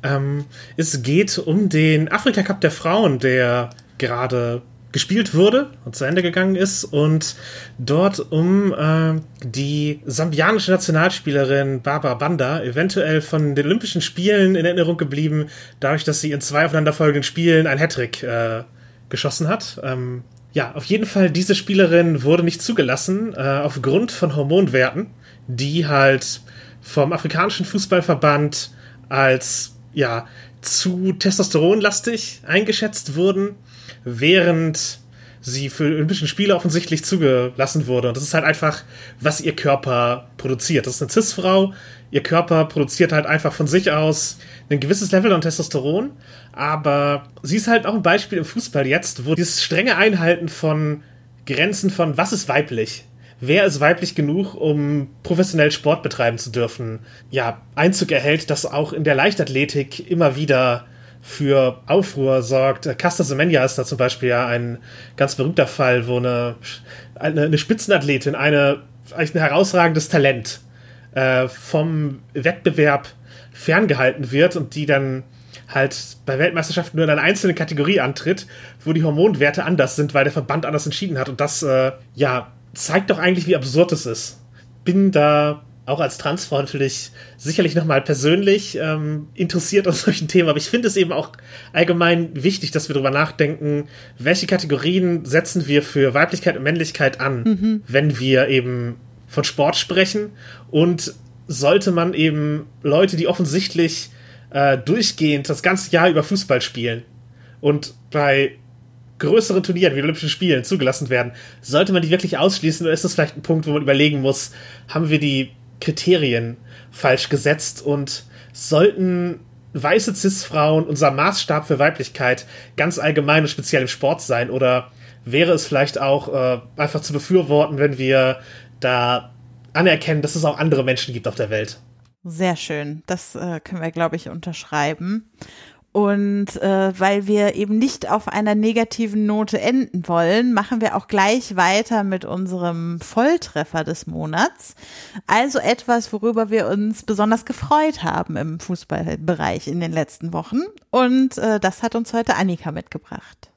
Ähm, es geht um den Afrika Cup der Frauen, der gerade gespielt wurde und zu Ende gegangen ist und dort um äh, die sambianische Nationalspielerin Baba Banda, eventuell von den Olympischen Spielen in Erinnerung geblieben, dadurch, dass sie in zwei aufeinanderfolgenden Spielen ein Hattrick äh, geschossen hat. Ähm, ja, auf jeden Fall, diese Spielerin wurde nicht zugelassen äh, aufgrund von Hormonwerten, die halt vom afrikanischen Fußballverband als ja zu testosteronlastig eingeschätzt wurden, während sie für Olympischen Spiele offensichtlich zugelassen wurde. Und das ist halt einfach, was ihr Körper produziert. Das ist eine Cis-Frau. Ihr Körper produziert halt einfach von sich aus ein gewisses Level an Testosteron. Aber sie ist halt auch ein Beispiel im Fußball jetzt, wo dieses strenge Einhalten von Grenzen von was ist weiblich wer ist weiblich genug, um professionell Sport betreiben zu dürfen, ja, Einzug erhält, das auch in der Leichtathletik immer wieder für Aufruhr sorgt. Casta Semenya ist da zum Beispiel ja ein ganz berühmter Fall, wo eine, eine, eine Spitzenathletin, eine, ein herausragendes Talent äh, vom Wettbewerb ferngehalten wird und die dann halt bei Weltmeisterschaften nur in einer einzelnen Kategorie antritt, wo die Hormonwerte anders sind, weil der Verband anders entschieden hat. Und das, äh, ja, zeigt doch eigentlich, wie absurd es ist. Bin da auch als Transfrau natürlich sicherlich nochmal persönlich ähm, interessiert an solchen Themen, aber ich finde es eben auch allgemein wichtig, dass wir darüber nachdenken, welche Kategorien setzen wir für Weiblichkeit und Männlichkeit an, mhm. wenn wir eben von Sport sprechen und sollte man eben Leute, die offensichtlich äh, durchgehend das ganze Jahr über Fußball spielen und bei größeren Turnieren wie Olympischen Spielen zugelassen werden, sollte man die wirklich ausschließen oder ist das vielleicht ein Punkt, wo man überlegen muss, haben wir die Kriterien falsch gesetzt und sollten weiße Cis-Frauen unser Maßstab für Weiblichkeit ganz allgemein und speziell im Sport sein oder wäre es vielleicht auch äh, einfach zu befürworten, wenn wir da anerkennen, dass es auch andere Menschen gibt auf der Welt? Sehr schön. Das äh, können wir, glaube ich, unterschreiben. Und äh, weil wir eben nicht auf einer negativen Note enden wollen, machen wir auch gleich weiter mit unserem Volltreffer des Monats. Also etwas, worüber wir uns besonders gefreut haben im Fußballbereich in den letzten Wochen. Und äh, das hat uns heute Annika mitgebracht.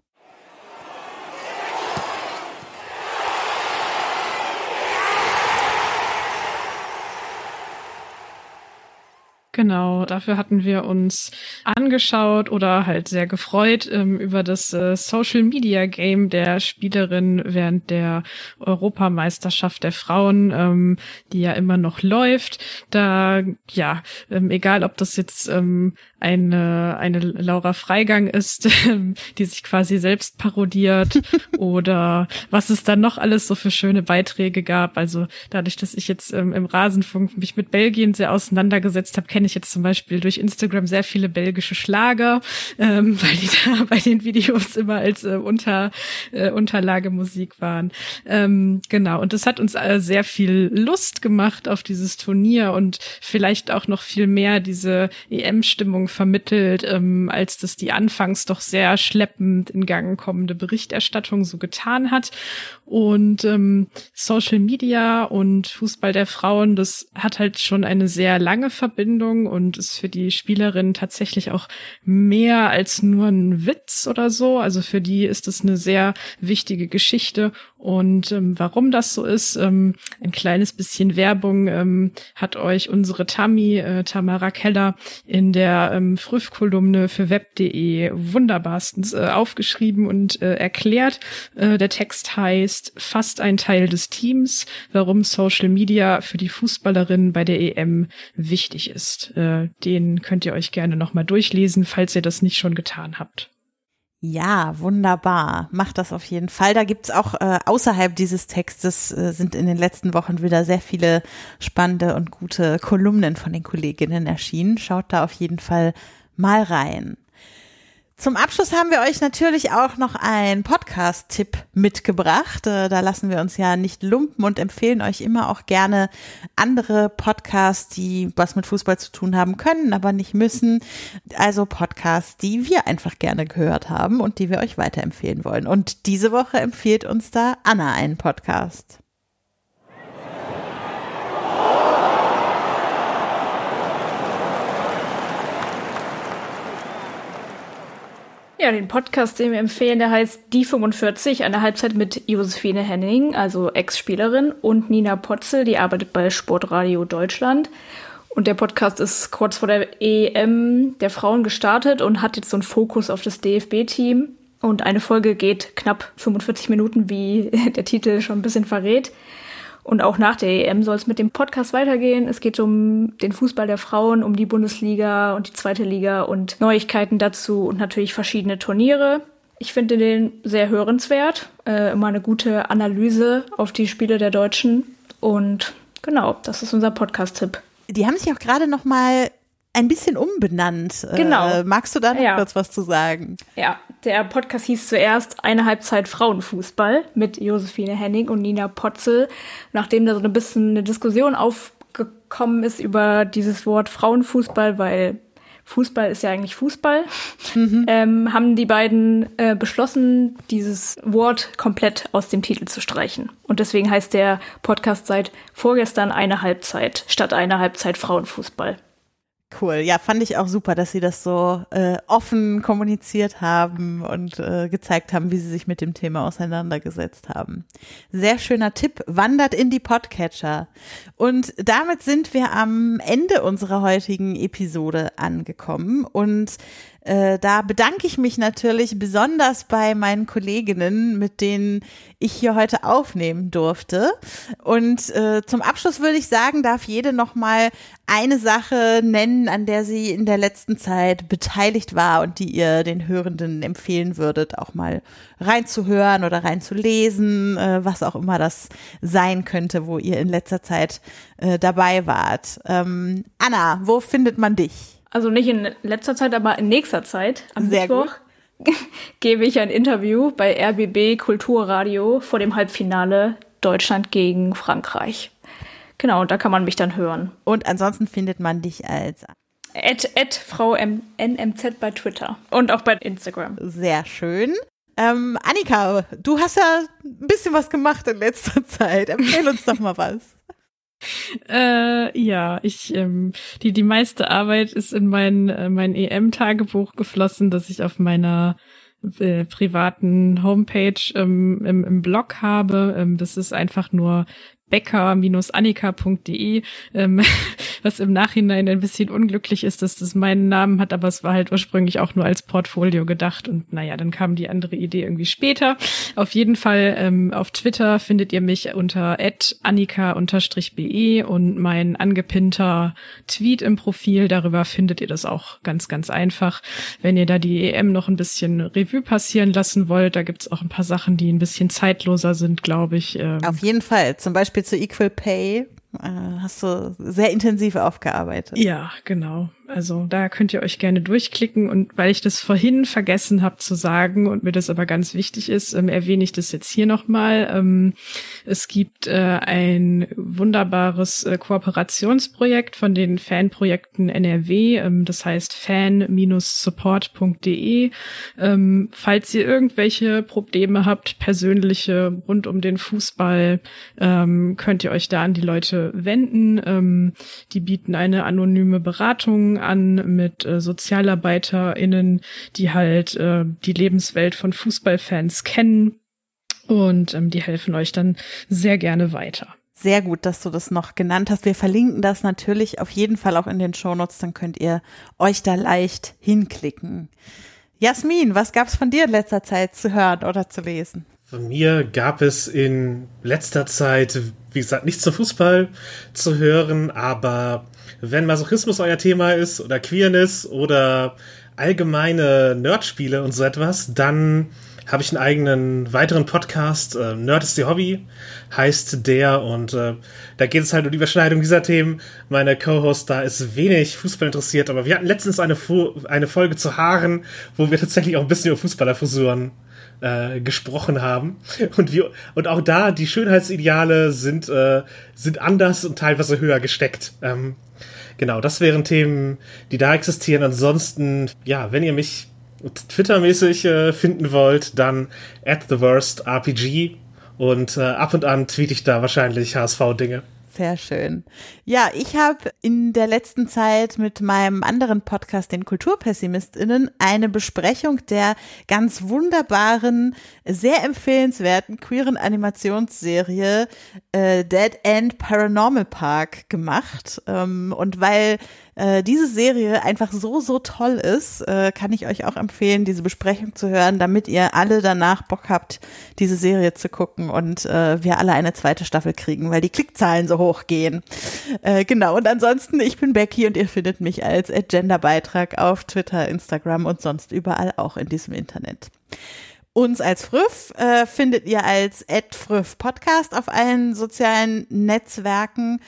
Genau, dafür hatten wir uns angeschaut oder halt sehr gefreut ähm, über das äh, Social Media Game der Spielerin während der Europameisterschaft der Frauen, ähm, die ja immer noch läuft. Da, ja, ähm, egal ob das jetzt ähm, eine, eine Laura Freigang ist, die sich quasi selbst parodiert oder was es dann noch alles so für schöne Beiträge gab. Also dadurch, dass ich jetzt ähm, im Rasenfunk mich mit Belgien sehr auseinandergesetzt habe, kenne ich jetzt zum Beispiel durch Instagram sehr viele belgische Schlager, ähm, weil die da bei den Videos immer als äh, Unter, äh, Unterlagemusik waren. Ähm, genau, und das hat uns äh, sehr viel Lust gemacht auf dieses Turnier und vielleicht auch noch viel mehr diese EM-Stimmung vermittelt, ähm, als das die anfangs doch sehr schleppend in Gang kommende Berichterstattung so getan hat. Und ähm, Social Media und Fußball der Frauen, das hat halt schon eine sehr lange Verbindung und ist für die Spielerin tatsächlich auch mehr als nur ein Witz oder so. Also für die ist es eine sehr wichtige Geschichte. Und ähm, warum das so ist, ähm, ein kleines bisschen Werbung ähm, hat euch unsere Tammy, äh, Tamara Keller, in der ähm, Früff-Kolumne für web.de wunderbarstens äh, aufgeschrieben und äh, erklärt. Äh, der Text heißt Fast ein Teil des Teams, warum Social Media für die Fußballerin bei der EM wichtig ist. Äh, den könnt ihr euch gerne nochmal durchlesen, falls ihr das nicht schon getan habt. Ja, wunderbar. Macht das auf jeden Fall. Da gibt's auch äh, außerhalb dieses Textes äh, sind in den letzten Wochen wieder sehr viele spannende und gute Kolumnen von den Kolleginnen erschienen. Schaut da auf jeden Fall mal rein. Zum Abschluss haben wir euch natürlich auch noch einen Podcast-Tipp mitgebracht. Äh, da lassen wir uns ja nicht lumpen und empfehlen euch immer auch gerne andere Podcasts, die was mit Fußball zu tun haben können, aber nicht müssen. Also Podcasts, die wir einfach gerne gehört haben und die wir euch weiterempfehlen wollen. Und diese Woche empfiehlt uns da Anna einen Podcast. Ja, den Podcast, den wir empfehlen, der heißt Die 45, eine Halbzeit mit Josephine Henning, also Ex-Spielerin, und Nina Potzel, die arbeitet bei Sportradio Deutschland. Und der Podcast ist kurz vor der EM der Frauen gestartet und hat jetzt so einen Fokus auf das DFB-Team. Und eine Folge geht knapp 45 Minuten, wie der Titel schon ein bisschen verrät. Und auch nach der EM soll es mit dem Podcast weitergehen. Es geht um den Fußball der Frauen, um die Bundesliga und die zweite Liga und Neuigkeiten dazu und natürlich verschiedene Turniere. Ich finde den sehr hörenswert. Äh, immer eine gute Analyse auf die Spiele der Deutschen. Und genau, das ist unser Podcast-Tipp. Die haben sich auch gerade noch mal ein bisschen umbenannt. Genau. Äh, magst du da noch Ja. kurz was zu sagen? Ja, der Podcast hieß zuerst Eine Halbzeit Frauenfußball mit Josephine Henning und Nina Potzel. Nachdem da so ein bisschen eine Diskussion aufgekommen ist über dieses Wort Frauenfußball, weil Fußball ist ja eigentlich Fußball, ähm, haben die beiden äh, beschlossen, dieses Wort komplett aus dem Titel zu streichen. Und deswegen heißt der Podcast seit vorgestern eine Halbzeit statt eine Halbzeit Frauenfußball. Cool. Ja, fand ich auch super, dass sie das so äh, offen kommuniziert haben und äh, gezeigt haben, wie sie sich mit dem Thema auseinandergesetzt haben. Sehr schöner Tipp. Wandert in die Podcatcher. Und damit sind wir am Ende unserer heutigen Episode angekommen und äh, da bedanke ich mich natürlich besonders bei meinen Kolleginnen, mit denen ich hier heute aufnehmen durfte. Und äh, zum Abschluss würde ich sagen, darf jede noch mal eine Sache nennen, an der sie in der letzten Zeit beteiligt war und die ihr den Hörenden empfehlen würdet, auch mal reinzuhören oder reinzulesen, äh, was auch immer das sein könnte, wo ihr in letzter Zeit äh, dabei wart. Ähm, Anna, wo findet man dich? Also nicht in letzter Zeit, aber in nächster Zeit, am Sehr Mittwoch, gebe ich ein Interview bei RBB Kulturradio vor dem Halbfinale Deutschland gegen Frankreich. Genau, und da kann man mich dann hören. Und ansonsten findet man dich als At, at Frau M NMZ bei Twitter und auch bei Instagram. Sehr schön. Ähm, Annika, du hast ja ein bisschen was gemacht in letzter Zeit. Empfehl uns doch mal was. Äh, ja, ich ähm, die die meiste Arbeit ist in mein äh, mein EM-Tagebuch geflossen, das ich auf meiner äh, privaten Homepage ähm, im, im Blog habe. Ähm, das ist einfach nur becker-annika.de, ähm, was im Nachhinein ein bisschen unglücklich ist, dass das meinen Namen hat, aber es war halt ursprünglich auch nur als Portfolio gedacht und naja, dann kam die andere Idee irgendwie später. Auf jeden Fall ähm, auf Twitter findet ihr mich unter annika-be und mein angepinnter Tweet im Profil, darüber findet ihr das auch ganz, ganz einfach. Wenn ihr da die EM noch ein bisschen Revue passieren lassen wollt, da gibt's auch ein paar Sachen, die ein bisschen zeitloser sind, glaube ich. Ähm, Auf jeden Fall. Zum Beispiel zu Equal Pay äh, hast du sehr intensiv aufgearbeitet. Ja, genau. Also da könnt ihr euch gerne durchklicken und weil ich das vorhin vergessen habe zu sagen und mir das aber ganz wichtig ist, ähm, erwähne ich das jetzt hier nochmal. Ähm, es gibt äh, ein wunderbares äh, Kooperationsprojekt von den Fanprojekten NRW, ähm, das heißt fan-support.de. Ähm, falls ihr irgendwelche Probleme habt, persönliche rund um den Fußball, ähm, könnt ihr euch da an die Leute wenden. Ähm, die bieten eine anonyme Beratung an mit äh, SozialarbeiterInnen, die halt äh, die Lebenswelt von Fußballfans kennen und ähm, die helfen euch dann sehr gerne weiter. Sehr gut, dass du das noch genannt hast. Wir verlinken das natürlich auf jeden Fall auch in den Shownotes, dann könnt ihr euch da leicht hinklicken. Jasmin, was gab's von dir in letzter Zeit zu hören oder zu lesen? Von mir gab es in letzter Zeit, wie gesagt, nichts zum Fußball zu hören, aber wenn Masochismus euer Thema ist oder Queerness oder allgemeine Nerdspiele und so etwas, dann habe ich einen eigenen weiteren Podcast, äh, Nerd ist die Hobby, heißt der und äh, da geht es halt um die Überschneidung dieser Themen. Meine Co-Host da ist wenig Fußball interessiert, aber wir hatten letztens eine, Fu eine Folge zu Haaren, wo wir tatsächlich auch ein bisschen über Fußballerfrisuren äh, gesprochen haben. Und, wir, und auch da, die Schönheitsideale sind, äh, sind anders und teilweise höher gesteckt. Ähm, genau, das wären Themen, die da existieren. Ansonsten, ja, wenn ihr mich Twitter-mäßig äh, finden wollt, dann at the worst RPG und äh, ab und an tweete ich da wahrscheinlich HSV-Dinge. Sehr schön. Ja, ich habe in der letzten Zeit mit meinem anderen Podcast, den KulturpessimistInnen, eine Besprechung der ganz wunderbaren, sehr empfehlenswerten queeren Animationsserie äh, Dead End Paranormal Park gemacht. Ähm, und weil äh, diese Serie einfach so, so toll ist, äh, kann ich euch auch empfehlen, diese Besprechung zu hören, damit ihr alle danach Bock habt, diese Serie zu gucken und äh, wir alle eine zweite Staffel kriegen, weil die Klickzahlen so hoch gehen. Äh, genau, und ansonsten, ich bin Becky und ihr findet mich als Agenda-Beitrag auf Twitter, Instagram und sonst überall auch in diesem Internet. Uns als Früff äh, findet ihr als @früff Podcast auf allen sozialen Netzwerken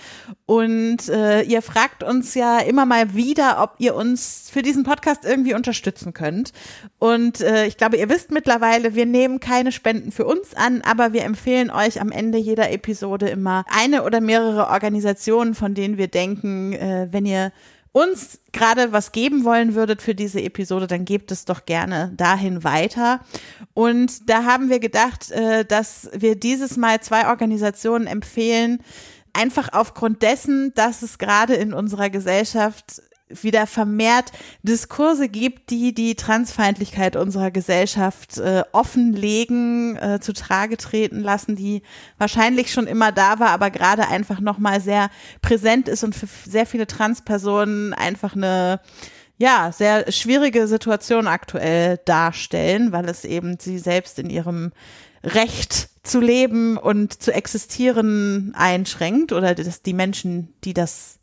und äh, ihr fragt uns ja immer mal wieder, ob ihr uns für diesen Podcast irgendwie unterstützen könnt. Und äh, ich glaube, ihr wisst mittlerweile, wir nehmen keine Spenden für uns an, aber wir empfehlen euch am Ende jeder Episode immer eine oder mehrere Organisationen, von denen wir denken, äh, wenn ihr uns gerade was geben wollen würdet für diese Episode, dann gebt es doch gerne dahin weiter. Und da haben wir gedacht, äh, dass wir dieses Mal zwei Organisationen empfehlen, einfach aufgrund dessen, dass es gerade in unserer Gesellschaft wieder vermehrt Diskurse gibt, die die Transfeindlichkeit unserer Gesellschaft äh, offenlegen, äh, zu Trage treten lassen, die wahrscheinlich schon immer da war, aber gerade einfach nochmal sehr präsent ist und für sehr viele Transpersonen einfach eine ja, sehr schwierige Situation aktuell darstellen, weil es eben sie selbst in ihrem Recht zu leben und zu existieren einschränkt oder dass die Menschen, die das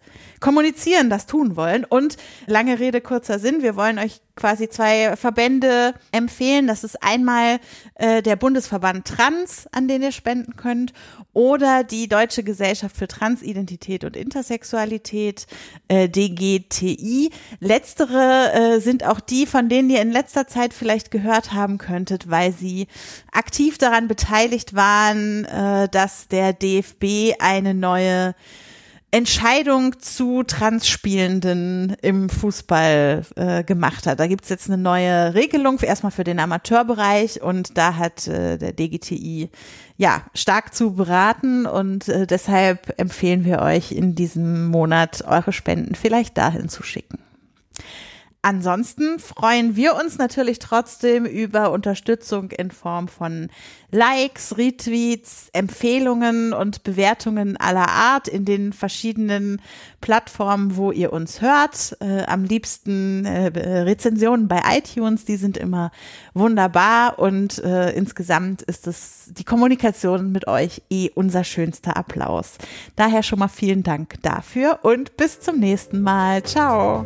kommunizieren, das tun wollen. Und lange Rede, kurzer Sinn, wir wollen euch quasi zwei Verbände empfehlen. Das ist einmal äh, der Bundesverband Trans, an den ihr spenden könnt, oder die Deutsche Gesellschaft für Transidentität und Intersexualität, äh, DGTI. Letztere äh, sind auch die, von denen ihr in letzter Zeit vielleicht gehört haben könntet, weil sie aktiv daran beteiligt waren, äh, dass der DFB eine neue Entscheidung zu Transspielenden im Fußball äh, gemacht hat. Da gibt's jetzt eine neue Regelung, für, erstmal für den Amateurbereich und da hat äh, der DGTI ja stark zu beraten und äh, deshalb empfehlen wir euch in diesem Monat eure Spenden vielleicht dahin zu schicken. Ansonsten freuen wir uns natürlich trotzdem über Unterstützung in Form von Likes, Retweets, Empfehlungen und Bewertungen aller Art in den verschiedenen Plattformen, wo ihr uns hört. Äh, am liebsten äh, Rezensionen bei iTunes, die sind immer wunderbar und äh, insgesamt ist es die Kommunikation mit euch eh unser schönster Applaus. Daher schon mal vielen Dank dafür und bis zum nächsten Mal. Ciao.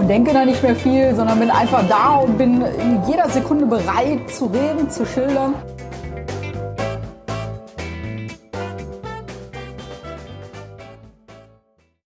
und denke da nicht mehr viel, sondern bin einfach da und bin in jeder Sekunde bereit zu reden, zu schildern.